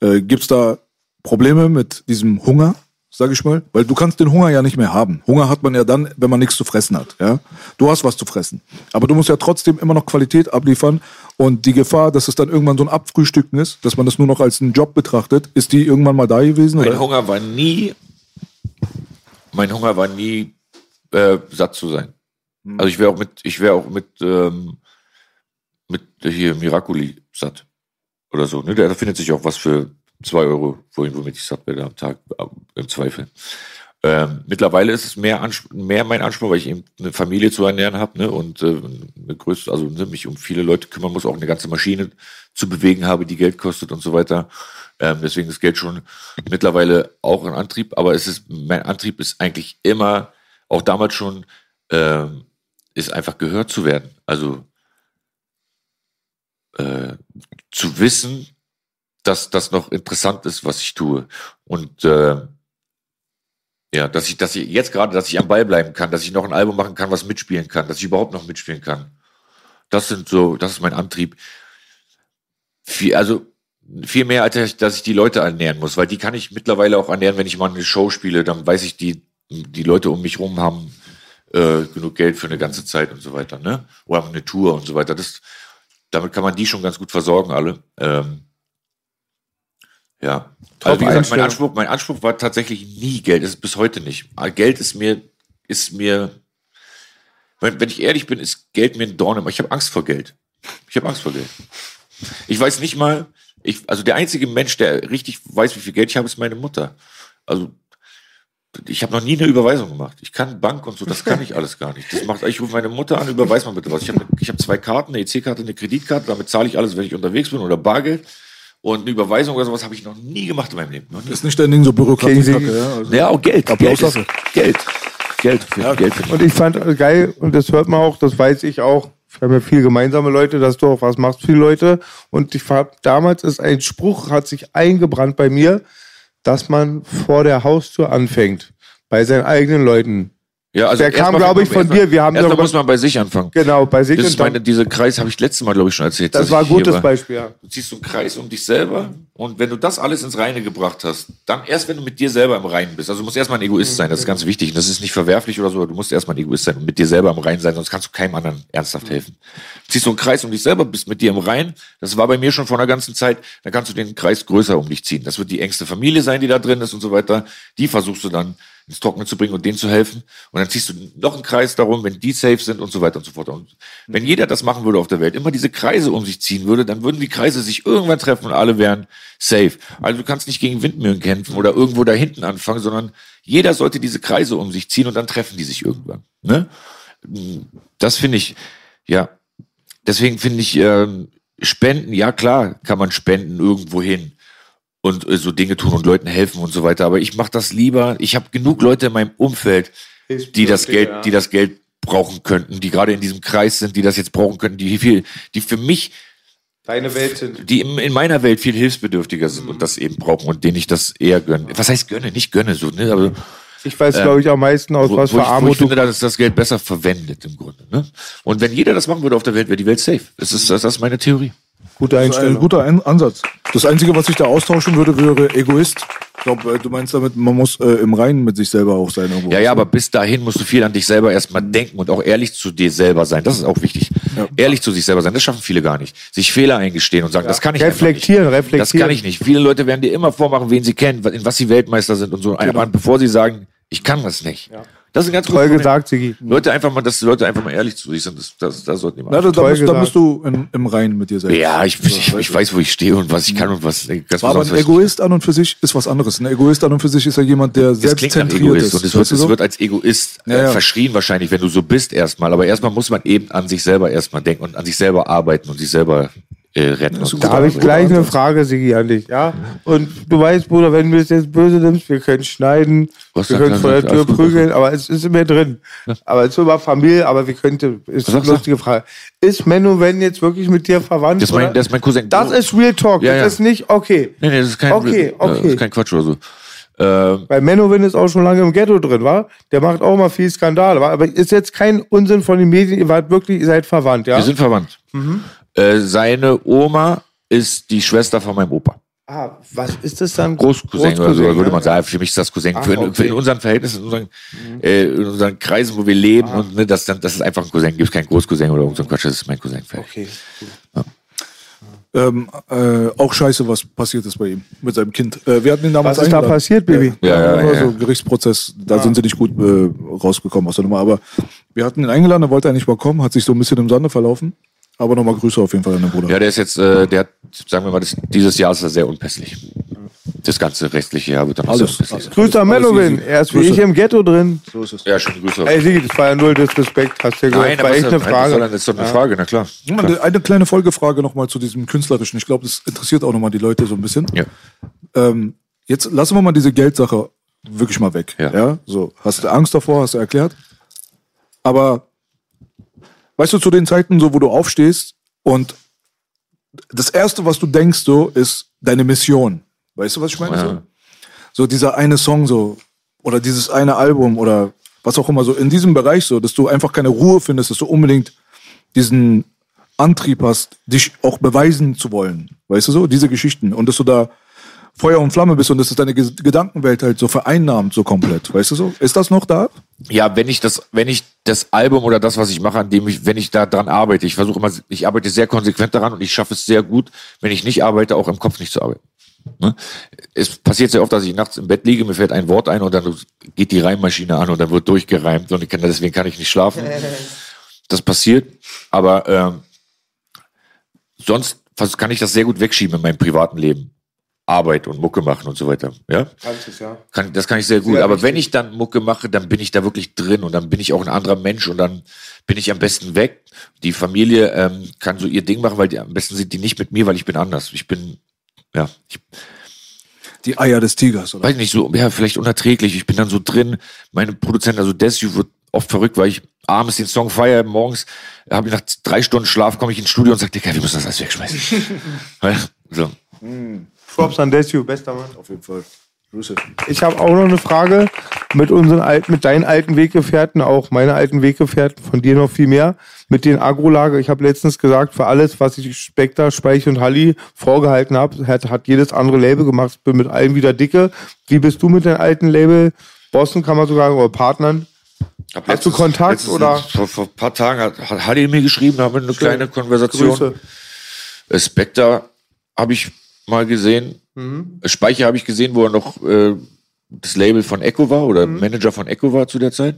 Äh, gibt's da Probleme mit diesem Hunger, sag ich mal? Weil du kannst den Hunger ja nicht mehr haben. Hunger hat man ja dann, wenn man nichts zu fressen hat, ja? Du hast was zu fressen. Aber du musst ja trotzdem immer noch Qualität abliefern und die Gefahr, dass es dann irgendwann so ein Abfrühstücken ist, dass man das nur noch als einen Job betrachtet, ist die irgendwann mal da gewesen? Mein Oder? Hunger war nie, mein Hunger war nie, äh, satt zu sein. Also ich wäre auch mit, ich wäre auch mit, ähm, mit hier Miraculi satt. Oder so. Ne? Da findet sich auch was für zwei Euro, womit ich satt werde am Tag, äh, im Zweifel. Ähm, mittlerweile ist es mehr, Anspr mehr mein Anspruch, weil ich eben eine Familie zu ernähren habe ne? und äh, eine größte, also ne, mich um viele Leute kümmern muss, auch eine ganze Maschine zu bewegen habe, die Geld kostet und so weiter. Ähm, deswegen ist Geld schon mittlerweile auch ein Antrieb, aber es ist, mein Antrieb ist eigentlich immer, auch damals schon, ähm, ist einfach gehört zu werden. Also äh, zu wissen, dass das noch interessant ist, was ich tue. Und äh, ja, dass ich, dass ich jetzt gerade, dass ich am Ball bleiben kann, dass ich noch ein Album machen kann, was mitspielen kann, dass ich überhaupt noch mitspielen kann. Das sind so, das ist mein Antrieb. Viel, also viel mehr, als dass ich die Leute ernähren muss, weil die kann ich mittlerweile auch ernähren, wenn ich mal eine Show spiele, dann weiß ich, die, die Leute um mich rum haben äh, genug Geld für eine ganze Zeit und so weiter, ne? Oder eine Tour und so weiter. Das, damit kann man die schon ganz gut versorgen, alle. Ähm, ja. Also wie gesagt, mein Einstellung. Anspruch, mein Anspruch war tatsächlich nie Geld, das ist bis heute nicht. Aber Geld ist mir, ist mir, wenn, wenn ich ehrlich bin, ist Geld mir ein Dorn im. Ich habe Angst vor Geld. Ich habe Angst vor Geld. Ich weiß nicht mal, ich, also der einzige Mensch, der richtig weiß, wie viel Geld ich habe, ist meine Mutter. Also ich habe noch nie eine Überweisung gemacht. Ich kann Bank und so, das kann ich alles gar nicht. Das macht, ich rufe meine Mutter an, überweis mal bitte was. Ich habe ich hab zwei Karten, eine EC-Karte, eine Kreditkarte, damit zahle ich alles, wenn ich unterwegs bin oder Bargeld. Und eine Überweisung oder sowas habe ich noch nie gemacht in meinem Leben. Nie. Ist nicht dein Ding so Bürokratie, Kacke, ja? Also, Ja, auch Geld. Applaus Geld, ist. Geld. Geld. Für, Geld für Und ich fand geil, und das hört man auch, das weiß ich auch, wir haben ja viele gemeinsame Leute, dass du auch was machst die Leute. Und ich fand, damals ist ein Spruch, hat sich eingebrannt bei mir, dass man vor der Haustür anfängt, bei seinen eigenen Leuten. Ja, also Der kam, glaube ich, von dir. Wir haben Erstmal muss man bei sich anfangen. Genau, bei sich Das ist meine, diese Kreis habe ich letztes Mal, glaube ich, schon erzählt. das war ein gutes. Beispiel, ja. Du ziehst so einen Kreis um dich selber und wenn du das alles ins Reine gebracht hast, dann erst wenn du mit dir selber im Reinen bist. Also du musst erstmal ein Egoist sein, das ist ganz wichtig. Und das ist nicht verwerflich oder so, aber du musst erstmal ein Egoist sein und mit dir selber im Reinen sein, sonst kannst du keinem anderen ernsthaft helfen. Ziehst so einen Kreis um dich selber, bist mit dir im Reinen. Das war bei mir schon vor einer ganzen Zeit. Dann kannst du den Kreis größer um dich ziehen. Das wird die engste Familie sein, die da drin ist und so weiter. Die versuchst du dann ins Trockene zu bringen und denen zu helfen. Und dann ziehst du noch einen Kreis darum, wenn die safe sind und so weiter und so fort. Und wenn jeder das machen würde auf der Welt, immer diese Kreise um sich ziehen würde, dann würden die Kreise sich irgendwann treffen und alle wären safe. Also du kannst nicht gegen Windmühlen kämpfen oder irgendwo da hinten anfangen, sondern jeder sollte diese Kreise um sich ziehen und dann treffen die sich irgendwann. Ne? Das finde ich, ja, deswegen finde ich, ähm, Spenden, ja klar, kann man spenden irgendwo hin und äh, so Dinge tun und Leuten helfen und so weiter. Aber ich mache das lieber. Ich habe genug Leute in meinem Umfeld, die das Geld, die das Geld brauchen könnten, die gerade in diesem Kreis sind, die das jetzt brauchen könnten, die viel, die für mich, Deine Welt sind. die in, in meiner Welt viel hilfsbedürftiger sind und das eben brauchen und denen ich das eher gönne. Was heißt gönne? Nicht gönne so, ne? Aber Ich weiß, glaube ich, am meisten aus wo, was wo, für ich, wo ich Armut finde, dass das Geld besser verwendet im Grunde. Ne? Und wenn jeder das machen würde auf der Welt, wäre die Welt safe. Das ist, das ist meine Theorie. gute Das ist ein Einstellung. guter Ansatz. Das Einzige, was ich da austauschen würde, wäre Egoist. Ich glaube, du meinst damit, man muss äh, im Reinen mit sich selber auch sein. Irgendwo. Ja, ja, aber bis dahin musst du viel an dich selber erstmal denken und auch ehrlich zu dir selber sein. Das ist auch wichtig. Ehrlich zu sich selber sein, das schaffen viele gar nicht. Sich Fehler eingestehen und sagen, das kann ich Reflektieren, nicht. reflektieren. Das kann ich nicht. Viele Leute werden dir immer vormachen, wen sie kennen, in was sie Weltmeister sind und so, aber bevor sie sagen, ich kann das nicht. Das ist ein ganz Toll gesagt, Sigi. Leute einfach mal, dass die Leute einfach mal ehrlich zu sich sind, das, das, das sollten die Na, machen. da, bist, da bist du in, im Reinen mit dir selbst. Ja, ich, ich, ich weiß, wo ich stehe und was ich kann und was. Das Aber ein Egoist an und für sich ist was anderes. Ein Egoist an und für sich ist ja jemand, der Das selbstzentriert Egoist ist. und es wird, es so? wird als Egoist Ja, äh, ja. verschrien wahrscheinlich, wenn du so bist erstmal. Aber erstmal muss man eben an sich selber erstmal denken und an sich selber arbeiten und sich selber äh, retten. Da habe ich gleich eine Frage, Sigi, an dich. Ja? Und du weißt, Bruder, wenn du es jetzt böse nimmst, wir können schneiden, Was wir können vor der Tür gut. prügeln, aber es ist immer drin. Aber es ist über Familie, aber wir könnten, ist Was eine lustige Frage. Ist Menno wenn jetzt wirklich mit dir verwandt? Das ist mein, das ist mein Cousin. das ist Real Talk, Ja, ja. das ist nicht, okay. nee, nee, das ist kein, Okay, okay. Das ist kein Quatsch oder so. Ähm, Weil Menowin ist auch schon lange im Ghetto drin, war? Der macht auch mal viel Skandal, war? Aber ist jetzt kein Unsinn von den Medien, ihr wart wirklich, ihr seid verwandt, ja? Wir sind verwandt. Mhm. Äh, seine Oma ist die Schwester von meinem Opa. ah, was ist das dann? Großcousin, oder so, Großcousin, würde ja? man sagen. Für mich ist das Cousin. Ach, für, in, okay. für in unseren Verhältnissen, in unseren, äh, in unseren Kreisen, wo wir leben, und ne, das, dann, das ist einfach ein Cousin. Gibt kein Großcousin oder irgend so ein Quatsch. Das ist mein Cousin. Okay. Ähm, äh, auch scheiße, was passiert ist bei ihm mit seinem Kind. Äh, wir hatten ihn damals Was ist da passiert, Baby? Ja, ja, Nur ja. so Gerichtsprozess, da sind sie nicht gut äh, rausgekommen aus der Nummer. Aber wir hatten ihn eingeladen, er wollte eigentlich mal kommen, hat sich so ein bisschen im Sande verlaufen. Aber nochmal Grüße auf jeden Fall an den Bruder. Ja, der ist jetzt, äh, der hat, sagen wir mal, das, dieses Jahr ist er sehr unpässlich. Das ganze restliche Jahr wird dann Alles, unpässlich. sein. Grüße an Alles easy. er ist wie Grüße. ich im Ghetto drin. So ist es. Ja, schöne Grüße. Ey, Sigi, das war ja null Disrespekt, hast du ja Nein, gehört. war echt eine das- nein, das Frage. ist doch eine Frage, na klar. Eine, eine kleine Folgefrage nochmal zu diesem Künstlerischen. Ich glaube, das interessiert auch nochmal die Leute so ein bisschen. Ja. Ähm, jetzt lassen wir mal diese Geldsache wirklich mal weg. Ja. So, hast du Angst davor, hast du erklärt. Aber weißt du, zu den Zeiten, so wo du aufstehst und das erste, was du denkst, so, ist deine Mission. Weißt du, was ich meine? Ja. So? so dieser eine Song so oder dieses eine Album oder was auch immer so in diesem Bereich so, dass du einfach keine Ruhe findest, dass du unbedingt diesen Antrieb hast, dich auch beweisen zu wollen. Weißt du so? Diese Geschichten. Und dass du da Feuer und Flamme bist und dass es deine Ge- Gedankenwelt halt so vereinnahmt, so komplett. Weißt du so? Ist das noch da? Ja, wenn ich das, wenn ich das Album oder das, was ich mache, an dem ich, wenn ich da dran arbeite, ich versuche immer, ich arbeite sehr konsequent daran und ich schaffe es sehr gut, wenn ich nicht arbeite, auch im Kopf nicht zu arbeiten. Ne? Es passiert sehr oft, dass ich nachts im Bett liege, mir fällt ein Wort ein und dann geht die Reimmaschine an und dann wird durchgereimt und ich kann, deswegen kann ich nicht schlafen. <laughs> Das passiert, aber ähm, sonst kann ich das sehr gut wegschieben in meinem privaten Leben. Arbeit und Mucke machen und so weiter. Ja? Kannst du's, ja. Kann, das kann ich sehr gut. Sehr aber wenn ich dann Mucke mache, dann bin ich da wirklich drin und dann bin ich auch ein anderer Mensch und dann bin ich am besten weg. Die Familie ähm, kann so ihr Ding machen, weil die, am besten sind die nicht mit mir, weil ich bin anders. Ich bin, ja, ich Die Eier des Tigers, oder? weiß nicht, so, ja, vielleicht unerträglich. Ich bin dann so drin. Meine Produzentin, also Desu, wird oft verrückt, weil ich abends den Song feiere, morgens habe ich nach drei Stunden Schlaf, komme ich ins Studio und sage, Digga, wir müssen das alles wegschmeißen. <laughs> So. Props an Desu, bester Mann. Auf jeden Fall. Grüße. Ich habe auch noch eine Frage. mit unseren alten, mit deinen alten Weggefährten, auch meine alten Weggefährten, von dir noch viel mehr, mit den Agrolager. Ich habe letztens gesagt, für alles, was ich Spekter, Speich und Halli vorgehalten habe, hat, hat jedes andere Label gemacht. Ich bin mit allen wieder dicke. Wie bist du mit den alten Label? Boston kann man sogar sagen, oder Partnern? Hab Hast du Kontakt, letztens- oder? Vor, vor ein paar Tagen hat, hat Hadi mir geschrieben, haben wir eine kleine Konversation. Grüße. Äh, Spectre habe ich mal gesehen. Mhm. Speicher habe ich gesehen, wo er noch äh, das Label von Echo war oder Mhm. Manager von Echo war zu der Zeit.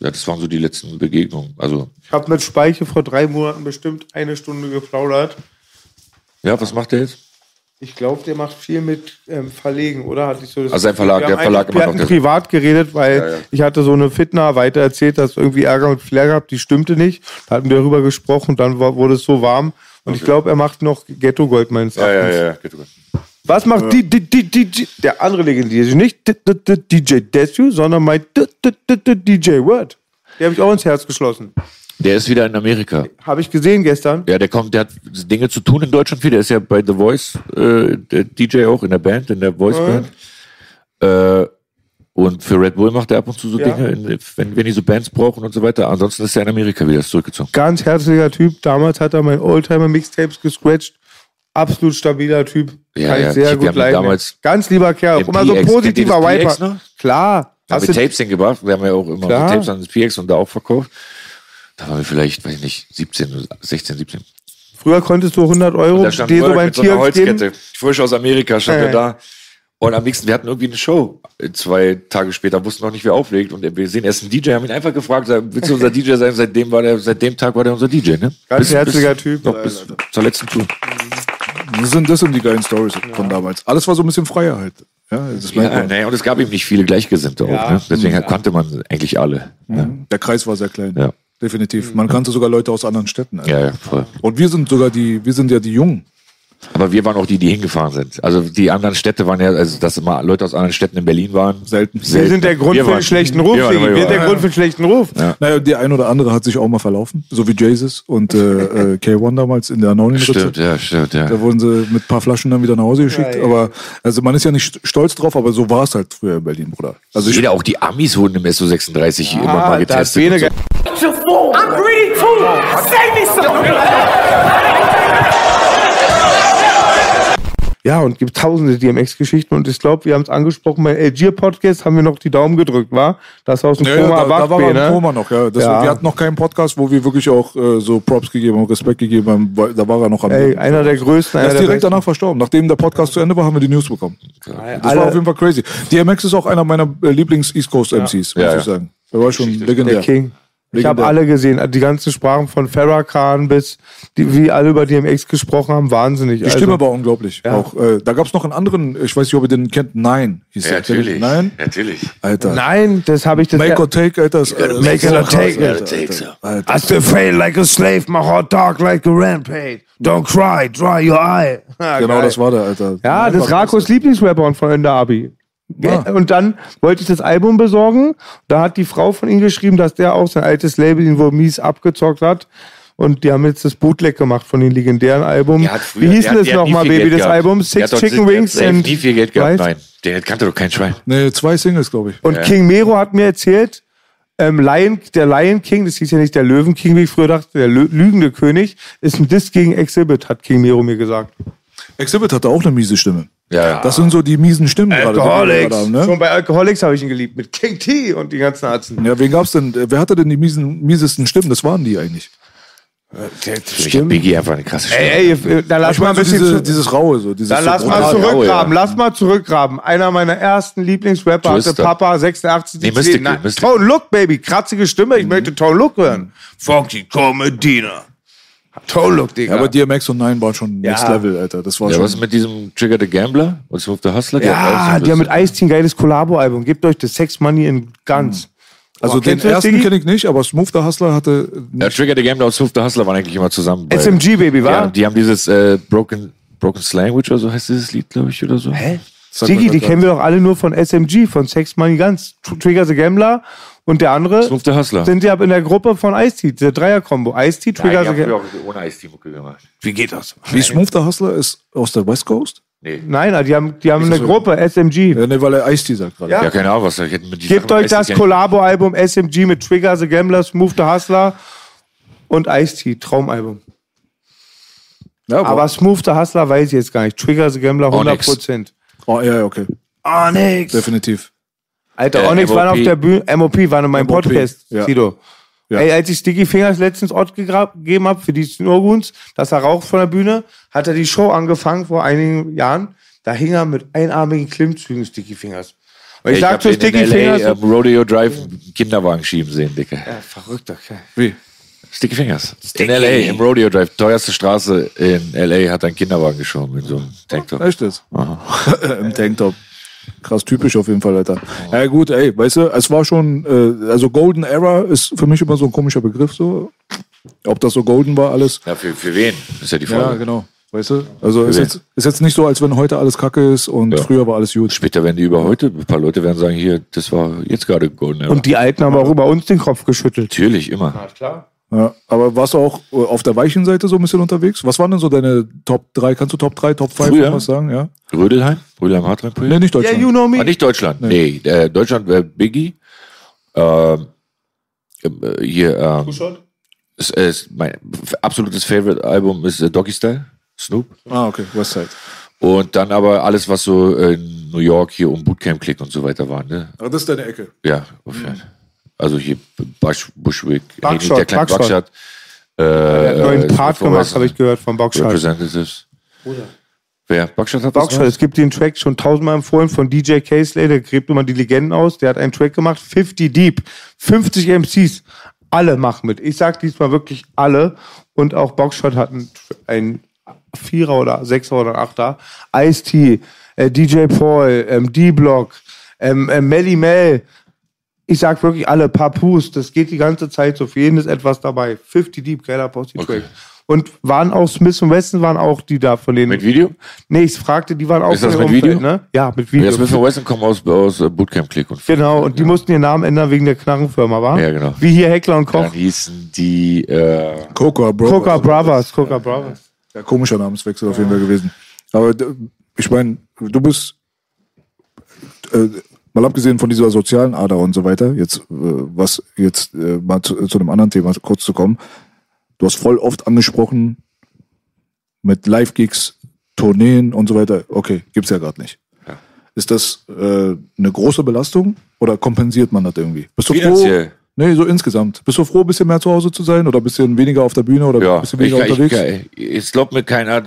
Das waren so die letzten Begegnungen. Also, Ich habe mit Speiche vor drei Monaten bestimmt eine Stunde geplaudert. ja, was macht er jetzt? Ich glaube, der macht viel mit ähm, Verlegen, oder? Hatte ich so das Also sein. Verlag- Wir der Verlag Wir immer noch hatten das- privat geredet, weil Ja, ja. ich hatte so eine Fitner weiter erzählt, dass irgendwie Ärger mit Flair gehabt, die stimmte nicht. Da hatten wir darüber gesprochen, dann war, wurde es so warm. Und ich glaube, er macht noch Ghetto Gold meines Erachtens. ja. Geht gut. Was macht die, die, die, die, die, der andere legendäre, nicht d- d- d- DJ Desu, sondern mein DJ Word. Der habe ich auch ins Herz geschlossen. Der ist wieder in Amerika. Habe ich gesehen gestern. Ja, der kommt, der hat Dinge zu tun in Deutschland viel. Der ist ja bei The Voice, äh, der DJ auch in der Band, in der Voice Band. Äh, und für Red Bull macht er ab und zu so Ja. Dinge, in, wenn, wenn die so Bands brauchen und so weiter. Ansonsten ist er in Amerika wieder zurückgezogen. Ganz herzlicher Typ. Damals hat er mein Oldtimer-Mixtapes gescratcht. Absolut stabiler Typ. Ja, Kann ja, ich sehr wir gut haben leiden. damals Ganz lieber Kerl. den Immer so ein positiver Viper. noch? Klar. Haben Hast wir du, Tapes hingebracht. Wir haben ja auch immer Klar. Tapes an das PX und da auch verkauft. Da waren wir vielleicht, weiß ich nicht, 17, 16, 17. früher konntest du 100 Euro Da stand dir so beim mit so einer Tier Holzkette. geben. Frisch aus Amerika stand Äh. da. Und am nächsten, wir hatten irgendwie eine Show. Äh, Zwei Tage später wussten noch nicht, wer auflegt. Und wir sehen erst einen DJ, haben ihn einfach gefragt, willst du unser DJ sein? Seitdem war der, seit dem Tag war der unser DJ, ne? Ganz herzlicher Typ. Noch bis zur letzten Tour. Das sind, das sind die geilen Stories von damals. Alles war so ein bisschen freier halt. Ja, das Ja, naja, und es gab eben nicht viele Gleichgesinnte auch, ne? Deswegen kannte man eigentlich alle. Ne? Der Kreis war sehr klein. Ja. Definitiv. Man kannte sogar Leute aus anderen Städten. Alter. Ja, ja, voll. Und wir sind sogar die, wir sind ja die Jungen. Aber wir waren auch die, die hingefahren sind. Also die anderen Städte waren ja, also dass immer Leute aus anderen Städten in Berlin waren. Selten. Wir sind der Grund Wir für den schlechten Ruf. wir Wir sind der überall. Grund für den schlechten Ruf. Naja, der ein oder andere hat sich auch mal verlaufen. So wie Jesus und äh, äh, <laughs> K1 damals in der Anonymous. Stimmt, ja, stimmt, ja. Da wurden sie mit ein paar Flaschen dann wieder nach Hause geschickt. Ja, ja. Aber also man ist ja nicht stolz drauf, aber so war es halt früher in Berlin, Bruder. Also ich, Jeder, auch die Amis wurden im SO36 immer mal Ah, getestet. Bene so. I'm greedy too. Save me some. <laughs> Ja, und gibt tausende DMX-Geschichten. Und ich glaube, wir haben es angesprochen, beim Algier-Podcast haben wir noch die Daumen gedrückt, war? Das aus dem ja, ja, Koma da, da erwacht, war er Bene. im Koma noch, ja. Das, Ja. Wir hatten noch keinen Podcast, wo wir wirklich auch äh, so Props gegeben haben, Respekt gegeben haben. weil Da war er noch am Ey, Leben. einer der größten, Er ist der direkt besten. danach verstorben. Nachdem der Podcast zu Ende war, haben wir die News bekommen. Das alle- war auf jeden Fall crazy. DMX ist auch einer meiner äh, Lieblings-East Coast MCs, muss Ja, ja. ich sagen. Er war schon Der legendär. King. Ich habe alle gesehen, die ganzen Sprachen von Farrakhan bis, die, wie alle über DMX gesprochen haben, wahnsinnig. Die Stimme war unglaublich. Auch, äh, da gab es noch einen anderen, ich weiß nicht, ob ihr den kennt, Nein hieß Ja, der. natürlich. Nein? Natürlich. Alter. Nein, das habe ich das. Make or take, Alter. ist, äh, make it or take it. Alter, Take so. Alter. I still fail like a slave, my heart dark like a rampage. Don't cry, dry your eye. Ja, <laughs> Genau, geil. das war der, Alter. Ja, das ist Rakos Lieblingsrapper und von Ende Abi. Ja. Und dann wollte ich das Album besorgen. Da hat die Frau von ihm geschrieben, dass der auch sein altes Label ihn wohl mies abgezockt hat. Und die haben jetzt das Bootleg gemacht von den legendären Album. Der hat früher- Wie hieß der denn hat- das der hat nochmal, Baby, Geld das gehabt. Album? Der Six hat Chicken der Wings hat safe and nie viel Geld gehabt, nein. Der kannte doch kein Schwein. Nee, zwei Singles, glaube ich. Und King Mero hat mir erzählt, ähm, Lion, der Lion King, das hieß ja nicht der Löwen King, wie ich früher dachte, der Lü lügende König, ist ein Diss gegen Exhibit, hat King Mero mir gesagt. Exhibit hatte auch eine miese Stimme. Ja, ja. Das sind so die miesen Stimmen Alcoholics. gerade ne? Schon bei Alcoholics habe ich ihn geliebt, mit King T und die ganzen Arzen. Ja, wen gab's denn? äh, Wer hatte denn die miesen, miesesten Stimmen? Das waren die eigentlich. Ich hab Biggie einfach eine krasse Stimme. Ey, ey, da lass Ich mal ein meine, so bisschen diese, zu, dieses Raue, so. Dieses Dann so lass mal zurück. zurückgraben, ja. lass mal zurückgraben. Einer meiner ersten Lieblingsrapper hatte. Papa 86. Nee, Nein, Mystical. Tone Look, Baby, kratzige Stimme, ich möchte Tone Look hören. Funky Comedina. Tone Look, Digga. Ja, aber DMX und Nein waren schon Ja. Next Level, Alter. Das war Ja, schon. was ist mit diesem Trigger the Gambler? Und Smooth the Hustler? Die ja, die haben mit Ice-T ein geiles Kollabo-Album. Gebt euch das Sex Money in Guns. also Oh, den ersten kenne ich nicht, aber Smooth the Hustler hatte. Ja, Trigger the Gambler und Smooth the Hustler waren eigentlich immer zusammen. bei- SMG, Baby, wa? Ja, die haben dieses äh, Broken, Broken Slanguage oder so heißt dieses Lied, glaube ich, oder so. Hä? Sigi, die kennen wir doch alle nur von SMG, von Sex Money Guns. Tr- Trigger the Gambler und der andere Smooth the Hustler. sind ja in der Gruppe von Ice-T, der Dreier-Kombo. Ice-T, Trigger haben früher Gambler. auch ohne Ice-T-Mucke gemacht. Wie geht das? Wie Smooth the Hustler ist aus der West Coast? Nee. Nein, die haben, die haben eine so? Gruppe, SMG. Ja, ne, weil er Ice-T sagt gerade. Ja. Ja, keine Ahnung, was ich hätte mit Gebt Sachen euch das ich ja nicht. Collabo-Album SMG mit Trigger the Gambler, Smooth the Hustler und Ice-T, Traumalbum. Ja, aber, Aber Smooth the Hustler weiß ich jetzt gar nicht. Trigger the Gambler Onyx. 100%. oh, ja, ja, okay. Onyx. Definitiv. Alter, Äh, Onyx war MOP. auf der Bühne, MOP war in meinem MOP, Podcast, ja. Sido. Ja. Ey, als ich Sticky Fingers letztens Ort gegeben habe für die Snowgoons, dass er raucht von der Bühne, hat er die Show angefangen vor einigen Jahren. Da hing er mit einarmigen Klimmzügen Sticky Fingers. Und ich, Ich sag hab zu Sticky LA, Fingers, ähm, Rodeo Drive Kinderwagen schieben sehen, Dicke. ja, verrückter Kerl. Wie? Sticky Fingers. In LA, im Rodeo Drive, teuerste Straße in LA, hat ein Kinderwagen geschoben in so einem Tanktop. Echt? <laughs> Im Tanktop. Krass typisch auf jeden Fall, Alter. Ja gut, ey, weißt du, es war schon, äh, also Golden Era ist für mich immer so ein komischer Begriff, so. Ob das so golden war, alles. Ja, für, für wen? Ist ja die Frage. Ja, genau. Weißt du? Also ist jetzt, ist jetzt nicht so, als wenn heute alles kacke ist und Ja. früher war alles gut. Später werden die über heute, ein paar Leute werden sagen, hier, das war jetzt gerade Golden Era. Und die Alten haben auch über uns den Kopf geschüttelt. Natürlich, immer. klar. Ja, aber warst du auch äh, auf der weichen Seite so ein bisschen unterwegs? Was waren denn so deine Top 3? Kannst du Top 3, Top 5 Früher? was sagen? Ja? Rödelheim? Rödelheim Hartrein Nee, nicht Yeah, Deutschland. you know Ah, me. nicht Deutschland. Nee, äh, Deutschland wäre Biggie. Ähm, äh, hier, ähm, ist, ist mein absolutes Favorite-Album ist äh, Doggy Style, Snoop. Ah, okay, Westside. Und dann aber alles, was so in New York hier um Bootcamp Click und so weiter war. Ne? Aber das ist deine Ecke. Ja, auf jeden Fall. Also hier Bush, Bushwick, Buckshot, der kleine Buckshot. Buckshot. Äh, Der hat einen neuen äh, Part gemacht, habe ich gehört, von Boxshot. Representatives. Wer? Buckshot hat gemacht? es gibt den Track schon tausendmal empfohlen von DJ K-Slay, der gräbt immer die Legenden aus. Der hat einen Track gemacht, 50 Deep, 50 MCs. Alle machen mit. Ich sag diesmal wirklich alle. Und auch Boxshot hat einen, einen Vierer oder Sechser oder Achter. Ice-T, äh, DJ Paul, ähm, D-Block, ähm, äh, Melly Mel. Ich sag wirklich alle, Papus, das geht die ganze Zeit so. Für jeden ist etwas dabei. 50 Deep, geiler Posse-Track. Okay. Und waren auch Smith und Wesson waren auch die da von denen. Mit Video? Nee, ich fragte, die waren auch Ist das mit Video? Ne? Ja, mit Video. Ja, Smith Wesson kommen aus, aus äh, Bootcamp Click. Und genau, und die mussten ihren Namen ändern wegen der Knarrenfirma, war? Ja, genau. Wie hier Heckler und Koch. Dann hießen die, äh, Coca, Bro. Coca Brothers, Coca Brothers. Ja, komischer Namenswechsel auf jeden Fall gewesen. Aber ich meine, du bist, äh, mal abgesehen von dieser sozialen Ader und so weiter, jetzt, äh, was jetzt äh, mal zu, zu einem anderen Thema kurz zu kommen. Du hast voll oft angesprochen mit Live-Gigs, Tourneen und so weiter. Okay, gibt's ja gerade nicht. Ist das äh, eine große Belastung oder kompensiert man das irgendwie? Bist du froh? Finanziell. Nee, so insgesamt. Bist du froh, ein bisschen mehr zu Hause zu sein oder ein bisschen weniger auf der Bühne oder ja, ein bisschen ich, weniger ich, unterwegs? ich, es glaubt mir keiner,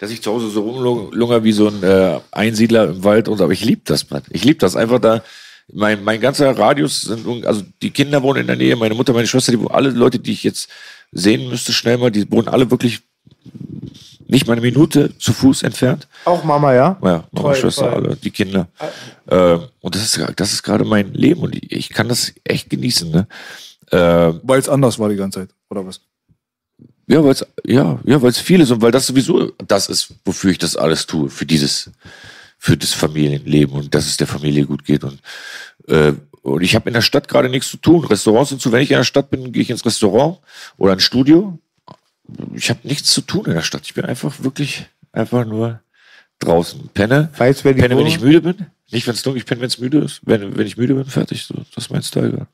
dass ich zu Hause so rumlungere wie so ein äh, Einsiedler im Wald und aber ich liebe das, Mann. Ich liebe das einfach da. Mein, mein ganzer Radius sind, also die Kinder wohnen in der Nähe, meine Mutter, meine Schwester, die wohnen, alle Leute, die ich jetzt sehen müsste, schnell mal, die wohnen alle wirklich nicht mal eine Minute zu Fuß entfernt. Auch Mama, ja? Ja, Mama, Toll, Schwester, toll. alle, die Kinder. Ähm, und das ist, das ist gerade mein Leben und ich, ich kann das echt genießen. Ne? Ähm, Weil es anders war die ganze Zeit, oder was? Ja, weil es ja, ja, weil's viel ist und weil das sowieso das ist, wofür ich das alles tue, für dieses, für das Familienleben und dass es der Familie gut geht. Und, äh, und ich habe in der Stadt gerade nichts zu tun. Restaurants und so, wenn ich in der Stadt bin, gehe ich ins Restaurant oder ins Studio. Ich habe nichts zu tun in der Stadt. Ich bin einfach wirklich einfach nur draußen. Penne. Weißt du, wer die Penne, wenn ich müde bin. Nicht, wenn es dunkel, ich penne, wenn es müde ist. Wenn, wenn ich müde bin, fertig. So, das ist mein Style.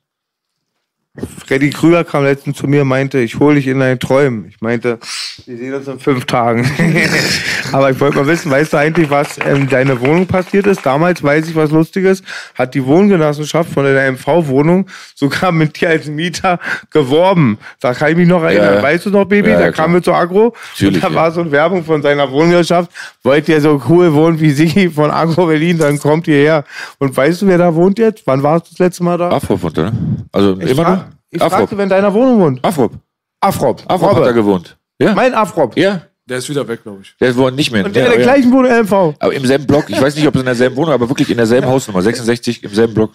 Freddy Krüger kam letztens zu mir und meinte, ich hole dich in deinen Träumen. Ich meinte, wir sehen uns in fünf Tagen. <laughs> Aber ich wollte mal wissen, weißt du eigentlich, was in deiner Wohnung passiert ist? Damals weiß ich was Lustiges, hat die Wohngenossenschaft von der MV-Wohnung sogar mit dir als Mieter geworben. Da kann ich mich noch erinnern. Ja. Weißt du noch, Baby? Ja, da kamen wir zu Agro Natürlich, und da war so eine Werbung von seiner Wohngenossenschaft. Wollt ihr so cool wohnen wie Sie von Agro Berlin, dann kommt ihr her. Und weißt du, wer da wohnt jetzt? Wann warst du das letzte Mal da? Er, ne? Also Ich immer noch? Ich Afrop. fragte, wer in deiner Wohnung wohnt. Afrop. Afrop. Afrop hat Robbe. er gewohnt. Ja. Mein Afrop. ja. Der ist wieder weg, glaube ich. Der wohnt nicht mehr. Und der ja, in der ja. gleichen Wohnung LMV. Aber im selben Block. Ich weiß nicht, ob es in derselben Wohnung, aber wirklich in derselben Hausnummer. 66 im selben Block.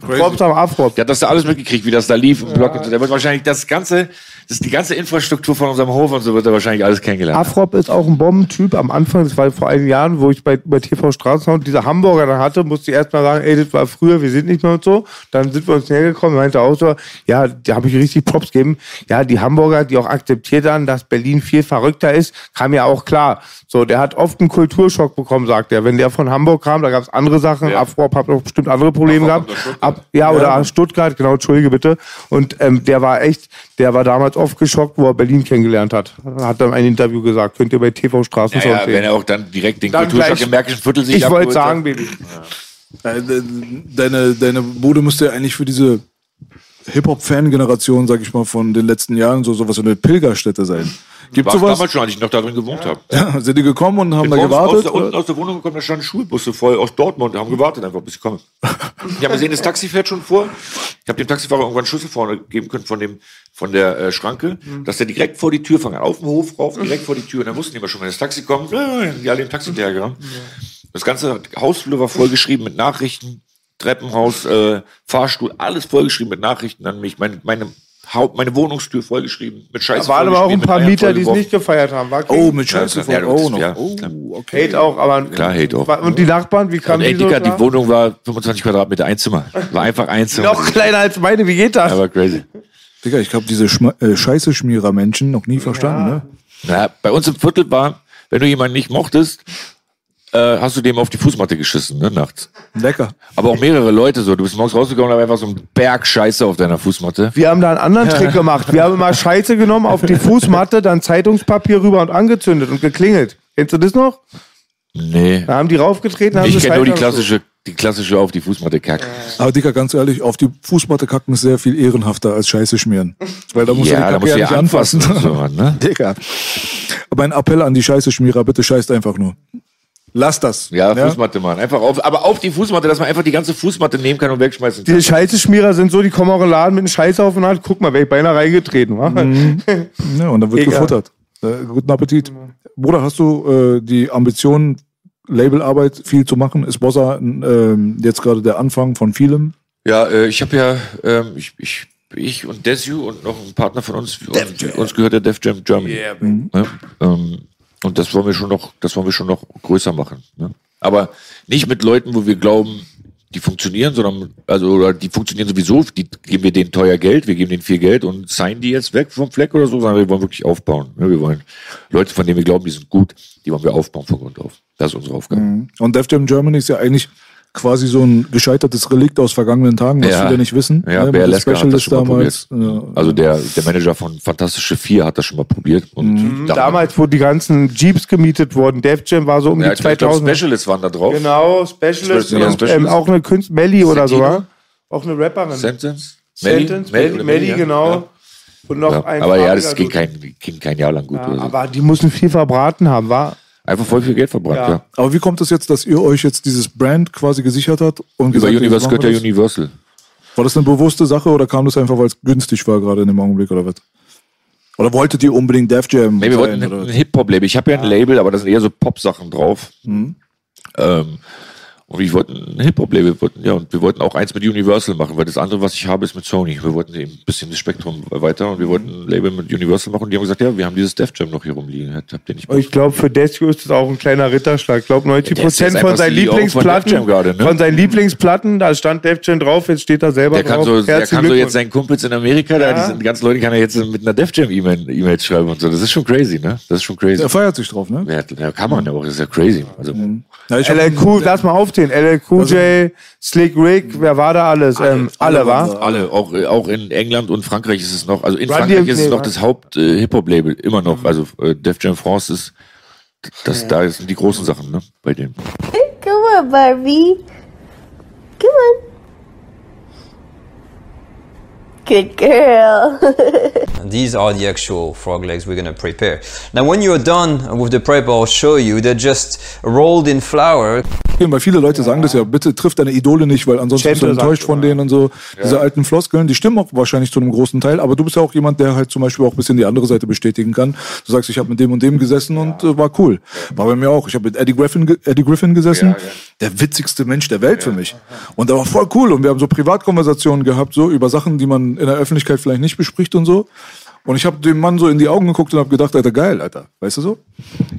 Am Afrop. Der hat das da alles mitgekriegt, wie das da lief im Block. Und so. Der wird wahrscheinlich das ganze, das ist die ganze Infrastruktur von unserem Hof und so wird er wahrscheinlich alles kennengelernt. Afrop ist auch ein Bombentyp. Am Anfang, das war vor einigen Jahren, wo ich bei, bei TV Straßensound diese Hamburger da hatte, musste ich erst mal sagen, ey, das war früher, wir sind nicht mehr und so. Dann sind wir uns näher gekommen, meinte auch so, ja, da habe ich richtig Props gegeben. Ja, die Hamburger, die auch akzeptiert haben, dass Berlin viel verrückter ist, kam ja auch klar. So, der hat oft einen Kulturschock bekommen, sagt er. Wenn der von Hamburg kam, da gab es andere Sachen. Ja. Afrop hat noch bestimmt andere Probleme Afrop gehabt. Ab, ja, oder Stuttgart, genau, entschuldige bitte. Und ähm, der war echt, der war damals oft geschockt, wo er Berlin kennengelernt hat. Hat er in einem Interview gesagt. Könnt ihr bei TV Straßensound Ja, ja, sehen. wenn er auch dann direkt den Dann Kulturschock gleich- im Märkischen Viertel sich ich wollte sagen. Baby. Äh, de- Deine, deine Bude müsste ja eigentlich für diese Hip-Hop-Fan-Generation, sag ich mal, von den letzten Jahren so sowas wie eine Pilgerstätte sein. Gibt War sowas? damals schon, als ich noch da drin gewohnt habe. Ja, sind die gekommen und haben da Morgens gewartet? Aus der, unten aus der Wohnung gekommen, da standen Schulbusse voll aus Dortmund, haben gewartet einfach, bis sie kommen. Ich habe gesehen, das Taxi fährt schon vor. Ich habe dem Taxifahrer irgendwann einen Schlüssel vorne geben können von dem von der äh, Schranke, dass der direkt vor die Tür fangen, auf dem Hof rauf, direkt vor die Tür. Und dann wussten die immer schon, wenn das Taxi kommt, äh, die alle im Taxi hinterhergerannt. Das ganze Hausflur war vollgeschrieben mit Nachrichten, Treppenhaus, äh, Fahrstuhl, alles vollgeschrieben mit Nachrichten an mich. Meine, meine, Haupt, meine Wohnungstür vollgeschrieben mit Scheiße. Da waren aber auch ein paar Mieter, die es nicht gefeiert haben. War Oh, mit Scheiße. Ja, ja, oh, noch. ja, oh, okay. Hate auch, aber. Klar, Hate auch. Und die Nachbarn, wie kamen Ey, die so? Dicker, die? Wohnung war 25 Quadratmeter, ein Zimmer. War einfach ein Zimmer. Noch kleiner als meine, wie geht das? Aber crazy. Digga, ich habe diese Schma äh, Scheiße-Schmierer-Menschen noch nie verstanden, ne? Na, bei uns im Viertel war, wenn du jemanden nicht mochtest, äh, hast du dem auf die Fußmatte geschissen, ne, nachts. Lecker. Aber auch mehrere Leute so. Du bist morgens rausgekommen, da war einfach so ein Berg Scheiße auf deiner Fußmatte. Wir haben da einen anderen Trick gemacht. Wir haben immer Scheiße genommen, auf die Fußmatte, dann Zeitungspapier rüber und angezündet und geklingelt. Kennst du das noch? Nee. Da haben die raufgetreten, haben Ich sie kenne nur die klassische, die klassische auf die Fußmatte kacken. Aber Digga, ganz ehrlich, auf die Fußmatte kacken ist sehr viel ehrenhafter als Scheiße schmieren. Weil da musst Ja, du die da Kacke musst ja nicht anfassen. anfassen und so, ne? <laughs> Digga. Aber ein Appell an die Scheiße-Schmierer, bitte scheißt einfach nur. Lass das. Ja, Fußmatte, Mann. Einfach auf, aber auf die Fußmatte, dass man einfach die ganze Fußmatte nehmen kann und wegschmeißen kann. Diese Scheiße-Schmierer sind so, die kommen auch in den Laden mit einem Scheiße auf den Hand. Guck mal, wäre ich beinahe reingetreten. Wa? Ja, und dann wird Egal. gefuttert. Äh, guten Appetit. Bruder, hast du äh, die Ambition, Labelarbeit viel zu machen? Ist Bossa ähm, jetzt gerade der Anfang von vielem? Ja, äh, ich habe ja, ähm, ich, ich, ich und Desu und noch ein Partner von uns, uns, uns gehört der Def Jam Germany. Ne? Ähm, und das wollen wir schon noch, das wollen wir schon noch größer machen. Ne? Aber nicht mit Leuten, wo wir glauben, die funktionieren, sondern also oder die funktionieren sowieso, die geben wir denen teuer Geld, wir geben denen viel Geld und signen die jetzt weg vom Fleck oder so, sondern wir wollen wirklich aufbauen. Ne? Wir wollen Leute, von denen wir glauben, die sind gut, die wollen wir aufbauen von Grund auf. Das ist unsere Aufgabe. Und Def Jam Germany ist ja eigentlich quasi so ein gescheitertes Relikt aus vergangenen Tagen, was Ja. viele nicht wissen. Ja, Ne, Lesker hat das Specialist schon mal damals. probiert. Ja. Also der, der Manager von Fantastische Vier hat das schon mal probiert. Und da- Damals, wo die ganzen Jeeps gemietet wurden. Def Jam war so um ja, die ich glaub, 2000. Specialists waren da drauf. Genau, Specialist. Ja, und, Specialist. Ähm, auch eine Künstlerin, Melly oder so, wa? Auch eine Rapperin. Sentence? Sentence, Melly, Melly, oder genau. Ja. Und noch Ja. ein Aber ja, das ging kein, ging kein Jahr lang gut. Ja, oder so. aber die mussten viel verbraten haben, war. Einfach voll viel Geld verbrannt, Ja. ja. Aber wie kommt es jetzt, dass ihr euch jetzt dieses Brand quasi gesichert habt? Und Über gesagt, Universal gehört ja das? Universal. War das eine bewusste Sache oder kam das einfach, weil es günstig war gerade in dem Augenblick oder was? Oder wolltet ihr unbedingt Def Jam? Nee, wir sein, wollten ein was? Hip-Hop-Label. Ich habe ja ein Label, aber da sind eher so Pop-Sachen drauf. Mhm. Ähm, und ich wollten ein Hip-Hop-Label, wir wollten, ja, und wir wollten auch eins mit Universal machen, weil das andere, was ich habe, ist mit Sony. Wir wollten eben ein bisschen das Spektrum weiter und wir wollten ein Label mit Universal machen und die haben gesagt, ja, wir haben dieses Def Jam noch hier rumliegen. Habt ihr nicht ich glaube, für Desio ist das auch ein kleiner Ritterschlag. Ich glaube, 90 Der ist Prozent von seinen von Lieblingsplatten, Jam gerade, ne? von seinen Lieblingsplatten, da stand Def Jam drauf, jetzt steht er selber Der kann drauf. so, der kann so jetzt seinen Kumpels in Amerika, da, Ja. die sind, ganz Leute kann er jetzt mit einer Def Jam E-Mail E-Mails schreiben und so. Das ist schon crazy, ne? Das ist schon crazy. Er feiert sich drauf, ne? Ja, kann man ja auch, das ist ja crazy. Also, Ja, ich hab- LLQ, lass mal aufzählen. LLQJ, Slick Rick, wer war da alles? Ähm, alle, war? alle, auch, äh, auch in England und Frankreich ist es noch, also in Run Frankreich DMC, ist es noch das Haupt-Hip-Hop-Label, immer noch. Also äh, Def Jam France ist, das, da sind die großen Sachen, ne? Bei denen. Come on, Barbie. Come on. Good girl. <laughs> These are the actual frog legs we're going to prepare. Now, when you're done with the prep, I'll show you. They're just rolled in flour. Weil viele Leute sagen das ja, bitte triff deine Idole nicht, weil ansonsten bist du enttäuscht von denen und so. Diese alten Floskeln, die stimmen auch wahrscheinlich zu einem großen Teil, aber du bist ja auch jemand, der halt zum Beispiel auch ein bisschen die andere Seite bestätigen kann. Du sagst, ich habe mit dem und dem gesessen und äh, war cool. War bei mir auch. Ich habe mit Eddie Griffin, Eddie Griffin gesessen, der witzigste Mensch der Welt für mich. Und der war voll cool und wir haben so Privatkonversationen gehabt, so über Sachen, die man in der Öffentlichkeit vielleicht nicht bespricht und so. Und ich habe dem Mann so in die Augen geguckt und habe gedacht, Alter, geil, Alter. Weißt du so?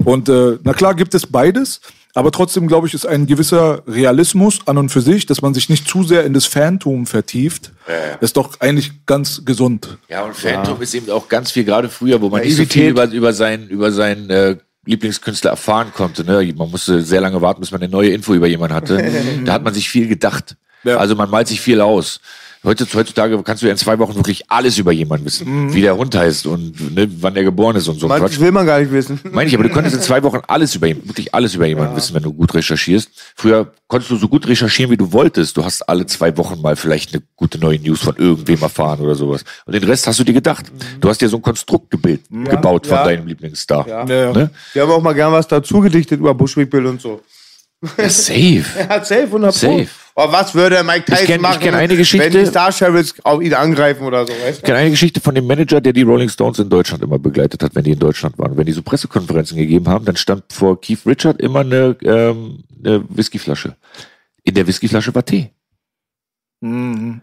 Und äh, na klar gibt es beides, aber trotzdem, glaube ich, ist ein gewisser Realismus an und für sich, dass man sich nicht zu sehr in das Phantom vertieft. Das ist doch eigentlich ganz gesund. Ja, und Phantom ist eben auch ganz viel, gerade früher, wo man nicht so viel über, über seinen, über seinen äh, Lieblingskünstler erfahren konnte. Ne? Man musste sehr lange warten, bis man eine neue Info über jemanden hatte. <laughs> da hat man sich viel gedacht. Ja. Also man malt sich viel aus. Heutzutage, kannst du ja in zwei Wochen wirklich alles über jemanden wissen. Wie der Hund heißt und ne, wann der geboren ist und so. Quatsch. will man gar nicht wissen. Meine ich, aber du konntest in zwei Wochen alles über ihn, wirklich alles über jemanden wissen, wenn du gut recherchierst. Früher konntest du so gut recherchieren, wie du wolltest. Du hast alle zwei Wochen mal vielleicht eine gute neue News von irgendwem erfahren oder sowas. Und den Rest hast du dir gedacht. Du hast dir so ein Konstrukt gebild, gebaut von Ja. deinem Lieblingsstar. Ja. Ja, Ne? Wir haben auch mal gern was dazu gedichtet über Bushwick Bill und so. <laughs> Ja, safe. Er hat safe 100 Pro. Safe. Aber was würde Mike Tyson Ich kenn- ich machen, kenn eine Geschichte- wenn die Star Sheriffs auf ihn angreifen oder so, weißt Ich kenne eine Geschichte von dem Manager, der die Rolling Stones in Deutschland immer begleitet hat, wenn die in Deutschland waren. Wenn die so Pressekonferenzen gegeben haben, dann stand vor Keith Richard immer eine, ähm, eine Whiskyflasche. In der Whiskyflasche war Tee. Mhm.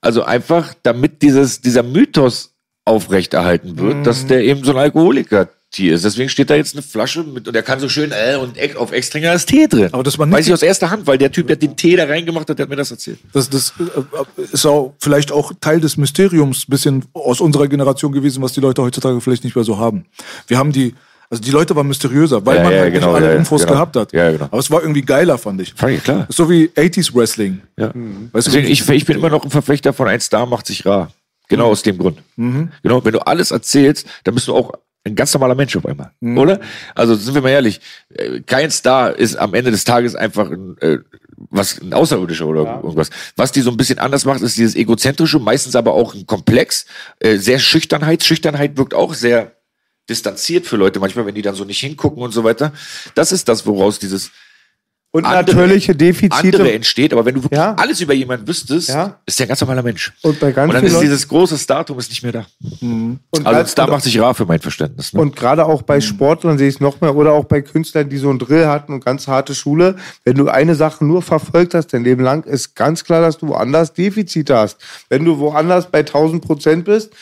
Also einfach, damit dieses, dieser Mythos aufrechterhalten wird, Mhm. dass der eben so ein Alkoholiker-Tier ist. Deswegen steht da jetzt eine Flasche mit, und er kann so schön, äh, und auf Extringer ist Tee drin. Aber das war Weiß nicht- ich aus erster Hand, weil der Typ, der den Tee da reingemacht hat, der hat mir das erzählt. Das, das äh, ist auch vielleicht auch Teil des Mysteriums bisschen aus unserer Generation gewesen, was die Leute heutzutage vielleicht nicht mehr so haben. Wir haben die, also die Leute waren mysteriöser, weil Ja, man ja, halt genau, nicht alle ja, Infos genau. gehabt hat. Ja, genau. Aber es war irgendwie geiler, fand ich. Fand ich, klar. So wie 80s Wrestling. Ja. Weißt du, Deswegen, ich, ich bin immer noch ein Verfechter von ein Star macht sich rar. Genau aus dem Grund. Genau, wenn du alles erzählst, dann bist du auch ein ganz normaler Mensch auf einmal, oder? Also sind wir mal ehrlich, äh, kein Star ist am Ende des Tages einfach ein, äh, was ein Außerirdischer oder irgendwas. Was die so ein bisschen anders macht, ist dieses egozentrische, meistens aber auch ein Komplex, äh, sehr Schüchternheit. Schüchternheit wirkt auch sehr distanziert für Leute manchmal, wenn die dann so nicht hingucken und so weiter. Das ist das, woraus dieses Und andere- natürliche Defizite. andere entsteht, aber wenn du wirklich Ja. alles über jemanden wüsstest, Ja. ist der ganz normaler Mensch. Und bei ganz und dann ist dieses große Startum ist nicht mehr da. und Also ganz- Star macht sich rar für mein Verständnis. Ne? Und gerade auch bei Sportlern sehe ich es noch mehr oder auch bei Künstlern, die so einen Drill hatten und ganz harte Schule. Wenn du eine Sache nur verfolgt hast dein Leben lang, ist ganz klar, dass du woanders Defizite hast. Wenn du woanders bei 1000 Prozent bist,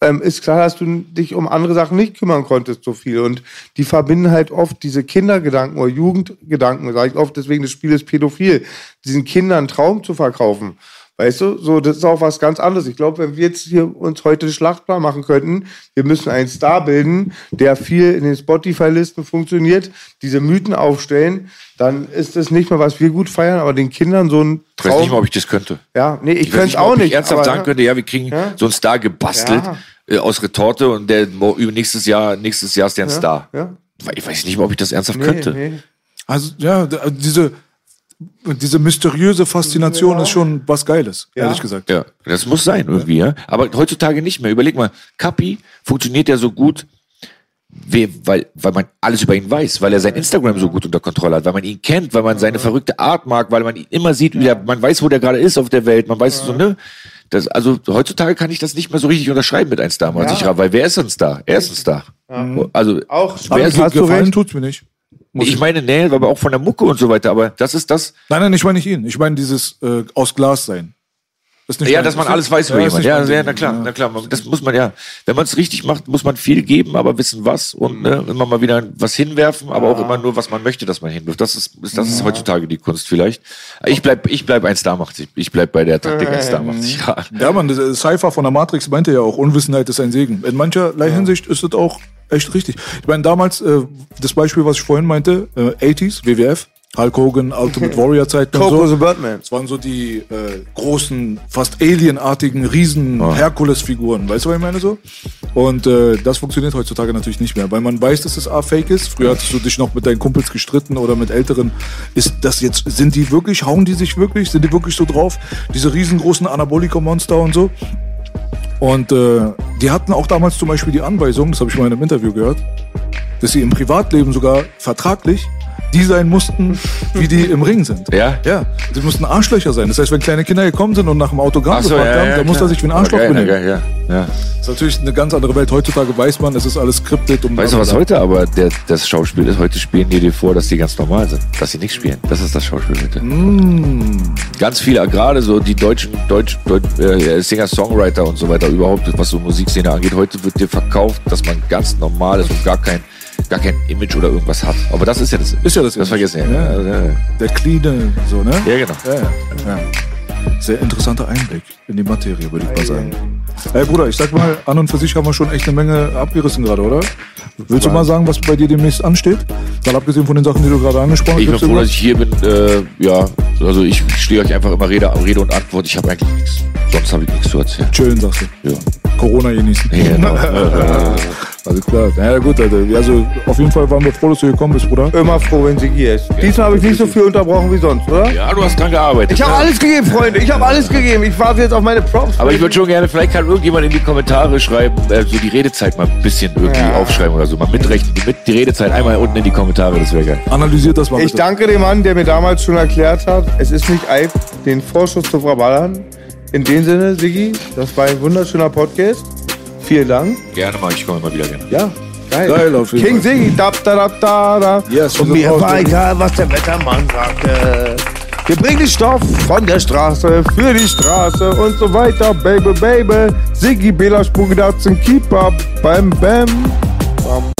ähm, ist klar, dass du dich um andere Sachen nicht kümmern konntest so viel. Und die verbinden halt oft diese Kindergedanken oder Jugendgedanken, sage ich oft, deswegen das Spiel ist pädophil, diesen Kindern Traum zu verkaufen. Weißt du, so, das ist auch was ganz anderes. Ich glaube, wenn wir jetzt hier uns heute einen Schlachtplan machen könnten, wir müssen einen Star bilden, der viel in den Spotify-Listen funktioniert, diese Mythen aufstellen, dann ist das nicht mehr, was wir gut feiern, aber den Kindern so ein Ich weiß Traum. nicht mal, ob ich das könnte. ja, nee, ich, könnte es auch ob nicht. Ich ernsthaft aber, sagen könnte, ja, wir kriegen Ja. so einen Star gebastelt Ja. äh, aus Retorte und der nächstes Jahr, nächstes Jahr ist der ein Star. Ja. Ich weiß nicht mal, ob ich das ernsthaft Nee, könnte. nee. Also ja, d- diese, diese mysteriöse Faszination ist schon was Geiles, ehrlich gesagt. Ja, das muss sein irgendwie, ja. Aber heutzutage nicht mehr. Überleg mal, Kapi funktioniert ja so gut, we- weil, weil man alles über ihn weiß, weil er sein Instagram so gut unter Kontrolle hat, weil man ihn kennt, weil man seine verrückte Art mag, weil man ihn immer sieht, wie der, man weiß, wo der gerade ist auf der Welt, man weiß so, ne? Das, also heutzutage kann ich das nicht mehr so richtig unterschreiben mit ein Star, mal sicher, weil wer ist ein Star? Er ist ein Star. Also Auch wer ist, Gefallen tut's mir nicht. Muss ich meine, nee, aber auch von der Mucke und so weiter, aber das ist das, Nein, nein, ich meine nicht ihn. Ich meine dieses äh, aus Glas sein. Das Ja, dass man alles weiß über ja, nicht Ja, ja, na klar, na klar. Das muss man ja. Wenn man es richtig macht, muss man viel geben, aber wissen was und ne, immer mal wieder was hinwerfen, aber auch immer nur, was man möchte, dass man hinwirft. Das ist, das ist heutzutage die Kunst vielleicht. Ich bleib, ich bleib ein Star macht sich. Ich bleib bei der Taktik ein Star macht sich. Ja. Ja, man, äh, Cypher von der Matrix meinte ja auch, Unwissenheit ist ein Segen. In mancherlei Hinsicht ist das auch echt richtig. Ich meine, damals, äh, das Beispiel, was ich vorhin meinte, äh, 80s, WWF, Hulk Hogan, Ultimate <laughs> Warrior Zeiten und so. the Birdman. Das waren so die äh, großen, fast alienartigen riesen Herkules-Figuren. Weißt du, was ich meine so? Und äh, das funktioniert heutzutage natürlich nicht mehr, weil man weiß, dass es A, fake ist. Früher hattest du dich noch mit deinen Kumpels gestritten oder mit Älteren. Ist das jetzt, sind die wirklich, hauen die sich wirklich? Sind die wirklich so drauf? Diese riesengroßen Anabolika-Monster und so? Und äh, die hatten auch damals zum Beispiel die Anweisung, das habe ich mal in einem Interview gehört, dass sie im Privatleben sogar vertraglich die sein mussten, wie die im Ring sind. Ja? Ja, die mussten Arschlöcher sein. Das heißt, wenn kleine Kinder gekommen sind und nach dem Autogramm so, gefragt ja, haben, ja, dann muss er sich wie ein Arschloch geil, benehmen. geil, ja, ja. Das ist natürlich eine ganz andere Welt. Heutzutage weiß man, es ist alles skriptet. Und Weißt du, was heute aber der, das Schauspiel ist? Heute spielen die dir vor, dass die ganz normal sind. Dass sie nicht spielen. Das ist das Schauspiel heute. ganz viele, gerade so die deutschen Deutsch, Deutsch, äh, Singer-Songwriter und so weiter, überhaupt, was so Musikszene angeht, heute wird dir verkauft, dass man ganz normal ist und gar kein, gar kein Image oder irgendwas hat. Aber das ist ja das. Ist ja das. Das vergessen. Ja. Ja. Ja, ja. Der Clean, so, ne? ja, genau. Ja, ja. ja. Sehr interessanter Einblick in die Materie, würde ich mal sagen. Ey Bruder, ich sag mal, an und für sich haben wir schon echt eine Menge abgerissen gerade, oder? Willst du mal sagen, was bei dir demnächst ansteht? Mal abgesehen von den Sachen, die du gerade angesprochen Ich bin hast. froh, dass ich hier bin. Äh, ja, also ich stehe euch einfach immer Rede, Rede und Antwort. Ich habe eigentlich nichts. Sonst habe ich nichts zu erzählen. Chillen, sagst du. Ja. Corona genießen. Ja, genau. <laughs> Alles klar. Ja, gut, Alter. Also, auf jeden Fall waren wir froh, dass du gekommen bist, Bruder. Immer froh, wenn Sigi ist. Diesmal habe ich nicht so viel unterbrochen wie sonst, oder? ja, du hast dran gearbeitet. Ich habe alles gegeben, Freunde. Ich habe alles gegeben. Ich warte jetzt auf meine Props. Aber ich würde schon gerne, vielleicht kann irgendjemand in die Kommentare schreiben, äh, so die Redezeit mal ein bisschen irgendwie Ja. aufschreiben oder so. Mal mitrechnen, die, mit, die Redezeit einmal unten in die Kommentare, das wäre geil. Analysiert das mal Ich bitte. danke dem Mann, der mir damals schon erklärt hat, es ist nicht Eib, den Vorschuss zu verballern. In dem Sinne, Sigi, das war ein wunderschöner Podcast. Vielen Dank. Gerne mal, ich komme immer wieder gerne. Ja, geil. Geil, auf jeden King Fall. Sigi, da, da, da, da, da. Yes, Und so mir war egal, was der Wettermann sagte. Wir bringen den Stoff von der Straße für die Straße und so weiter, Baby, Baby. Sigi, Bela, Spugedatzen, Keeper, Bam, Bam. Bam.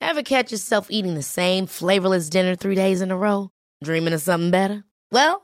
Ever catch yourself eating the same flavorless dinner three days in a row? Dreaming of something better? Well,